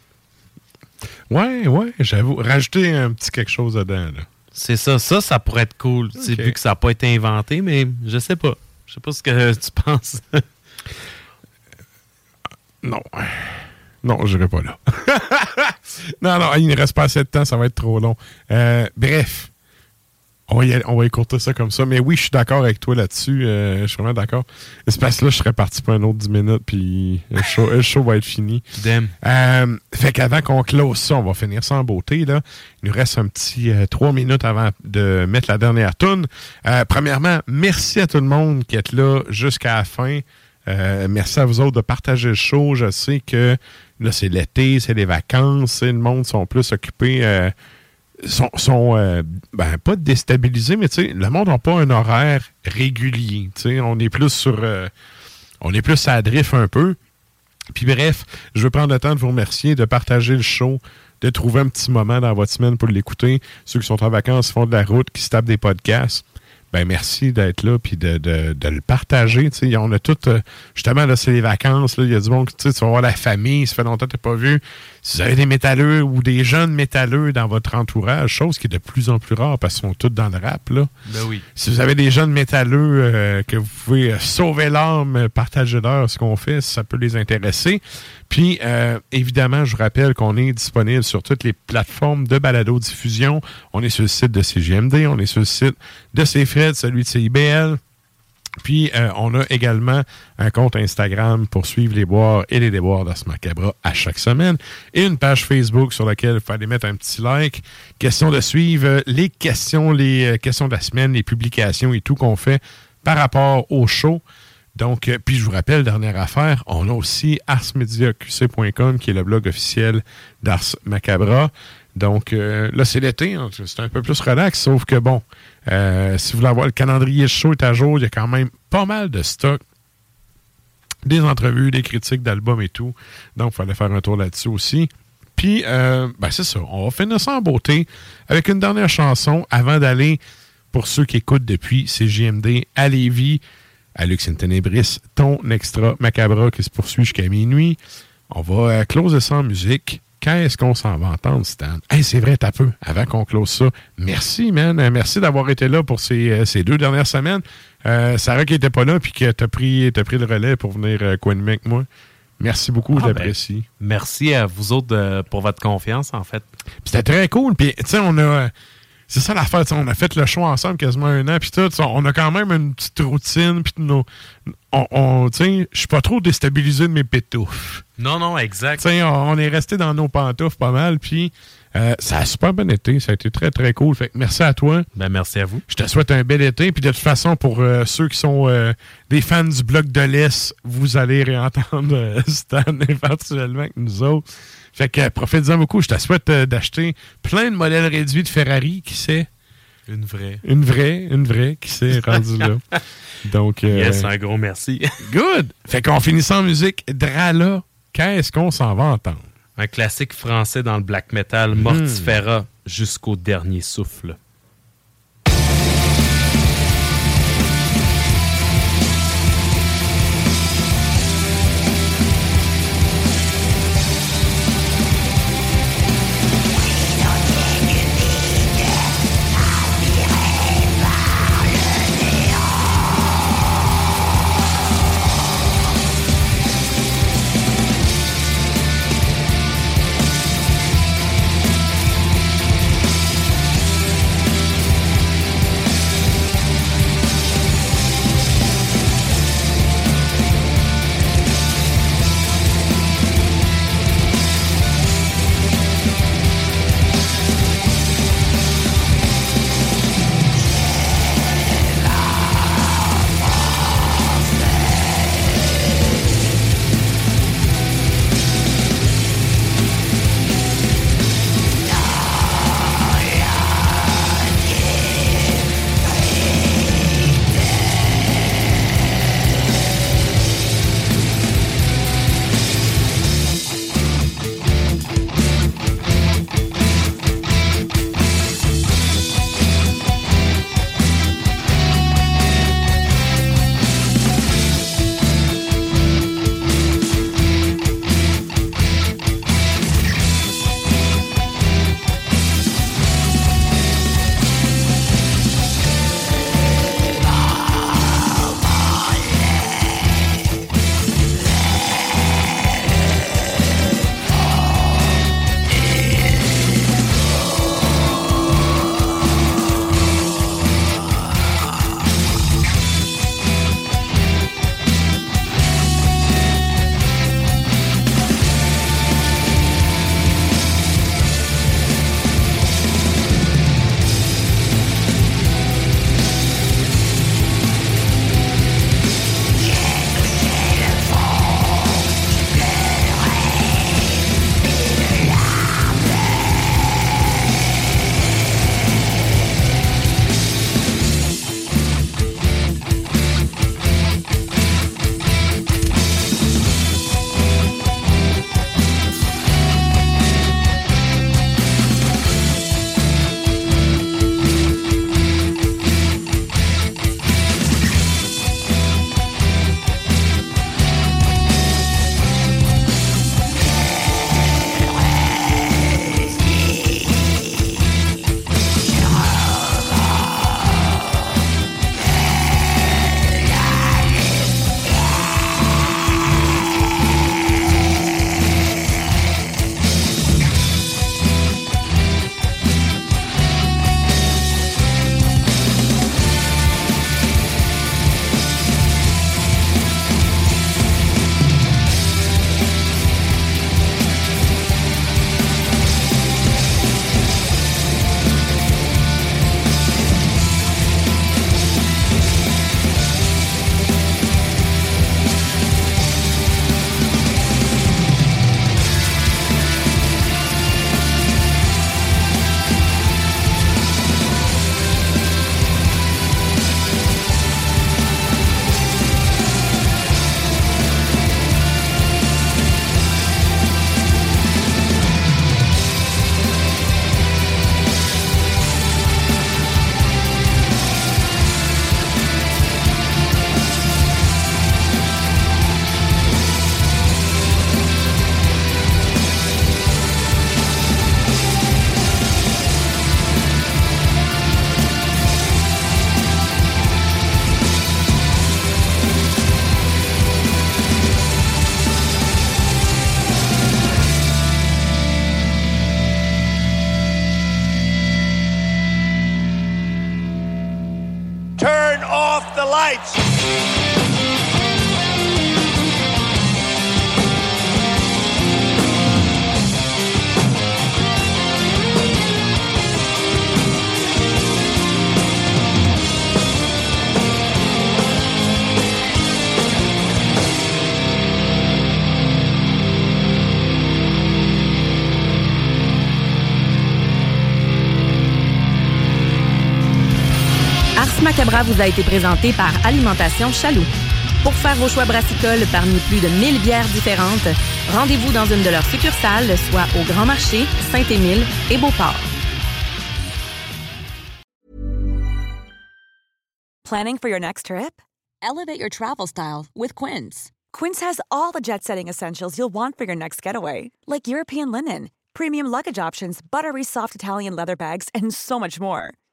Ouais, ouais, j'avoue. Rajouter un petit quelque chose dedans, là. C'est ça. Ça, ça pourrait être cool, vu que ça n'a pas été inventé, mais je sais pas. Je sais pas ce que tu penses. Non. Non, je n'irai pas là. non, non, il ne reste pas assez de temps, ça va être trop long. Euh, bref, on va, y aller- on va écourter ça comme ça. Mais oui, je suis d'accord avec toi là-dessus. euh, je suis vraiment d'accord. Que là, je serais parti pour un autre 10 minutes, puis le show, le show va être fini. Damn. Euh, fait qu'avant qu'on close ça, on va finir ça en beauté. Là. Il nous reste un petit euh, trois minutes avant de mettre la dernière tune. Premièrement, merci à tout le monde qui est là jusqu'à la fin. Euh, merci à vous autres de partager le show. Je sais que là, c'est l'été, c'est les vacances, le monde sont plus occupés. euh, sont, sont euh, ben, pas déstabilisés, mais le monde n'a pas un horaire régulier. On est plus sur. on est plus à drift un peu. Puis bref, je veux prendre le temps de vous remercier, de partager le show, de trouver un petit moment dans votre semaine pour l'écouter. Ceux qui sont en vacances, font de la route, qui se tapent des podcasts. Ben merci d'être là puis de, de, de le partager. Tu sais, on a tout, euh, justement, là, c'est les vacances. Là, il y a du bon, tu vas voir la famille, ça fait longtemps que tu pas vu. Si vous avez des métalleux ou des jeunes métalleux dans votre entourage, chose qui est de plus en plus rare parce qu'ils sont tous dans le rap, là. Ben oui. Si vous avez des jeunes métalleux euh, que vous pouvez sauver l'âme, partager leur ce qu'on fait, ça peut les intéresser. Puis, euh, évidemment, je vous rappelle qu'on est disponible sur toutes les plateformes de balado-diffusion. On est sur le site de CGMD, on est sur le site de CFRED, celui de CIBL. Puis, euh, on a également un compte Instagram pour suivre les boires et les déboires d'Ars Macabra à chaque semaine et une page Facebook sur laquelle il fallait mettre un petit like. Question de suivre les questions, les euh, questions de la semaine, les publications et tout qu'on fait par rapport au show. Donc, euh, puis je vous rappelle, dernière affaire, on a aussi arsmediaqc.com qui est le blog officiel d'Ars Macabra. Donc euh, là, c'est l'été, hein, c'est un peu plus relax, sauf que bon, euh, si vous voulez avoir le calendrier chaud est à jour, il y a quand même pas mal de stock, des entrevues, des critiques d'albums et tout. Donc, il fallait faire un tour là-dessus aussi. Puis, ben c'est ça, on va finir ça en beauté avec une dernière chanson avant d'aller, pour ceux qui écoutent depuis CJMD, à Lévis, Lux in Tenebris, ton extra macabre qui se poursuit jusqu'à minuit. On va euh, closer ça en musique. Quand est-ce qu'on s'en va entendre, Stan? Hey, c'est vrai, t'as peu, avant qu'on close ça. Merci, man. Euh, Merci d'avoir été là pour ces, euh, ces deux dernières semaines. Euh, Sarah qui était pas là, puis que t'as pris, t'as pris le relais pour venir euh, co-animer avec moi. Merci beaucoup, Ah, j'apprécie. ben, merci à vous autres pour votre confiance, en fait. C'était très cool. Puis, tu sais, on a. C'est ça l'affaire, on a fait le show ensemble quasiment un an, puis tout, on a quand même une petite routine, puis nos, on, je suis pas trop déstabilisé de mes pétoufs. Non, non, exact. On, on est resté dans nos pantoufles pas mal, puis euh, ça a super bien été, ça a été très très cool. Fait que merci à toi. Ben merci à vous. Je te souhaite un bel été, puis de toute façon, pour euh, ceux qui sont euh, des fans du bloc de l'Est, vous allez réentendre Stan éventuellement avec nous autres. Fait que profitez-en beaucoup. Je te souhaite euh, d'acheter plein de modèles réduits de Ferrari, qui sait. Une vraie. Une vraie, une vraie, qui s'est rendu là. Donc, euh, Yes, un gros merci. good. Fait qu'on finit sans musique. Drala, qu'est-ce qu'on s'en va entendre? Un classique français dans le black metal, Hmm. Mortifera, jusqu'au dernier souffle. Macabra vous a été présenté par Alimentation Chaloux. Pour faire vos choix brassicoles parmi plus de 1000 bières différentes, rendez-vous dans une de leurs succursales, soit au Grand Marché, Saint-Émile et Beauport. Planning for your next trip? Elevate your travel style with Quince. Quince has all the jet setting essentials you'll want for your next getaway, like European linen, premium luggage options, buttery soft Italian leather bags, and so much more.